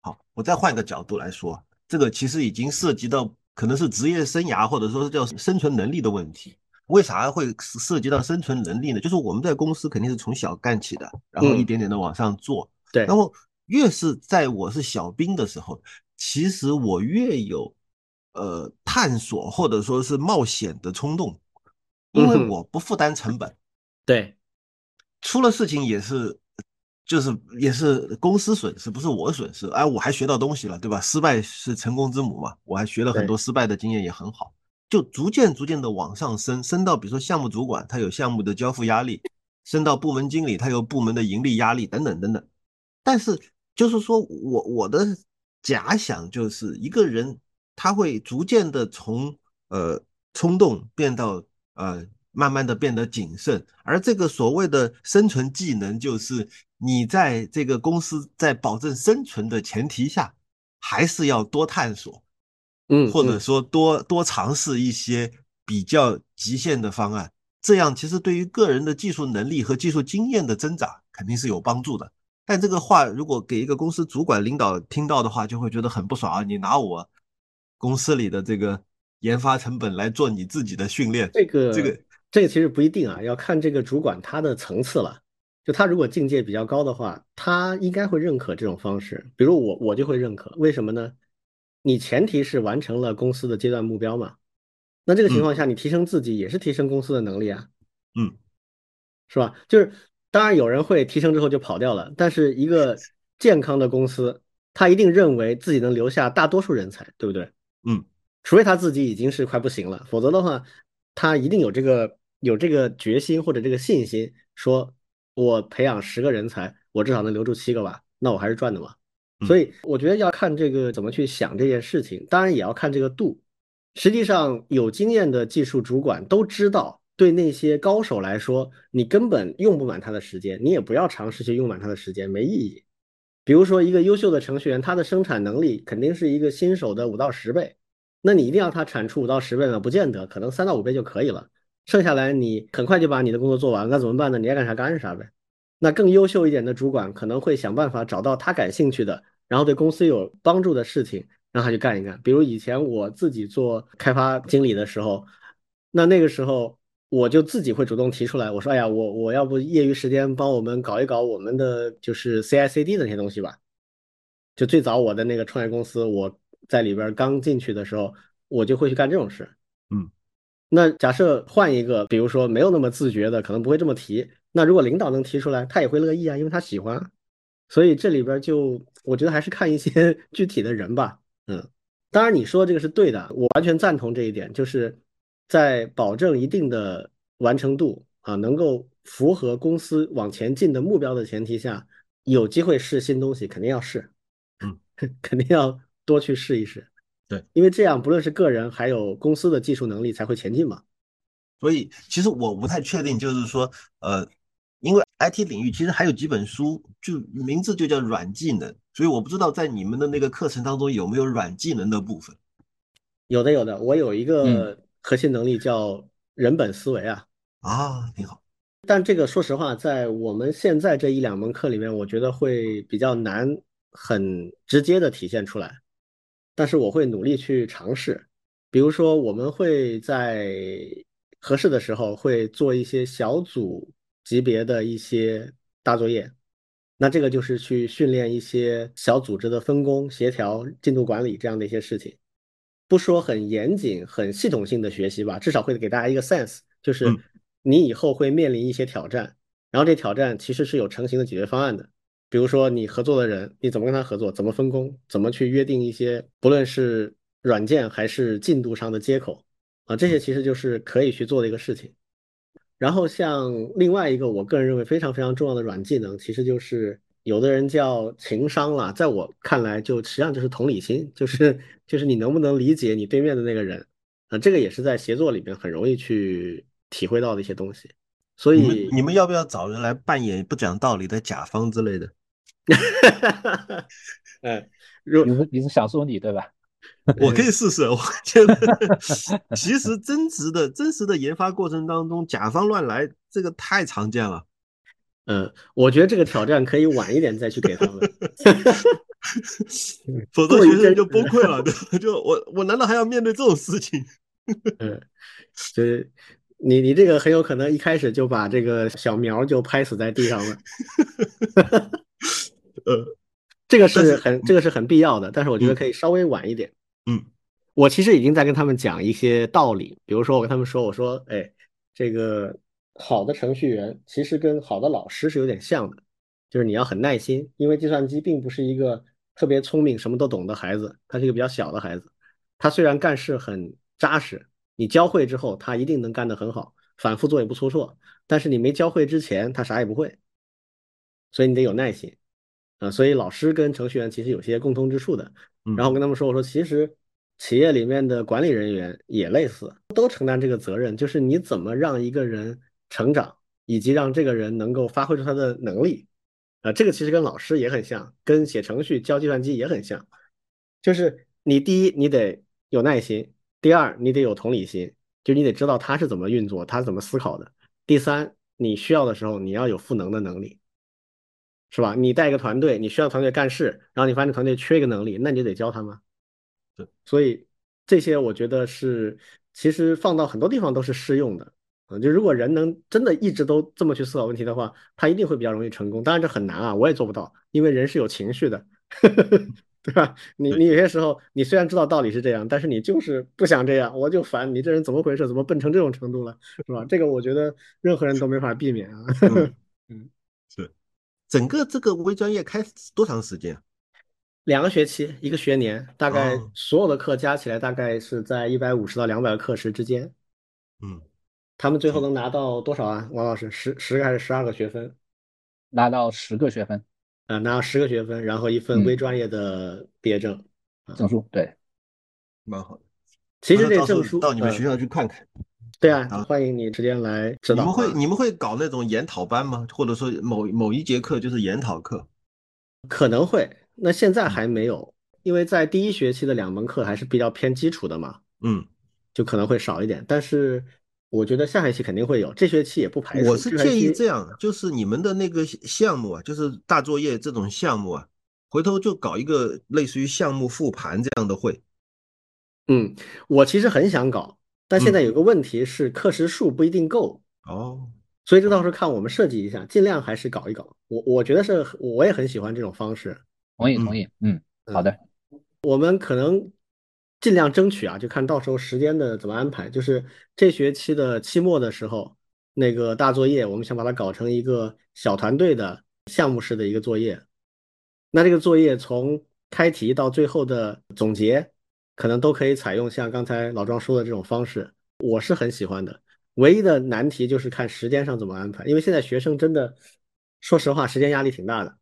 好，我再换一个角度来说，这个其实已经涉及到可能是职业生涯或者说是叫生存能力的问题。为啥会涉及到生存能力呢？就是我们在公司肯定是从小干起的，然后一点点的往上做。对，然后越是在我是小兵的时候，其实我越有。呃，探索或者说是冒险的冲动，因为我不负担成本，对，出了事情也是，就是也是公司损失，不是我损失。哎，我还学到东西了，对吧？失败是成功之母嘛，我还学了很多失败的经验，也很好。就逐渐逐渐的往上升，升到比如说项目主管，他有项目的交付压力；升到部门经理，他有部门的盈利压力，等等等等。但是就是说我我的假想就是一个人。他会逐渐的从呃冲动变到呃慢慢的变得谨慎，而这个所谓的生存技能，就是你在这个公司在保证生存的前提下，还是要多探索，嗯，或者说多多尝试一些比较极限的方案，这样其实对于个人的技术能力和技术经验的增长肯定是有帮助的。但这个话如果给一个公司主管领导听到的话，就会觉得很不爽啊！你拿我。公司里的这个研发成本来做你自己的训练，这个这个这个其实不一定啊，要看这个主管他的层次了。就他如果境界比较高的话，他应该会认可这种方式。比如我，我就会认可。为什么呢？你前提是完成了公司的阶段目标嘛？那这个情况下，你提升自己也是提升公司的能力啊。嗯，是吧？就是当然有人会提升之后就跑掉了，但是一个健康的公司，他一定认为自己能留下大多数人才，对不对？嗯，除非他自己已经是快不行了，否则的话，他一定有这个有这个决心或者这个信心，说我培养十个人才，我至少能留住七个吧，那我还是赚的嘛。所以我觉得要看这个怎么去想这件事情，当然也要看这个度。实际上，有经验的技术主管都知道，对那些高手来说，你根本用不满他的时间，你也不要尝试去用满他的时间，没意义。比如说，一个优秀的程序员，他的生产能力肯定是一个新手的五到十倍。那你一定要他产出五到十倍吗？不见得，可能三到五倍就可以了。剩下来你很快就把你的工作做完，那怎么办呢？你爱干啥干啥呗。那更优秀一点的主管可能会想办法找到他感兴趣的，然后对公司有帮助的事情，让他去干一干。比如以前我自己做开发经理的时候，那那个时候。我就自己会主动提出来，我说：“哎呀，我我要不业余时间帮我们搞一搞我们的就是 CI/CD 的那些东西吧。”就最早我的那个创业公司，我在里边刚进去的时候，我就会去干这种事。嗯，那假设换一个，比如说没有那么自觉的，可能不会这么提。那如果领导能提出来，他也会乐意啊，因为他喜欢。所以这里边就我觉得还是看一些 (laughs) 具体的人吧。嗯，当然你说这个是对的，我完全赞同这一点，就是。在保证一定的完成度啊，能够符合公司往前进的目标的前提下，有机会试新东西，肯定要试，嗯，(laughs) 肯定要多去试一试。对，因为这样不论是个人还有公司的技术能力才会前进嘛。所以其实我不太确定，就是说，呃，因为 IT 领域其实还有几本书，就名字就叫软技能，所以我不知道在你们的那个课程当中有没有软技能的部分。有的，有的，我有一个核心能力叫人本思维啊。啊，挺好。但这个说实话，在我们现在这一两门课里面，我觉得会比较难，很直接的体现出来。但是我会努力去尝试，比如说我们会在合适的时候会做一些小组级别的一些大作业，那这个就是去训练一些小组织的分工、协调、进度管理这样的一些事情。不说很严谨、很系统性的学习吧，至少会给大家一个 sense，就是。你以后会面临一些挑战，然后这挑战其实是有成型的解决方案的。比如说你合作的人，你怎么跟他合作，怎么分工，怎么去约定一些，不论是软件还是进度上的接口啊，这些其实就是可以去做的一个事情。然后像另外一个我个人认为非常非常重要的软技能，其实就是有的人叫情商了，在我看来就实际上就是同理心，就是就是你能不能理解你对面的那个人啊，这个也是在协作里面很容易去。体会到的一些东西，所以你们要不要找人来扮演不讲道理的甲方之类的？嗯，(laughs) 你是你是想说你对吧？(laughs) 我可以试试。我觉得其实真实的真实的研发过程当中，甲方乱来这个太常见了。嗯，我觉得这个挑战可以晚一点再去给他们，(laughs) 否则学生就崩溃了。就我我难道还要面对这种事情？(laughs) 嗯，就是。你你这个很有可能一开始就把这个小苗就拍死在地上了，呃，这个是很这个是很必要的，但是我觉得可以稍微晚一点。嗯，我其实已经在跟他们讲一些道理，比如说我跟他们说，我说，哎，这个好的程序员其实跟好的老师是有点像的，就是你要很耐心，因为计算机并不是一个特别聪明、什么都懂的孩子，他是一个比较小的孩子，他虽然干事很扎实。你教会之后，他一定能干得很好，反复做也不出错。但是你没教会之前，他啥也不会，所以你得有耐心啊。所以老师跟程序员其实有些共通之处的。然后跟他们说，我说其实企业里面的管理人员也类似，都承担这个责任，就是你怎么让一个人成长，以及让这个人能够发挥出他的能力啊。这个其实跟老师也很像，跟写程序教计算机也很像，就是你第一你得有耐心。第二，你得有同理心，就你得知道他是怎么运作，他是怎么思考的。第三，你需要的时候，你要有赋能的能力，是吧？你带一个团队，你需要团队干事，然后你发现团队缺一个能力，那你就得教他们。对，所以这些我觉得是，其实放到很多地方都是适用的。嗯，就如果人能真的一直都这么去思考问题的话，他一定会比较容易成功。当然这很难啊，我也做不到，因为人是有情绪的。(laughs) 对吧？你你有些时候，你虽然知道道理是这样，但是你就是不想这样，我就烦你这人怎么回事？怎么笨成这种程度了？是吧？这个我觉得任何人都没法避免啊。嗯，(laughs) 是。整个这个微专业开多长时间？两个学期，一个学年，大概所有的课加起来大概是在一百五十到两百个课时之间。嗯，他们最后能拿到多少啊？王老师，十十个还是十二个学分？拿到十个学分。啊，拿到十个学分，然后一份微专业的毕业证证书，对，蛮好的。其实这证书到你们学校去看看。对啊，欢迎你直接来指导。你们会你们会搞那种研讨班吗？或者说某某一节课就是研讨课？可能会，那现在还没有，因为在第一学期的两门课还是比较偏基础的嘛。嗯，就可能会少一点，但是。我觉得下学期肯定会有，这学期也不排除。我是建议这样，就是你们的那个项目啊，就是大作业这种项目啊，回头就搞一个类似于项目复盘这样的会。嗯，我其实很想搞，但现在有个问题是课时数不一定够。哦，所以这到时候看我们设计一下，尽量还是搞一搞。我我觉得是，我也很喜欢这种方式。同意同意，嗯，好的，我们可能。尽量争取啊，就看到时候时间的怎么安排。就是这学期的期末的时候，那个大作业，我们想把它搞成一个小团队的项目式的一个作业。那这个作业从开题到最后的总结，可能都可以采用像刚才老庄说的这种方式，我是很喜欢的。唯一的难题就是看时间上怎么安排，因为现在学生真的，说实话，时间压力挺大的。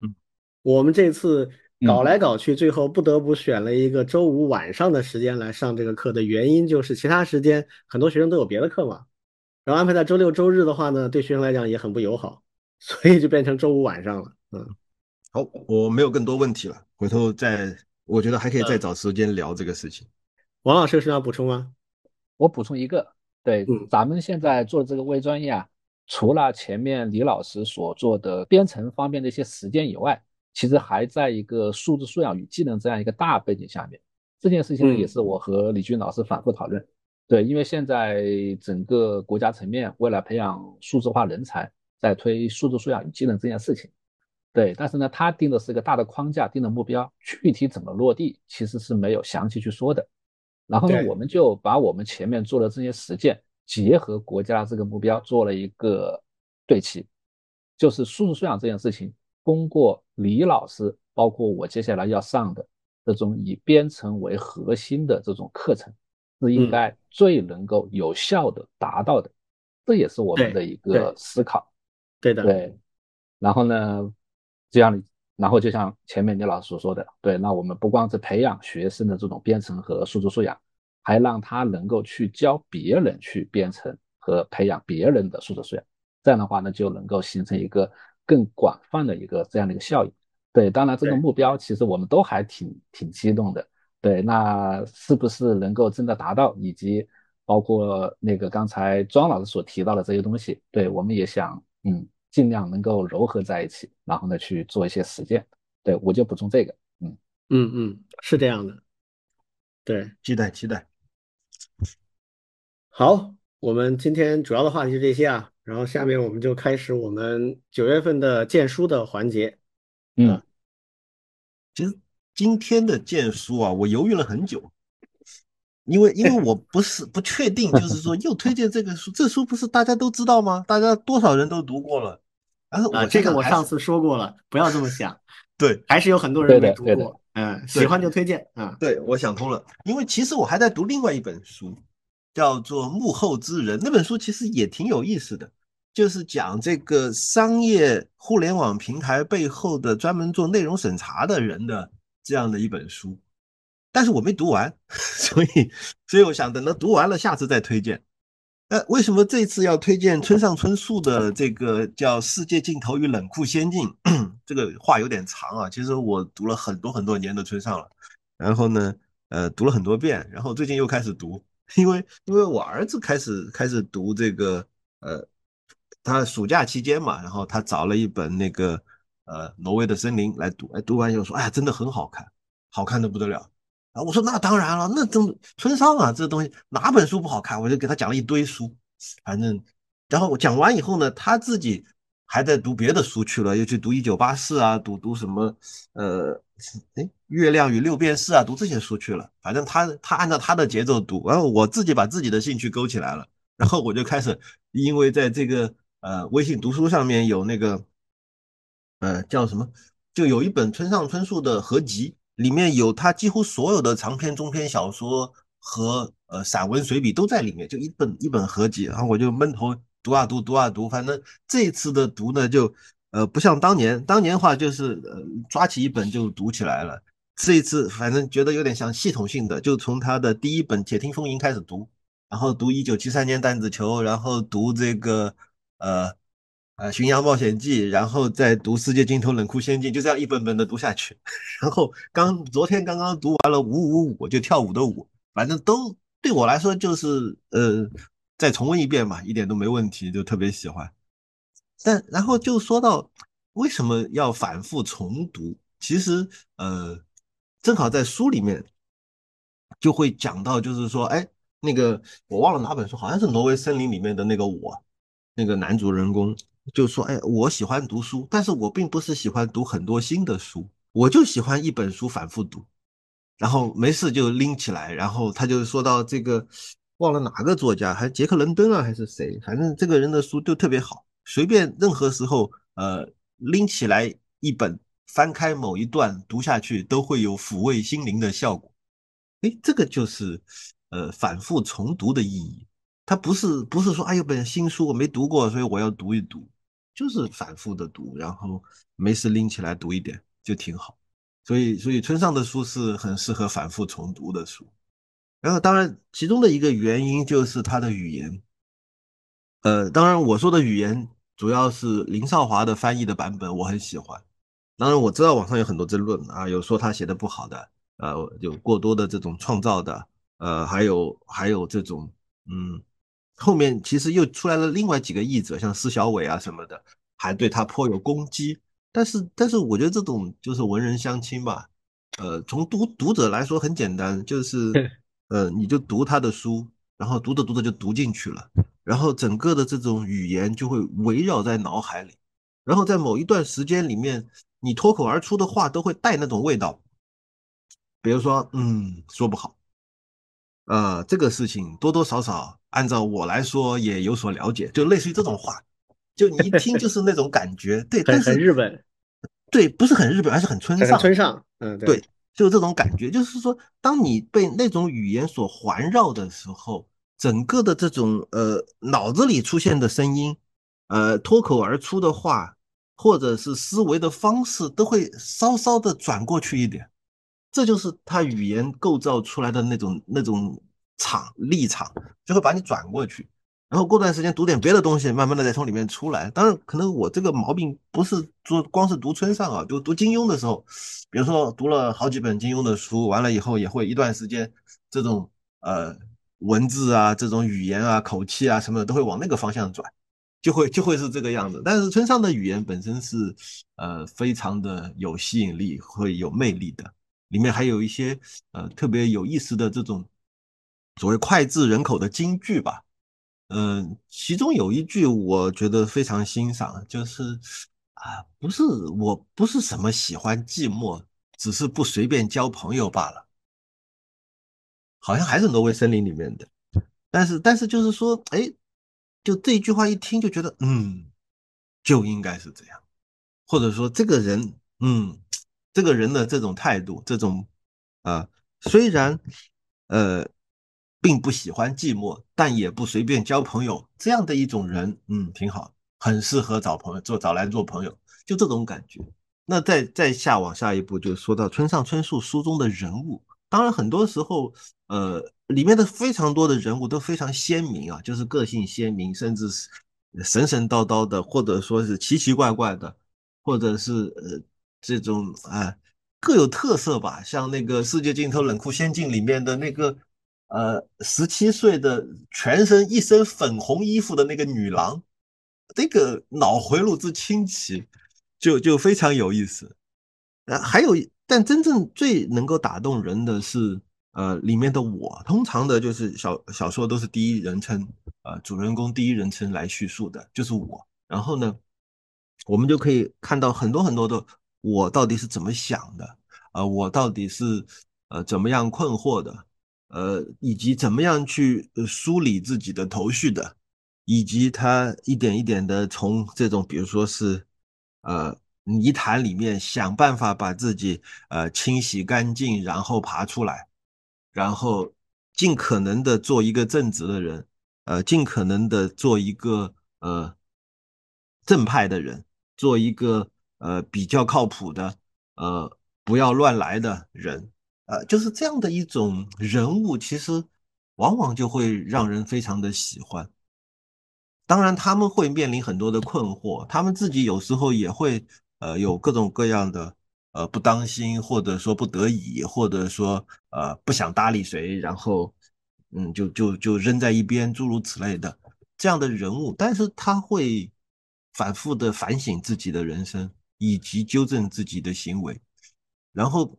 嗯我们这次搞来搞去，最后不得不选了一个周五晚上的时间来上这个课的原因，就是其他时间很多学生都有别的课嘛，然后安排在周六周日的话呢，对学生来讲也很不友好，所以就变成周五晚上了。嗯，好，我没有更多问题了，回头再，我觉得还可以再找时间聊这个事情。王老师有什么要补充吗？我补充一个，对，咱们现在做这个微专业啊，除了前面李老师所做的编程方面的一些实践以外，其实还在一个数字素养与技能这样一个大背景下面。这件事情呢，也是我和李军老师反复讨论。对，因为现在整个国家层面为了培养数字化人才，在推数字素养与技能这件事情。对，但是呢，他定的是一个大的框架，定的目标，具体怎么落地，其实是没有详细去说的。然后呢，我们就把我们前面做的这些实践，结合国家这个目标做了一个对齐，就是数字素养这件事情，通过李老师，包括我接下来要上的这种以编程为核心的这种课程，是应该最能够有效的达到的，这也是我们的一个思考。对的，对。然后呢，这样。然后就像前面李老师所说的，对，那我们不光是培养学生的这种编程和数字素养，还让他能够去教别人去编程和培养别人的数字素养，这样的话呢，就能够形成一个更广泛的一个这样的一个效应。对，当然这个目标其实我们都还挺挺激动的。对，那是不是能够真的达到，以及包括那个刚才庄老师所提到的这些东西，对，我们也想，嗯。尽量能够糅合在一起，然后呢去做一些实践。对我就补充这个，嗯嗯嗯，是这样的，对，期待期待。好，我们今天主要的话题就这些啊，然后下面我们就开始我们九月份的荐书的环节。嗯，其实今天的荐书啊，我犹豫了很久，因为因为我不是不确定，就是说又推荐这个书，这书不是大家都知道吗？大家多少人都读过了。然后啊，这个我上次说过了，不要这么想。对，还是有很多人没读过。嗯，喜欢就推荐。啊，对，我想通了。因为其实我还在读另外一本书，叫做《幕后之人》。那本书其实也挺有意思的，就是讲这个商业互联网平台背后的专门做内容审查的人的这样的一本书。但是我没读完，(laughs) 所以，所以我想等到读完了，下次再推荐。呃，为什么这次要推荐村上春树的这个叫《世界尽头与冷酷仙境》？(clears throat) 这个话有点长啊。其实我读了很多很多年的村上了，然后呢，呃，读了很多遍，然后最近又开始读，因为因为我儿子开始开始读这个，呃，他暑假期间嘛，然后他找了一本那个呃《挪威的森林》来读，哎，读完以后说，哎呀，真的很好看，好看的不得了。啊我说那当然了，那真村上啊，这东西哪本书不好看？我就给他讲了一堆书，反正，然后我讲完以后呢，他自己还在读别的书去了，又去读《一九八四》啊，读读什么呃，哎，《月亮与六便士》啊，读这些书去了。反正他他按照他的节奏读，然后我自己把自己的兴趣勾起来了，然后我就开始，因为在这个呃微信读书上面有那个呃叫什么，就有一本村上春树的合集。里面有他几乎所有的长篇、中篇小说和呃散文随笔都在里面，就一本一本合集。然后我就闷头读啊读，读啊读。反正这次的读呢，就呃不像当年，当年的话就是呃抓起一本就读起来了。这一次反正觉得有点像系统性的，就从他的第一本《铁听风吟》开始读，然后读一九七三年弹子球，然后读这个呃。呃，《巡洋冒险记》，然后再读《世界尽头冷酷仙境》，就这样一本本的读下去。(laughs) 然后刚昨天刚刚读完了《五五五》，就跳舞的舞，反正都对我来说就是呃，再重温一遍嘛，一点都没问题，就特别喜欢。但然后就说到为什么要反复重读，其实呃，正好在书里面就会讲到，就是说，哎，那个我忘了哪本书，好像是《挪威森林》里面的那个我，那个男主人公。就说，哎，我喜欢读书，但是我并不是喜欢读很多新的书，我就喜欢一本书反复读，然后没事就拎起来，然后他就说到这个，忘了哪个作家，还杰克伦敦啊，还是谁，反正这个人的书都特别好，随便任何时候，呃，拎起来一本，翻开某一段读下去，都会有抚慰心灵的效果。哎，这个就是，呃，反复重读的意义，它不是不是说，哎，有本新书我没读过，所以我要读一读。就是反复的读，然后没事拎起来读一点，就挺好。所以，所以村上的书是很适合反复重读的书。然后，当然，其中的一个原因就是他的语言。呃，当然，我说的语言主要是林少华的翻译的版本，我很喜欢。当然，我知道网上有很多争论啊，有说他写的不好的，呃，有过多的这种创造的，呃，还有还有这种，嗯，后面其实又出来了另外几个译者，像施小伟啊什么的，还对他颇有攻击。但是，但是我觉得这种就是文人相亲吧，呃，从读读者来说很简单，就是，呃，你就读他的书，然后读着读着就读进去了，然后整个的这种语言就会围绕在脑海里，然后在某一段时间里面，你脱口而出的话都会带那种味道，比如说，嗯，说不好，呃，这个事情多多少少按照我来说也有所了解，就类似于这种话。就你一听 (laughs) 就是那种感觉，对，但是很日本，对，不是很日本，而是很村上，村上，嗯，对，就是这种感觉，就是说，当你被那种语言所环绕的时候，整个的这种呃脑子里出现的声音，呃脱口而出的话，或者是思维的方式，都会稍稍的转过去一点，这就是他语言构造出来的那种那种场立场，就会把你转过去。然后过段时间读点别的东西，慢慢的再从里面出来。当然，可能我这个毛病不是说光是读村上啊，就读金庸的时候，比如说读了好几本金庸的书，完了以后也会一段时间，这种呃文字啊、这种语言啊、口气啊什么的都会往那个方向转，就会就会是这个样子。但是村上的语言本身是呃非常的有吸引力，会有魅力的，里面还有一些呃特别有意思的这种所谓脍炙人口的金句吧。嗯，其中有一句我觉得非常欣赏，就是啊，不是我不是什么喜欢寂寞，只是不随便交朋友罢了。好像还是挪威森林里面的，但是但是就是说，哎，就这一句话一听就觉得，嗯，就应该是这样，或者说这个人，嗯，这个人的这种态度，这种啊，虽然呃。并不喜欢寂寞，但也不随便交朋友，这样的一种人，嗯，挺好，很适合找朋友做找来做朋友，就这种感觉。那再再下往下一步，就说到村上春树书中的人物，当然很多时候，呃，里面的非常多的人物都非常鲜明啊，就是个性鲜明，甚至是神神叨叨的，或者说是奇奇怪怪的，或者是呃这种啊各有特色吧，像那个世界尽头冷酷仙境里面的那个。呃，十七岁的全身一身粉红衣服的那个女郎，这个脑回路之清奇，就就非常有意思。呃，还有，但真正最能够打动人的是，呃，里面的我，通常的就是小小说都是第一人称，呃，主人公第一人称来叙述的，就是我。然后呢，我们就可以看到很多很多的我到底是怎么想的，呃，我到底是呃怎么样困惑的。呃，以及怎么样去梳理自己的头绪的，以及他一点一点的从这种，比如说是呃泥潭里面想办法把自己呃清洗干净，然后爬出来，然后尽可能的做一个正直的人，呃，尽可能的做一个呃正派的人，做一个呃比较靠谱的，呃不要乱来的人。呃，就是这样的一种人物，其实往往就会让人非常的喜欢。当然，他们会面临很多的困惑，他们自己有时候也会呃有各种各样的呃不当心，或者说不得已，或者说呃不想搭理谁，然后嗯就就就扔在一边，诸如此类的这样的人物。但是他会反复的反省自己的人生，以及纠正自己的行为，然后。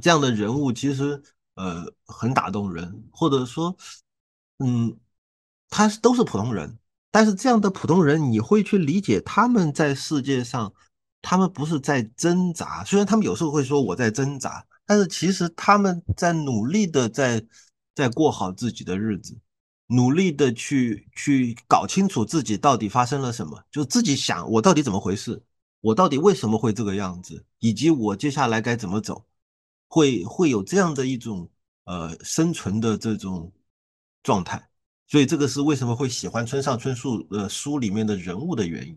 这样的人物其实呃很打动人，或者说，嗯，他是都是普通人，但是这样的普通人，你会去理解他们在世界上，他们不是在挣扎，虽然他们有时候会说我在挣扎，但是其实他们在努力的在在过好自己的日子，努力的去去搞清楚自己到底发生了什么，就自己想我到底怎么回事，我到底为什么会这个样子，以及我接下来该怎么走。会会有这样的一种呃生存的这种状态，所以这个是为什么会喜欢村上春树呃书里面的人物的原因。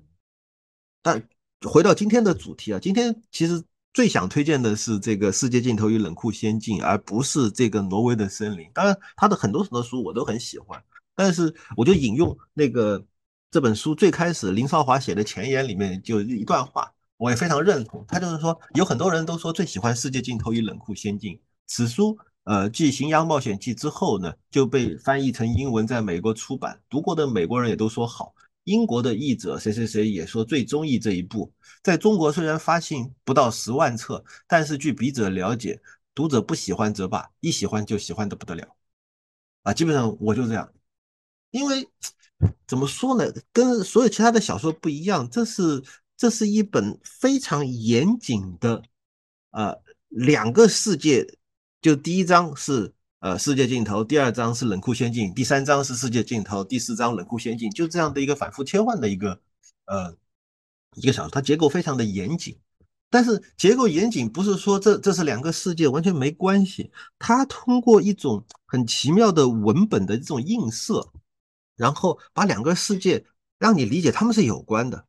但回到今天的主题啊，今天其实最想推荐的是这个《世界尽头与冷酷仙境》，而不是这个《挪威的森林》。当然，他的很多很多书我都很喜欢，但是我就引用那个这本书最开始林少华写的前言里面就一段话，我也非常认同。他就是说，有很多人都说最喜欢《世界尽头与冷酷仙境》此书，呃，继《行阳冒险记》之后呢，就被翻译成英文，在美国出版，读过的美国人也都说好。英国的译者谁谁谁也说最中意这一部，在中国虽然发行不到十万册，但是据笔者了解，读者不喜欢则罢，一喜欢就喜欢的不得了，啊，基本上我就这样，因为怎么说呢，跟所有其他的小说不一样，这是这是一本非常严谨的，呃，两个世界，就第一章是。呃，世界尽头，第二章是冷酷仙境，第三章是世界尽头，第四章冷酷仙境，就这样的一个反复切换的一个呃一个小说，它结构非常的严谨。但是结构严谨不是说这这是两个世界完全没关系，它通过一种很奇妙的文本的这种映射，然后把两个世界让你理解他们是有关的。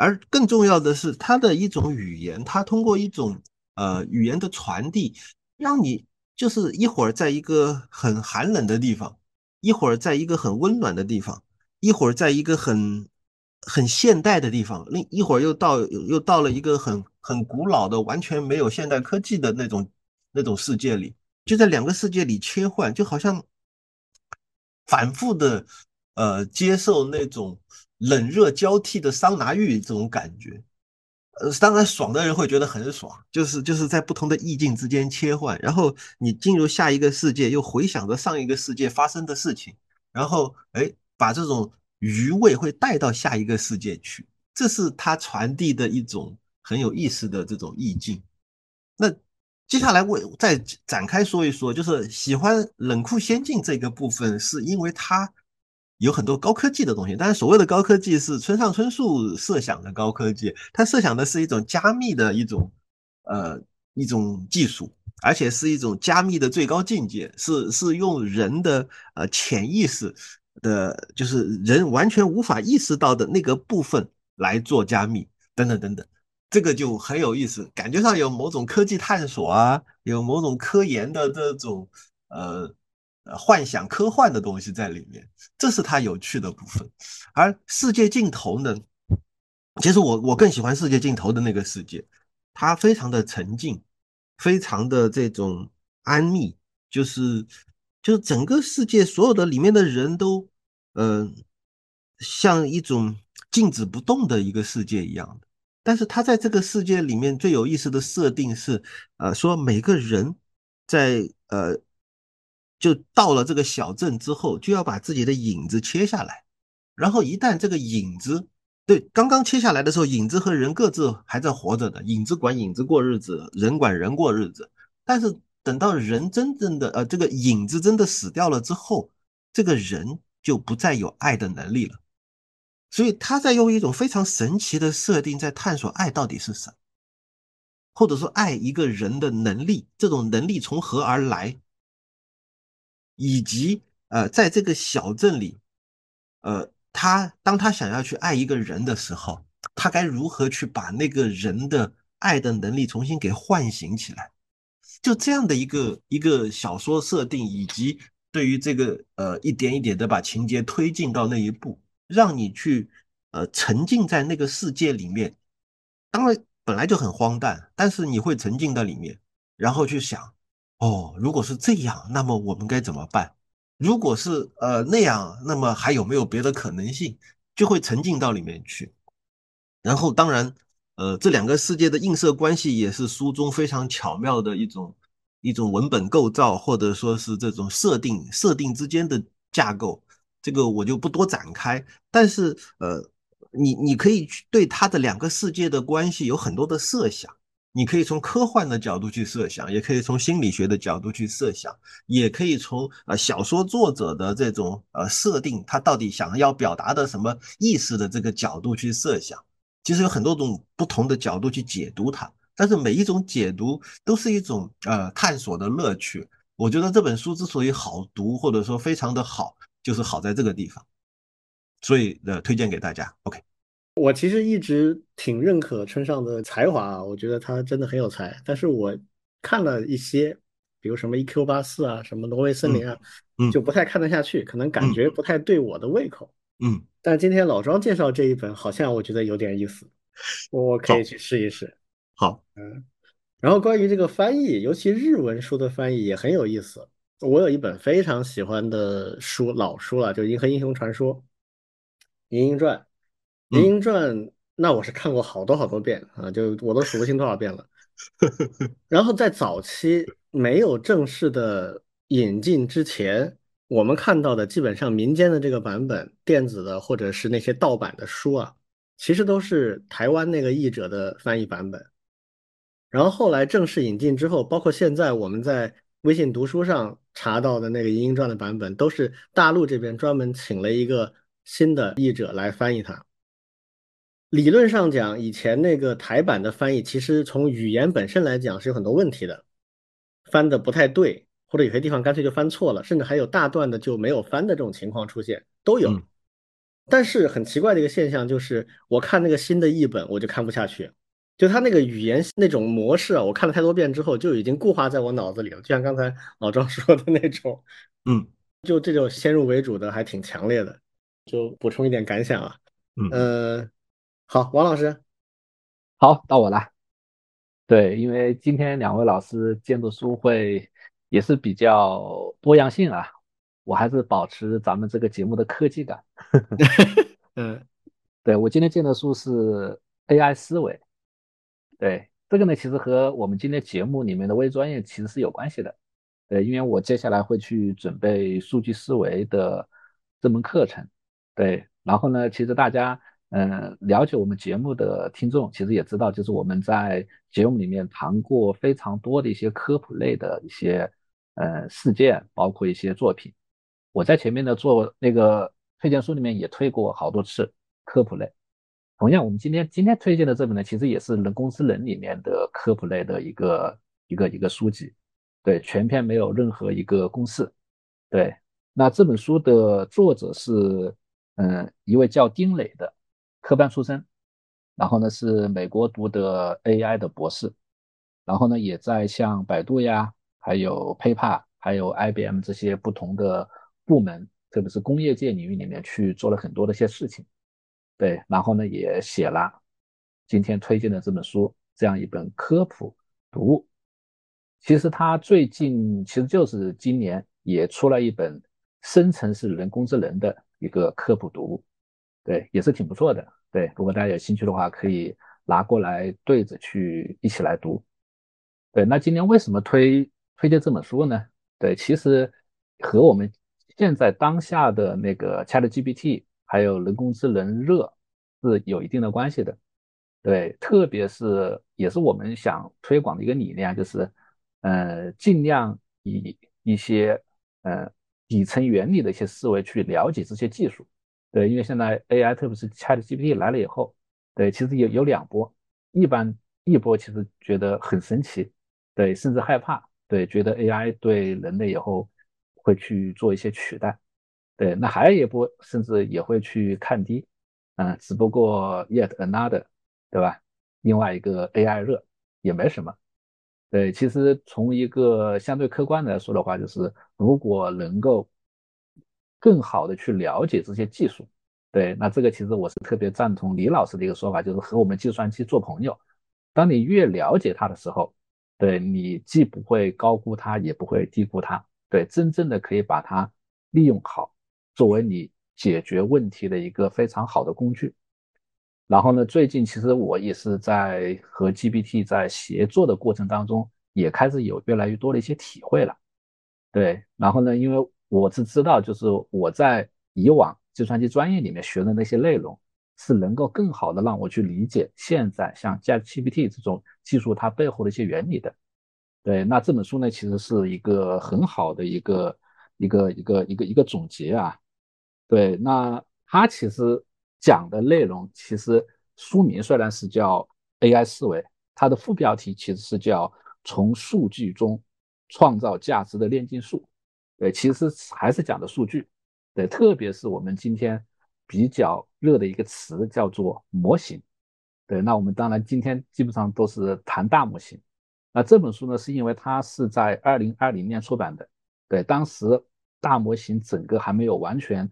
而更重要的是，它的一种语言，它通过一种呃语言的传递，让你。就是一会儿在一个很寒冷的地方，一会儿在一个很温暖的地方，一会儿在一个很很现代的地方，另一会儿又到又到了一个很很古老的、完全没有现代科技的那种那种世界里，就在两个世界里切换，就好像反复的呃接受那种冷热交替的桑拿浴这种感觉。呃，当然，爽的人会觉得很爽，就是就是在不同的意境之间切换，然后你进入下一个世界，又回想着上一个世界发生的事情，然后哎，把这种余味会带到下一个世界去，这是他传递的一种很有意思的这种意境。那接下来我再展开说一说，就是喜欢冷酷仙境这个部分，是因为它。有很多高科技的东西，但是所谓的高科技是村上春树设想的高科技，他设想的是一种加密的一种，呃，一种技术，而且是一种加密的最高境界，是是用人的呃潜意识的，就是人完全无法意识到的那个部分来做加密，等等等等，这个就很有意思，感觉上有某种科技探索啊，有某种科研的这种呃。幻想科幻的东西在里面，这是它有趣的部分。而世界尽头呢，其实我我更喜欢世界尽头的那个世界，它非常的沉静，非常的这种安谧，就是就是整个世界所有的里面的人都，嗯，像一种静止不动的一个世界一样的。但是它在这个世界里面最有意思的设定是，呃，说每个人在呃。就到了这个小镇之后，就要把自己的影子切下来，然后一旦这个影子对刚刚切下来的时候，影子和人各自还在活着的，影子管影子过日子，人管人过日子。但是等到人真正的呃这个影子真的死掉了之后，这个人就不再有爱的能力了。所以他在用一种非常神奇的设定，在探索爱到底是什么，或者说爱一个人的能力，这种能力从何而来？以及呃，在这个小镇里，呃，他当他想要去爱一个人的时候，他该如何去把那个人的爱的能力重新给唤醒起来？就这样的一个一个小说设定，以及对于这个呃一点一点的把情节推进到那一步，让你去呃沉浸在那个世界里面。当然本来就很荒诞，但是你会沉浸在里面，然后去想。哦，如果是这样，那么我们该怎么办？如果是呃那样，那么还有没有别的可能性？就会沉浸到里面去。然后，当然，呃，这两个世界的映射关系也是书中非常巧妙的一种一种文本构造，或者说是这种设定设定之间的架构。这个我就不多展开。但是，呃，你你可以去对它的两个世界的关系有很多的设想。你可以从科幻的角度去设想，也可以从心理学的角度去设想，也可以从呃小说作者的这种呃设定，他到底想要表达的什么意思的这个角度去设想。其实有很多种不同的角度去解读它，但是每一种解读都是一种呃探索的乐趣。我觉得这本书之所以好读，或者说非常的好，就是好在这个地方，所以呃推荐给大家。OK。我其实一直挺认可村上的才华啊，我觉得他真的很有才。但是我看了一些，比如什么 E.Q. 八四啊，什么挪威森林啊，就不太看得下去，可能感觉不太对我的胃口。嗯。但今天老庄介绍这一本，好像我觉得有点意思，我可以去试一试。好，嗯。然后关于这个翻译，尤其日文书的翻译也很有意思。我有一本非常喜欢的书，老书了，就《银河英雄传说》《银鹰传》。《银鹰传》那我是看过好多好多遍啊，就我都数不清多少遍了。(laughs) 然后在早期没有正式的引进之前，我们看到的基本上民间的这个版本，电子的或者是那些盗版的书啊，其实都是台湾那个译者的翻译版本。然后后来正式引进之后，包括现在我们在微信读书上查到的那个《银鹰传》的版本，都是大陆这边专门请了一个新的译者来翻译它。理论上讲，以前那个台版的翻译，其实从语言本身来讲是有很多问题的，翻的不太对，或者有些地方干脆就翻错了，甚至还有大段的就没有翻的这种情况出现，都有。但是很奇怪的一个现象就是，我看那个新的译本，我就看不下去。就他那个语言那种模式啊，我看了太多遍之后就已经固化在我脑子里了。就像刚才老张 (laughs) 说的那种，嗯，(laughs) 就这种先入为主的还挺强烈的。就补充一点感想啊，嗯，好，王老师，好，到我了。对，因为今天两位老师监督书会也是比较多样性啊，我还是保持咱们这个节目的科技感。(laughs) 嗯，对我今天荐的书是 AI 思维。对这个呢，其实和我们今天节目里面的微专业其实是有关系的。对，因为我接下来会去准备数据思维的这门课程。对，然后呢，其实大家嗯了解我们节目的听众，其实也知道，就是我们在节目里面谈过非常多的一些科普类的一些呃事件，包括一些作品。我在前面的做那个推荐书里面也推过好多次科普类。同样，我们今天今天推荐的这本呢，其实也是人工智能里面的科普类的一个一个一个书籍，对，全篇没有任何一个公式，对。那这本书的作者是，嗯，一位叫丁磊的科班出身，然后呢是美国读的 AI 的博士，然后呢也在像百度呀，还有 PayPal，还有 IBM 这些不同的部门，特别是工业界领域里面去做了很多的一些事情。对，然后呢，也写了今天推荐的这本书，这样一本科普读物。其实他最近其实就是今年也出了一本生成式人工智能的一个科普读物，对，也是挺不错的。对，如果大家有兴趣的话，可以拿过来对着去一起来读。对，那今天为什么推推荐这本书呢？对，其实和我们现在当下的那个 ChatGPT。还有人工智能热是有一定的关系的，对，特别是也是我们想推广的一个理念，就是，呃，尽量以一些呃底层原理的一些思维去了解这些技术，对，因为现在 AI 特别是 ChatGPT 来了以后，对，其实有有两波，一般一波其实觉得很神奇，对，甚至害怕，对，觉得 AI 对人类以后会去做一些取代。对，那还有一波甚至也会去看低，嗯，只不过 yet another，对吧？另外一个 AI 热也没什么。对，其实从一个相对客观来说的话，就是如果能够更好的去了解这些技术，对，那这个其实我是特别赞同李老师的一个说法，就是和我们计算机做朋友。当你越了解它的时候，对你既不会高估它，也不会低估它，对，真正的可以把它利用好。作为你解决问题的一个非常好的工具，然后呢，最近其实我也是在和 GPT 在协作的过程当中，也开始有越来越多的一些体会了。对，然后呢，因为我是知道，就是我在以往计算机专业里面学的那些内容，是能够更好的让我去理解现在像 GPT 这种技术它背后的一些原理的。对，那这本书呢，其实是一个很好的一个一个一个一个一个总结啊。对，那它其实讲的内容，其实书名虽然是叫 AI 思维，它的副标题其实是叫从数据中创造价值的炼金术。对，其实还是讲的数据。对，特别是我们今天比较热的一个词叫做模型。对，那我们当然今天基本上都是谈大模型。那这本书呢，是因为它是在二零二零年出版的。对，当时大模型整个还没有完全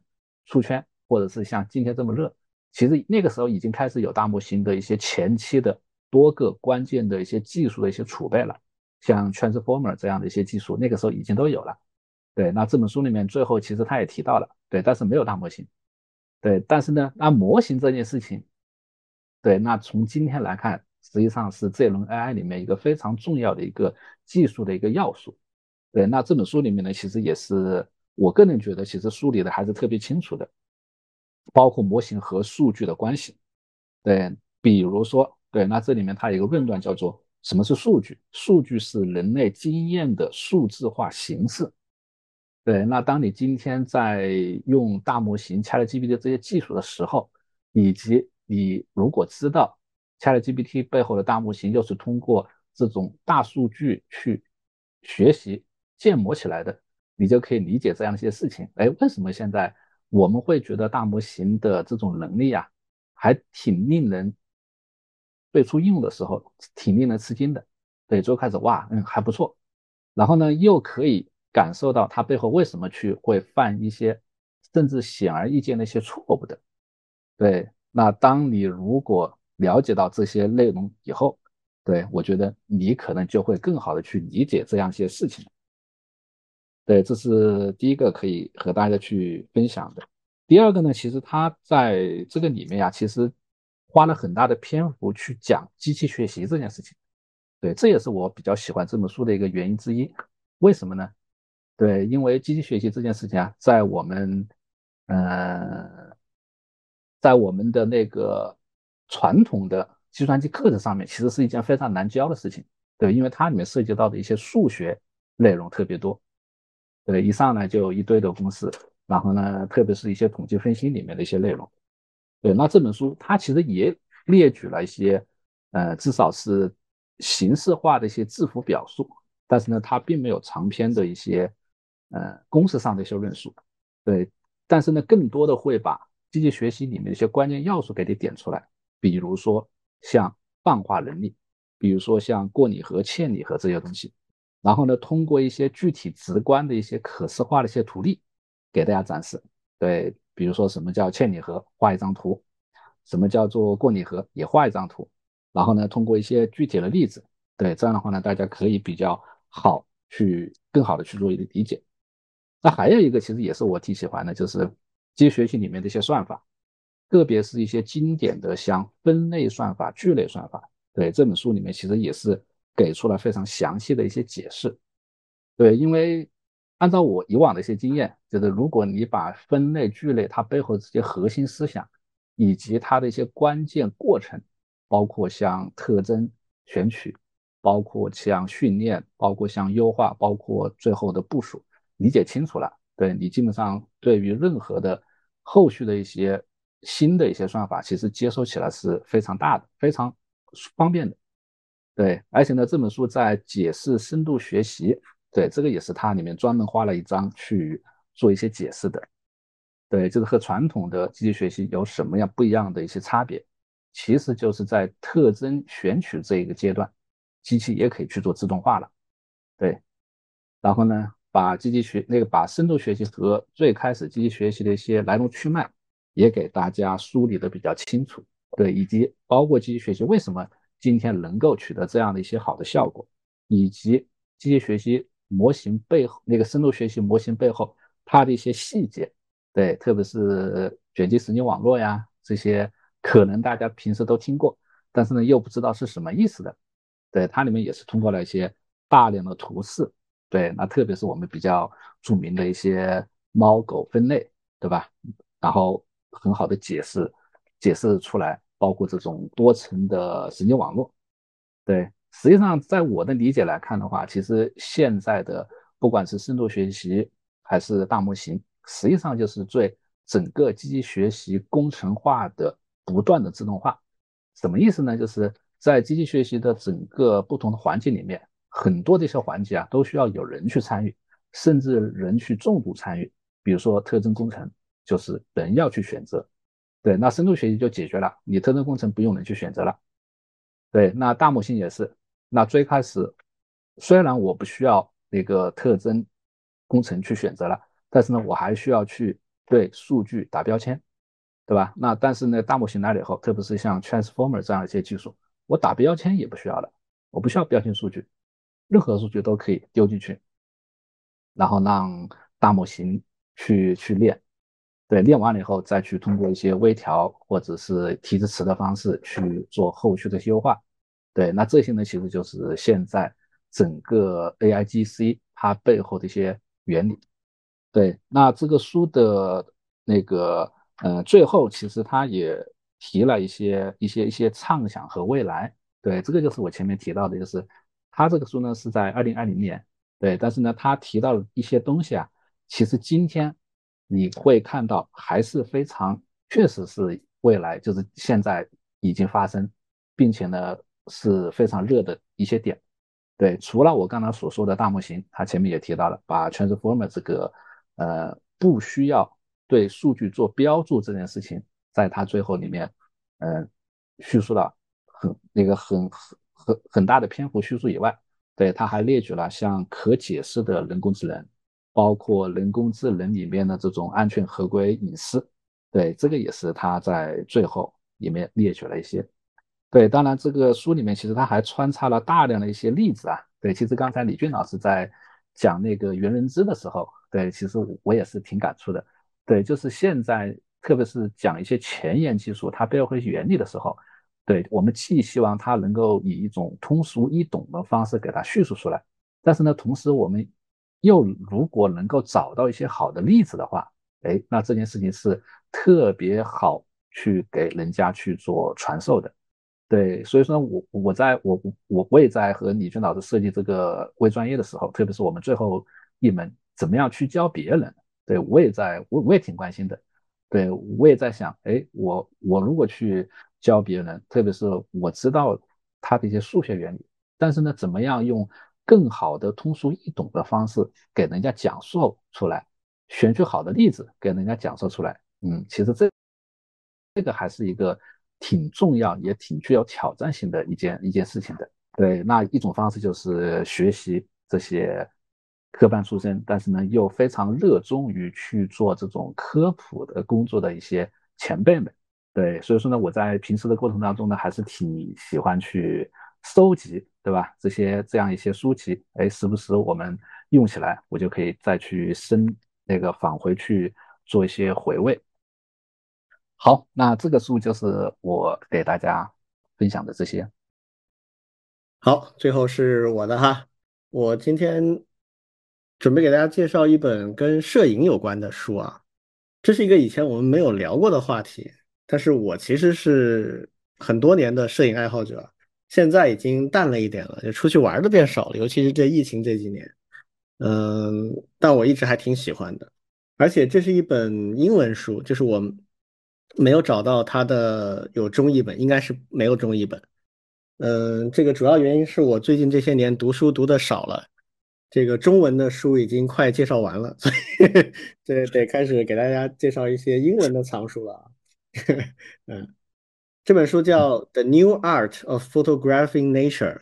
出圈，或者是像今天这么热。其实那个时候已经开始有大模型的一些前期的多个关键的一些技术的一些储备了，像 Transformer 这样的一些技术，那个时候已经都有了。对，那这本书里面最后其实他也提到了，对，但是没有大模型。对，但是呢，那模型这件事情。对，那从今天来看，实际上是这轮 AI 里面一个非常重要的一个技术的一个要素。对，那这本书里面呢，其实也是我个人觉得，其实梳理的还是特别清楚的，包括模型和数据的关系。对，比如说，对，那这里面它有一个论断叫做什么是数据？数据是人类经验的数字化形式。对，那当你今天在用大模型、ChatGPT 这些技术的时候，以及你如果知道 ChatGPT 背后的大模型又是通过这种大数据去学习建模起来的，你就可以理解这样一些事情。哎，为什么现在我们会觉得大模型的这种能力啊，还挺令人最初应用的时候挺令人吃惊的？对，最后开始哇，嗯，还不错。然后呢，又可以感受到他背后为什么去会犯一些甚至显而易见的一些错误的，对。那当你如果了解到这些内容以后，对我觉得你可能就会更好的去理解这样一些事情。对，这是第一个可以和大家去分享的。第二个呢，其实他在这个里面呀，其实花了很大的篇幅去讲机器学习这件事情。对，这也是我比较喜欢这本书的一个原因之一。为什么呢？对，因为机器学习这件事情啊，在我们，呃。在我们的那个传统的计算机课程上面，其实是一件非常难教的事情，对，因为它里面涉及到的一些数学内容特别多，对，一上来就一堆的公式，然后呢，特别是一些统计分析里面的一些内容，对，那这本书它其实也列举了一些，呃，至少是形式化的一些字符表述，但是呢，它并没有长篇的一些，呃，公式上的一些论述，对，但是呢，更多的会把机器学习里面一些关键要素给你点出来，比如说像泛化能力，比如说像过拟合、嵌拟合这些东西，然后呢，通过一些具体直观的一些可视化的一些图例给大家展示。对，比如说什么叫嵌拟合，画一张图；什么叫做过拟合，也画一张图。然后呢，通过一些具体的例子，对，这样的话呢，大家可以比较好去更好的去做一个理解。那还有一个，其实也是我挺喜欢的，就是。机器学习里面的一些算法，特别是一些经典的像分类算法、聚类算法，对这本书里面其实也是给出了非常详细的一些解释。对，因为按照我以往的一些经验，就是如果你把分类、聚类它背后这些核心思想，以及它的一些关键过程，包括像特征选取，包括像训练，包括像优化，包括最后的部署，理解清楚了，对你基本上对于任何的。后续的一些新的一些算法，其实接收起来是非常大的，非常方便的。对，而且呢，这本书在解释深度学习，对这个也是它里面专门花了一章去做一些解释的。对，就是和传统的机器学习有什么样不一样的一些差别，其实就是在特征选取这一个阶段，机器也可以去做自动化了。对，然后呢？把积极学那个把深度学习和最开始积极学习的一些来龙去脉也给大家梳理的比较清楚，对，以及包括积极学习为什么今天能够取得这样的一些好的效果，以及机器学习模型背后那个深度学习模型背后它的一些细节，对，特别是卷积神经网络呀这些，可能大家平时都听过，但是呢又不知道是什么意思的，对，它里面也是通过了一些大量的图示。对，那特别是我们比较著名的一些猫狗分类，对吧？然后很好的解释解释出来，包括这种多层的神经网络。对，实际上在我的理解来看的话，其实现在的不管是深度学习还是大模型，实际上就是对整个机器学习工程化的不断的自动化。什么意思呢？就是在机器学习的整个不同的环境里面。很多这些环节啊，都需要有人去参与，甚至人去重度参与。比如说特征工程，就是人要去选择对，那深度学习就解决了，你特征工程不用人去选择了。对，那大模型也是，那最开始虽然我不需要那个特征工程去选择了，但是呢，我还需要去对数据打标签，对吧？那但是呢，大模型来了以后，特别是像 Transformer 这样一些技术，我打标签也不需要了，我不需要标签数据，任何数据都可以丢进去，然后让大模型去去练。对，练完了以后再去通过一些微调或者是提示词的方式去做后续的优化。对，那这些呢，其实就是现在整个 AIGC 它背后的一些原理。对，那这个书的那个呃最后其实它也提了一些一些一些畅想和未来。对，这个就是我前面提到的，就是他这个书呢是在二零二零年，对，但是呢他提到了一些东西啊，其实今天。你会看到还是非常确实是未来，就是现在已经发生，并且呢是非常热的一些点。对，除了我刚才所说的大模型，他前面也提到了，把 transformer 这个呃不需要对数据做标注这件事情，在他最后里面，嗯，叙述了很那个很很很大的篇幅叙述以外，对，他还列举了像可解释的人工智能。包括人工智能里面的这种安全、合规、隐私，对这个也是他在最后里面列举了一些。对，当然这个书里面其实他还穿插了大量的一些例子啊。对，其实刚才李俊老师在讲那个元人知的时候，对，其实我也是挺感触的。对，就是现在特别是讲一些前沿技术它背后的原理的时候，对我们既希望它能够以一种通俗易懂的方式给它叙述出来，但是呢，同时我们。又如果能够找到一些好的例子的话，哎，那这件事情是特别好去给人家去做传授的。对，所以说，我我在我我我也在和李军老师设计这个微专业的时候，特别是我们最后一门怎么样去教别人，对我也在我我也挺关心的。对我也在想，哎，我我如果去教别人，特别是我知道他的一些数学原理，但是呢，怎么样用？更好的通俗易懂的方式给人家讲述出来，选取好的例子给人家讲述出来。嗯，其实这这个还是一个挺重要也挺具有挑战性的一件一件事情的。对，那一种方式就是学习这些科班出身，但是呢又非常热衷于去做这种科普的工作的一些前辈们。对，所以说呢，我在平时的过程当中呢，还是挺喜欢去收集。对吧？这些这样一些书籍，哎，时不时我们用起来，我就可以再去深那个返回去做一些回味。好，那这个书就是我给大家分享的这些。好，最后是我的哈，我今天准备给大家介绍一本跟摄影有关的书啊，这是一个以前我们没有聊过的话题，但是我其实是很多年的摄影爱好者。现在已经淡了一点了，就出去玩的变少了，尤其是这疫情这几年，嗯，但我一直还挺喜欢的，而且这是一本英文书，就是我没有找到它的有中译本，应该是没有中译本，嗯，这个主要原因是我最近这些年读书读的少了，这个中文的书已经快介绍完了，所以 (laughs) 这得开始给大家介绍一些英文的藏书了，嗯。这本书叫《The New Art of Photographing Nature》，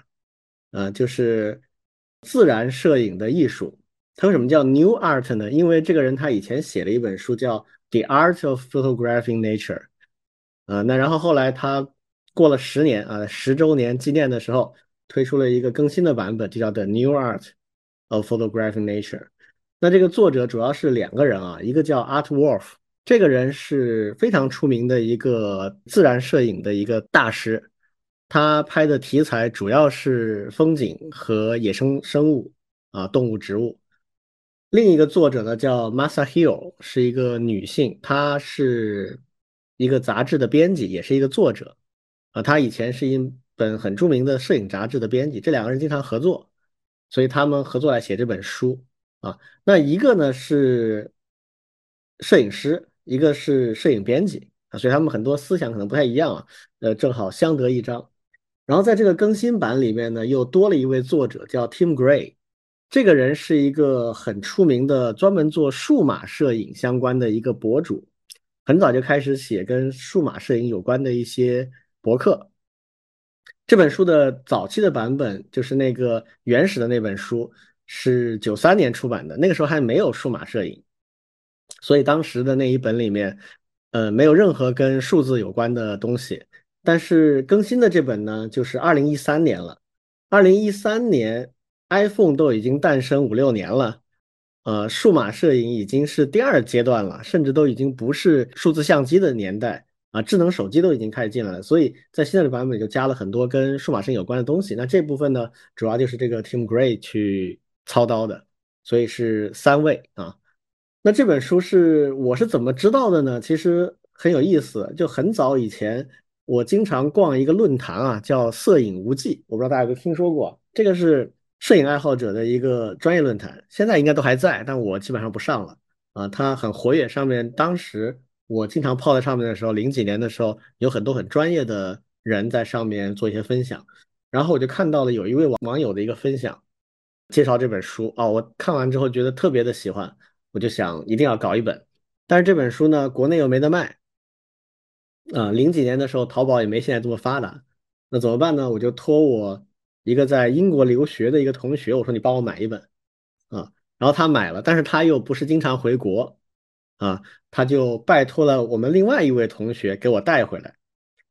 呃，就是自然摄影的艺术。它为什么叫 New Art 呢？因为这个人他以前写了一本书叫《The Art of Photographing Nature》，呃，那然后后来他过了十年啊，十周年纪念的时候，推出了一个更新的版本，就叫《The New Art of Photographing Nature》。那这个作者主要是两个人啊，一个叫 Art Wolf。这个人是非常出名的一个自然摄影的一个大师，他拍的题材主要是风景和野生生物啊，动物、植物。另一个作者呢叫 Masa Hill，是一个女性，她是一个杂志的编辑，也是一个作者啊。她以前是一本很著名的摄影杂志的编辑，这两个人经常合作，所以他们合作来写这本书啊。那一个呢是摄影师。一个是摄影编辑啊，所以他们很多思想可能不太一样啊，呃，正好相得益彰。然后在这个更新版里面呢，又多了一位作者叫 Tim Gray，这个人是一个很出名的专门做数码摄影相关的一个博主。很早就开始写跟数码摄影有关的一些博客。这本书的早期的版本，就是那个原始的那本书，是九三年出版的，那个时候还没有数码摄影，所以当时的那一本里面，呃，没有任何跟数字有关的东西。但是更新的这本呢，就是二零一三年了。二零一三年，iPhone 都已经诞生五六年了，呃，数码摄影已经是第二阶段了，甚至都已经不是数字相机的年代。啊，智能手机都已经开始进来了，所以在现在的版本就加了很多跟数码摄影有关的东西。那这部分呢，主要就是这个 Tim Gray 去操刀的，所以是三位啊。那这本书是我是怎么知道的呢？其实很有意思，就很早以前，我经常逛一个论坛啊，叫“摄影无忌”，我不知道大家有没有听说过，这个是摄影爱好者的一个专业论坛，现在应该都还在，但我基本上不上了啊。它很活跃，上面当时。我经常泡在上面的时候，零几年的时候，有很多很专业的人在上面做一些分享，然后我就看到了有一位网网友的一个分享，介绍这本书啊，我看完之后觉得特别的喜欢，我就想一定要搞一本，但是这本书呢，国内又没得卖，啊，零几年的时候淘宝也没现在这么发达，那怎么办呢？我就托我一个在英国留学的一个同学，我说你帮我买一本，啊，然后他买了，但是他又不是经常回国。啊，他就拜托了我们另外一位同学给我带回来，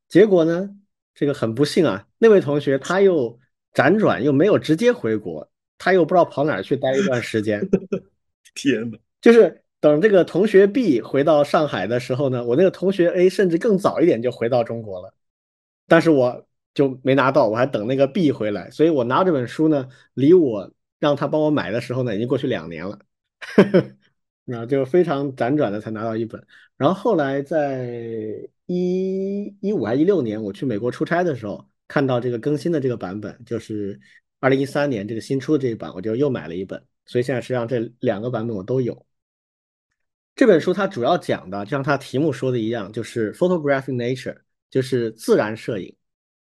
结果呢，这个很不幸啊，那位同学他又辗转又没有直接回国，他又不知道跑哪儿去待一段时间。(laughs) 天哪！就是等这个同学 B 回到上海的时候呢，我那个同学 A 甚至更早一点就回到中国了，但是我就没拿到，我还等那个 B 回来，所以我拿这本书呢，离我让他帮我买的时候呢，已经过去两年了。(laughs) 那就非常辗转的才拿到一本，然后后来在一一五还一六年，我去美国出差的时候，看到这个更新的这个版本，就是二零一三年这个新出的这一版，我就又买了一本。所以现在实际上这两个版本我都有。这本书它主要讲的，就像它题目说的一样，就是 photographing nature，就是自然摄影。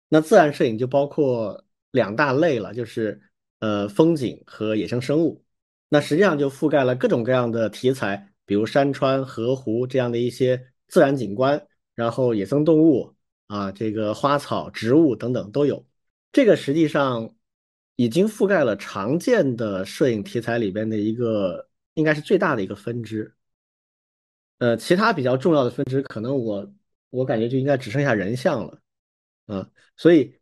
那自然摄影就包括两大类了，就是呃风景和野生生物。那实际上就覆盖了各种各样的题材，比如山川、河湖这样的一些自然景观，然后野生动物啊，这个花草、植物等等都有。这个实际上已经覆盖了常见的摄影题材里边的一个，应该是最大的一个分支。呃，其他比较重要的分支，可能我我感觉就应该只剩下人像了，嗯，所以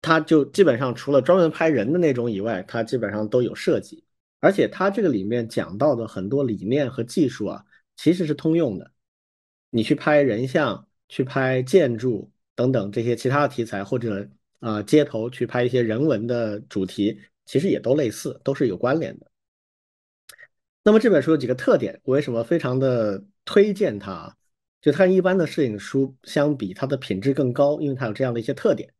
它就基本上除了专门拍人的那种以外，它基本上都有设计。而且它这个里面讲到的很多理念和技术啊，其实是通用的。你去拍人像、去拍建筑等等这些其他的题材，或者啊街头去拍一些人文的主题，其实也都类似，都是有关联的。那么这本书有几个特点，我为什么非常的推荐它？就它跟一般的摄影书相比，它的品质更高，因为它有这样的一些特点。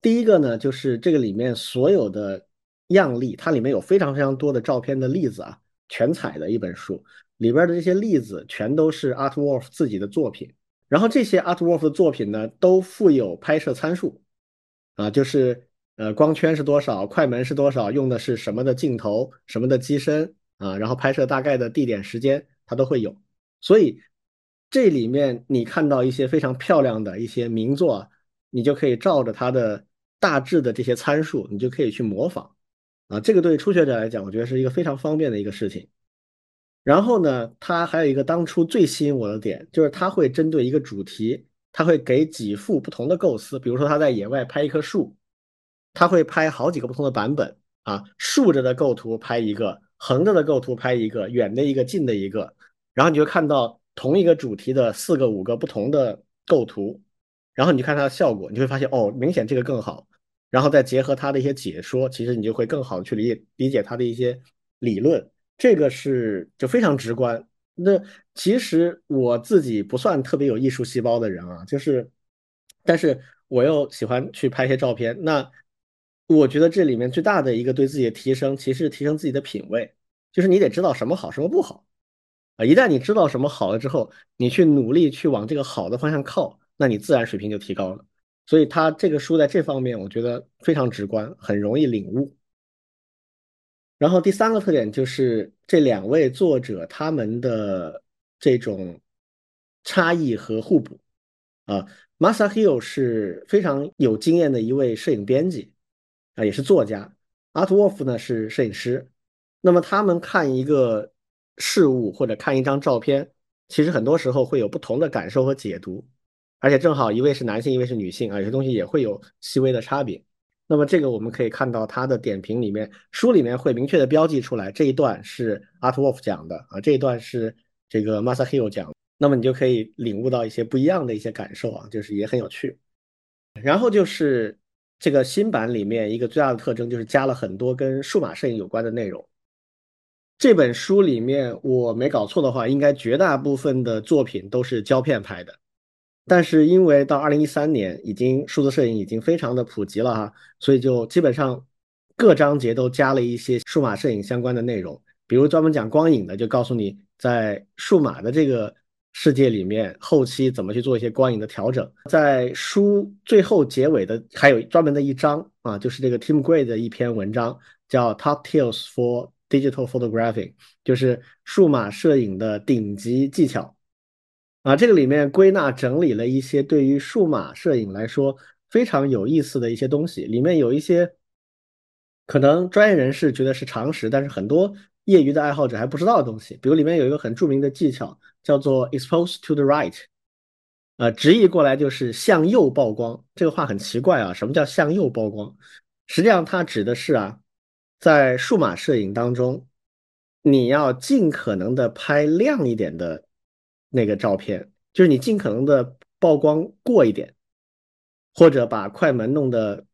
第一个呢，就是这个里面所有的。样例，它里面有非常非常多的照片的例子啊，全彩的一本书，里边的这些例子全都是 Artwolf 自己的作品，然后这些 Artwolf 的作品呢，都附有拍摄参数，啊，就是呃光圈是多少，快门是多少，用的是什么的镜头，什么的机身啊，然后拍摄大概的地点时间，它都会有，所以这里面你看到一些非常漂亮的一些名作，你就可以照着它的大致的这些参数，你就可以去模仿。啊，这个对初学者来讲，我觉得是一个非常方便的一个事情。然后呢，它还有一个当初最吸引我的点，就是它会针对一个主题，它会给几幅不同的构思。比如说他在野外拍一棵树，他会拍好几个不同的版本啊，竖着的构图拍一个，横着的构图拍一个，远的一个，近的一个，然后你就看到同一个主题的四个、五个不同的构图，然后你就看它的效果，你就会发现哦，明显这个更好。然后再结合他的一些解说，其实你就会更好的去理解理解他的一些理论，这个是就非常直观。那其实我自己不算特别有艺术细胞的人啊，就是，但是我又喜欢去拍一些照片。那我觉得这里面最大的一个对自己的提升，其实是提升自己的品味，就是你得知道什么好，什么不好啊。一旦你知道什么好了之后，你去努力去往这个好的方向靠，那你自然水平就提高了。所以他这个书在这方面，我觉得非常直观，很容易领悟。然后第三个特点就是这两位作者他们的这种差异和互补。啊，Masahiro 是非常有经验的一位摄影编辑，啊，也是作家。Art Wolf 呢是摄影师。那么他们看一个事物或者看一张照片，其实很多时候会有不同的感受和解读，而且正好一位是男性，一位是女性啊，有些东西也会有细微的差别。那么这个我们可以看到他的点评里面，书里面会明确的标记出来，这一段是 Art Wolf 讲的啊，这一段是这个 Masahiro 讲。那么你就可以领悟到一些不一样的一些感受啊，就是也很有趣。然后就是这个新版里面一个最大的特征就是加了很多跟数码摄影有关的内容。这本书里面我没搞错的话，应该绝大部分的作品都是胶片拍的。但是因为到二零一三年已经数字摄影已经非常的普及了哈，所以就基本上各章节都加了一些数码摄影相关的内容，比如专门讲光影的，就告诉你在数码的这个。世界里面后期怎么去做一些光影的调整？在书最后结尾的还有专门的一章啊，就是这个 Tim Gray 的一篇文章，叫 Top Tips for Digital Photographing，就是数码摄影的顶级技巧啊。这个里面归纳整理了一些对于数码摄影来说非常有意思的一些东西，里面有一些可能专业人士觉得是常识，但是很多业余的爱好者还不知道的东西。比如里面有一个很著名的技巧。叫做 expose to the right，呃，直译过来就是向右曝光。这个话很奇怪啊，什么叫向右曝光？实际上它指的是啊，在数码摄影当中，你要尽可能的拍亮一点的那个照片，就是你尽可能的曝光过一点，或者把快门弄得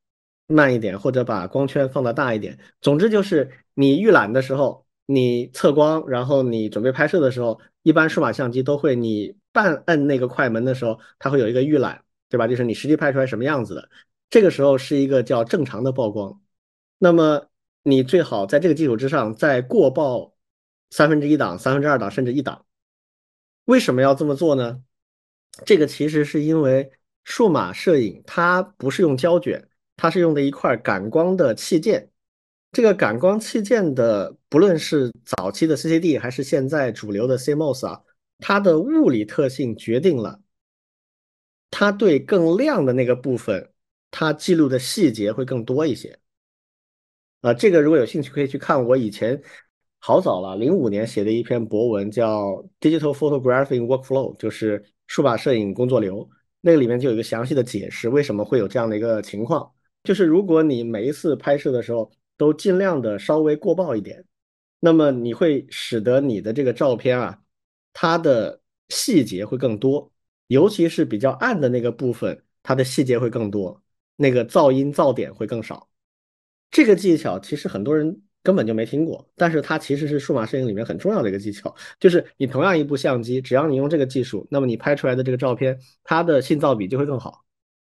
慢一点，或者把光圈放的大一点。总之就是你预览的时候。你测光，然后你准备拍摄的时候，一般数码相机都会，你半摁那个快门的时候，它会有一个预览，对吧？就是你实际拍出来什么样子的，这个时候是一个叫正常的曝光。那么你最好在这个基础之上再过曝三分之一档、三分之二档甚至一档。为什么要这么做呢？这个其实是因为数码摄影它不是用胶卷，它是用的一块感光的器件。这个感光器件的，不论是早期的 CCD 还是现在主流的 CMOS 啊，它的物理特性决定了，它对更亮的那个部分，它记录的细节会更多一些。啊，这个如果有兴趣可以去看我以前好早了，零五年写的一篇博文，叫《Digital Photography Workflow》，就是数码摄影工作流，那个里面就有一个详细的解释，为什么会有这样的一个情况，就是如果你每一次拍摄的时候，都尽量的稍微过曝一点，那么你会使得你的这个照片啊，它的细节会更多，尤其是比较暗的那个部分，它的细节会更多，那个噪音噪点会更少。这个技巧其实很多人根本就没听过，但是它其实是数码摄影里面很重要的一个技巧，就是你同样一部相机，只要你用这个技术，那么你拍出来的这个照片，它的信噪比就会更好，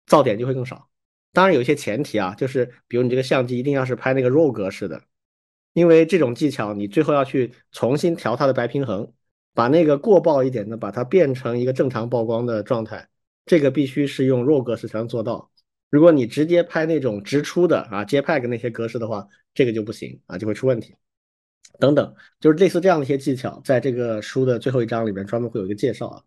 噪点就会更少。当然有一些前提啊，就是比如你这个相机一定要是拍那个 RAW 格式的，因为这种技巧你最后要去重新调它的白平衡，把那个过曝一点的把它变成一个正常曝光的状态，这个必须是用 RAW 格式才能做到。如果你直接拍那种直出的啊 JPEG 那些格式的话，这个就不行啊，就会出问题。等等，就是类似这样的一些技巧，在这个书的最后一章里面专门会有一个介绍啊。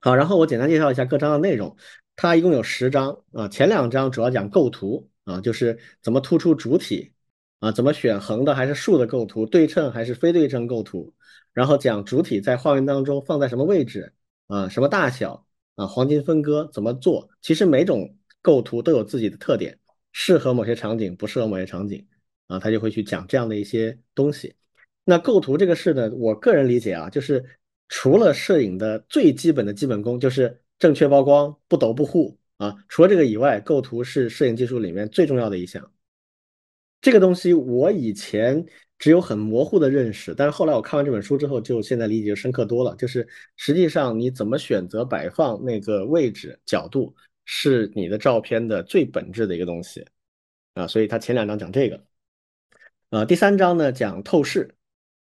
好，然后我简单介绍一下各章的内容。它一共有十章啊，前两章主要讲构图啊，就是怎么突出主体啊，怎么选横的还是竖的构图，对称还是非对称构图，然后讲主体在画面当中放在什么位置啊，什么大小啊，黄金分割怎么做？其实每种构图都有自己的特点，适合某些场景，不适合某些场景啊，他就会去讲这样的一些东西。那构图这个事呢，我个人理解啊，就是除了摄影的最基本的基本功，就是。正确曝光，不抖不糊啊！除了这个以外，构图是摄影技术里面最重要的一项。这个东西我以前只有很模糊的认识，但是后来我看完这本书之后，就现在理解就深刻多了。就是实际上你怎么选择摆放那个位置角度，是你的照片的最本质的一个东西啊！所以他前两章讲这个，啊，第三章呢讲透视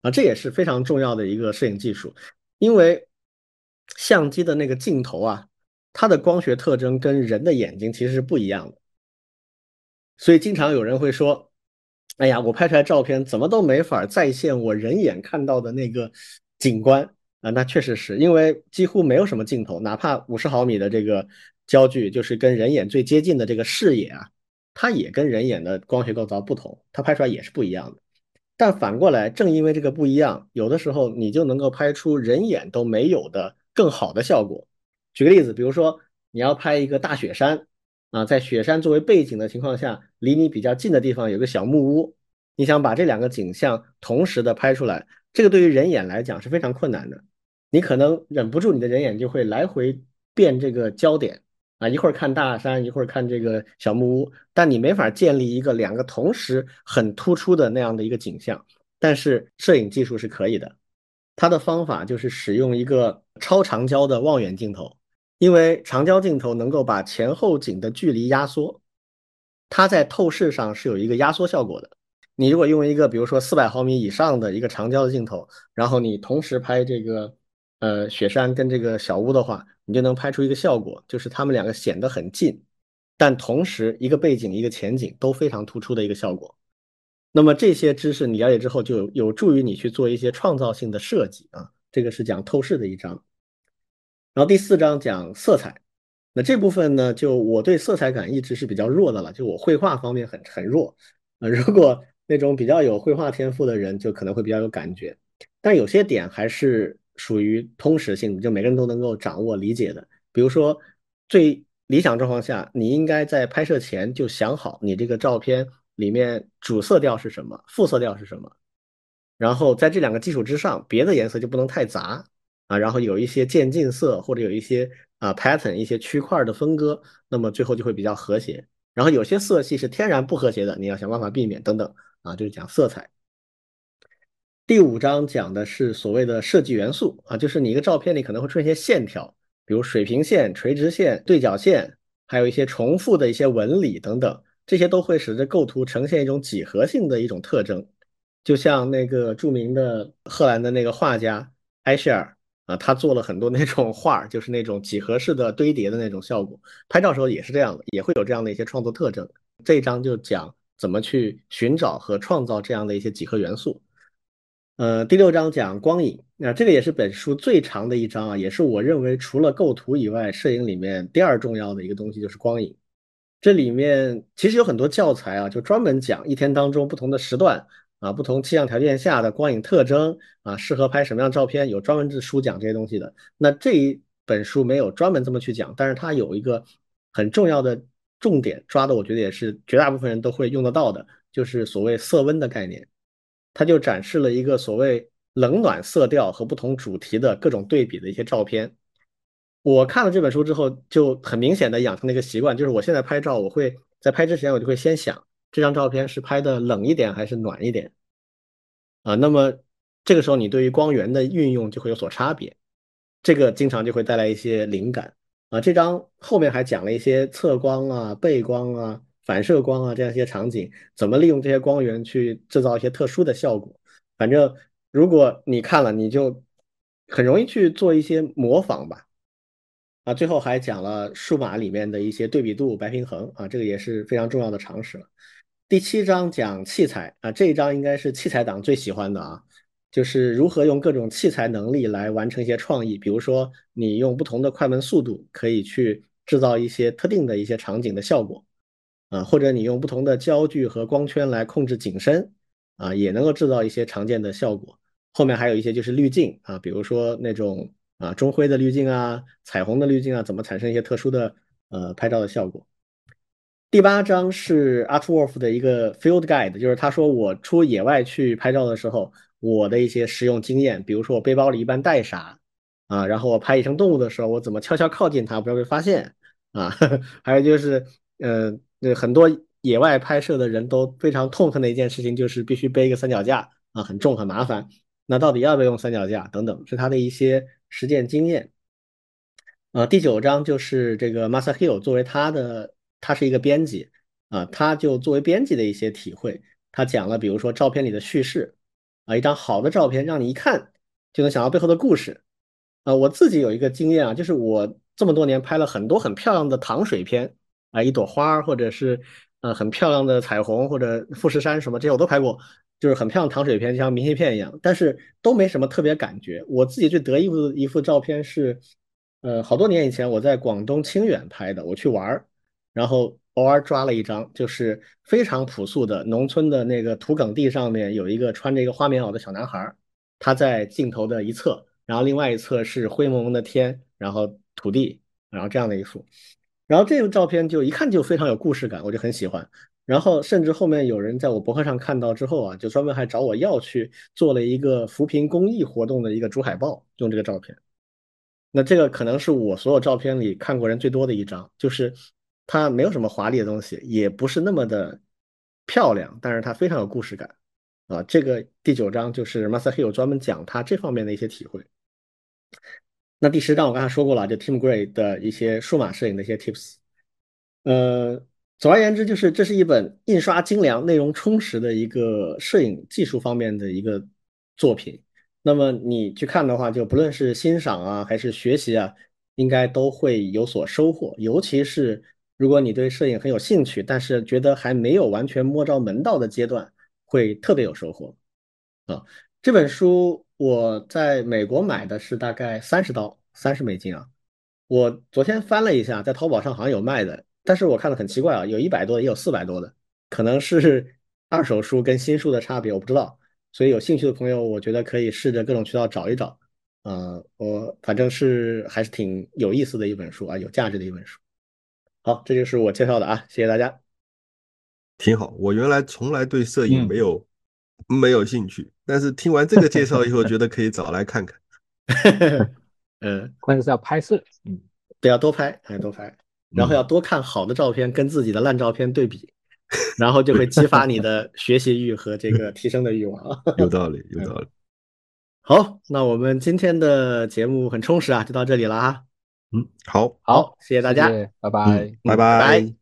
啊，这也是非常重要的一个摄影技术，因为。相机的那个镜头啊，它的光学特征跟人的眼睛其实是不一样的，所以经常有人会说：“哎呀，我拍出来照片怎么都没法再现我人眼看到的那个景观啊，那确实是因为几乎没有什么镜头，哪怕五十毫米的这个焦距，就是跟人眼最接近的这个视野啊，它也跟人眼的光学构造不同，它拍出来也是不一样的。但反过来，正因为这个不一样，有的时候你就能够拍出人眼都没有的更好的效果。举个例子，比如说你要拍一个大雪山啊，在雪山作为背景的情况下，离你比较近的地方有个小木屋，你想把这两个景象同时的拍出来，这个对于人眼来讲是非常困难的。你可能忍不住，你的人眼就会来回变这个焦点啊，一会儿看大山，一会儿看这个小木屋，但你没法建立一个两个同时很突出的那样的一个景象。但是摄影技术是可以的，它的方法就是使用一个超长焦的望远镜头，因为长焦镜头能够把前后景的距离压缩，它在透视上是有一个压缩效果的。你如果用一个比如说四百毫米以上的一个长焦的镜头，然后你同时拍这个。呃，雪山跟这个小屋的话，你就能拍出一个效果，就是他们两个显得很近，但同时一个背景一个前景都非常突出的一个效果。那么这些知识你了解之后，就有有助于你去做一些创造性的设计啊。这个是讲透视的一章，然后第四章讲色彩。那这部分呢，就我对色彩感一直是比较弱的了，就我绘画方面很很弱。呃，如果那种比较有绘画天赋的人，就可能会比较有感觉，但有些点还是。属于通识性的，就每个人都能够掌握理解的。比如说，最理想状况下，你应该在拍摄前就想好你这个照片里面主色调是什么，副色调是什么，然后在这两个基础之上，别的颜色就不能太杂啊，然后有一些渐进色或者有一些啊 pattern 一些区块的分割，那么最后就会比较和谐。然后有些色系是天然不和谐的，你要想办法避免等等啊，就是讲色彩。第五章讲的是所谓的设计元素啊，就是你一个照片里可能会出现一些线条，比如水平线、垂直线、对角线，还有一些重复的一些纹理等等，这些都会使这构图呈现一种几何性的一种特征。就像那个著名的荷兰的那个画家埃舍尔啊，他做了很多那种画，就是那种几何式的堆叠的那种效果，拍照时候也是这样的，也会有这样的一些创作特征。这一章就讲怎么去寻找和创造这样的一些几何元素。呃，第六章讲光影，那这个也是本书最长的一章啊，也是我认为除了构图以外，摄影里面第二重要的一个东西就是光影。这里面其实有很多教材啊，就专门讲一天当中不同的时段啊，不同气象条件下的光影特征啊，适合拍什么样的照片，有专门的书讲这些东西的。那这一本书没有专门这么去讲，但是它有一个很重要的重点抓的，我觉得也是绝大部分人都会用得到的，就是所谓色温的概念。它就展示了一个所谓冷暖色调和不同主题的各种对比的一些照片。我看了这本书之后，就很明显的养成了一个习惯，就是我现在拍照，我会在拍之前我就会先想这张照片是拍的冷一点还是暖一点啊。那么这个时候你对于光源的运用就会有所差别，这个经常就会带来一些灵感啊。这张后面还讲了一些侧光啊、背光啊。反射光啊，这样一些场景，怎么利用这些光源去制造一些特殊的效果？反正如果你看了，你就很容易去做一些模仿吧。啊，最后还讲了数码里面的一些对比度、白平衡啊，这个也是非常重要的常识了。第七章讲器材啊，这一章应该是器材党最喜欢的啊，就是如何用各种器材能力来完成一些创意。比如说，你用不同的快门速度，可以去制造一些特定的一些场景的效果。啊，或者你用不同的焦距和光圈来控制景深，啊，也能够制造一些常见的效果。后面还有一些就是滤镜啊，比如说那种啊中灰的滤镜啊、彩虹的滤镜啊，怎么产生一些特殊的呃拍照的效果。第八章是 Artwolf 的一个 Field Guide，就是他说我出野外去拍照的时候，我的一些实用经验，比如说我背包里一般带啥啊，然后我拍野生动物的时候，我怎么悄悄靠近它，不要被发现啊，(laughs) 还有就是呃。很多野外拍摄的人都非常痛恨的一件事情，就是必须背一个三脚架啊，很重很麻烦。那到底要不要用三脚架等等，是他的一些实践经验。呃，第九章就是这个 Masa Hill 作为他的，他是一个编辑啊，他就作为编辑的一些体会，他讲了，比如说照片里的叙事啊，一张好的照片让你一看就能想到背后的故事啊。我自己有一个经验啊，就是我这么多年拍了很多很漂亮的糖水片。啊，一朵花，或者是呃很漂亮的彩虹，或者富士山什么这些我都拍过。就是很漂亮糖水片，就像明信片一样，但是都没什么特别感觉。我自己最得意的一幅照片是，呃，好多年以前我在广东清远拍的，我去玩儿，然后偶尔抓了一张，就是非常朴素的农村的那个土埂地上面有一个穿着一个花棉袄的小男孩，他在镜头的一侧，然后另外一侧是灰蒙蒙的天，然后土地，然后这样的一幅，然后这个照片就一看就非常有故事感，我就很喜欢。然后甚至后面有人在我博客上看到之后啊，就专门还找我要去做了一个扶贫公益活动的一个主海报，用这个照片。那这个可能是我所有照片里看过人最多的一张，就是它没有什么华丽的东西，也不是那么的漂亮，但是它非常有故事感啊。这个第九章就是 Masahiro 专门讲他这方面的一些体会。那第十章我刚才说过了，就 Tim Gray 的一些数码摄影的一些 tips，呃。总而言之，就是这是一本印刷精良、内容充实的一个摄影技术方面的一个作品。那么你去看的话，就不论是欣赏啊，还是学习啊，应该都会有所收获。尤其是如果你对摄影很有兴趣，但是觉得还没有完全摸着门道的阶段，会特别有收获。啊，这本书我在美国买的是大概三十刀，三十美金啊。我昨天翻了一下，在淘宝上好像有卖的。但是我看的很奇怪啊，有一百多，也有四百多的，可能是 (laughs) 二手书跟新书的差别，我不知道。所以有兴趣的朋友，我觉得可以试着各种渠道找一找。呃，我反正是还是挺有意思的一本书啊，有价值的一本书。好，这就是我介绍的啊，谢谢大家。挺好，我原来从来对摄影没有没有兴趣，但是听完这个介绍以后，觉得可以找来看看。(laughs) 嗯，关键是要拍摄，嗯，对，要多拍，要，多拍。然后要多看好的照片，跟自己的烂照片对比，然后就会激发你的 (laughs) 学习欲和这个提升的欲望。(laughs) 有道理，有道理。好，那我们今天的节目很充实啊，就到这里了啊。嗯，好，好，谢谢大家，拜拜，拜拜。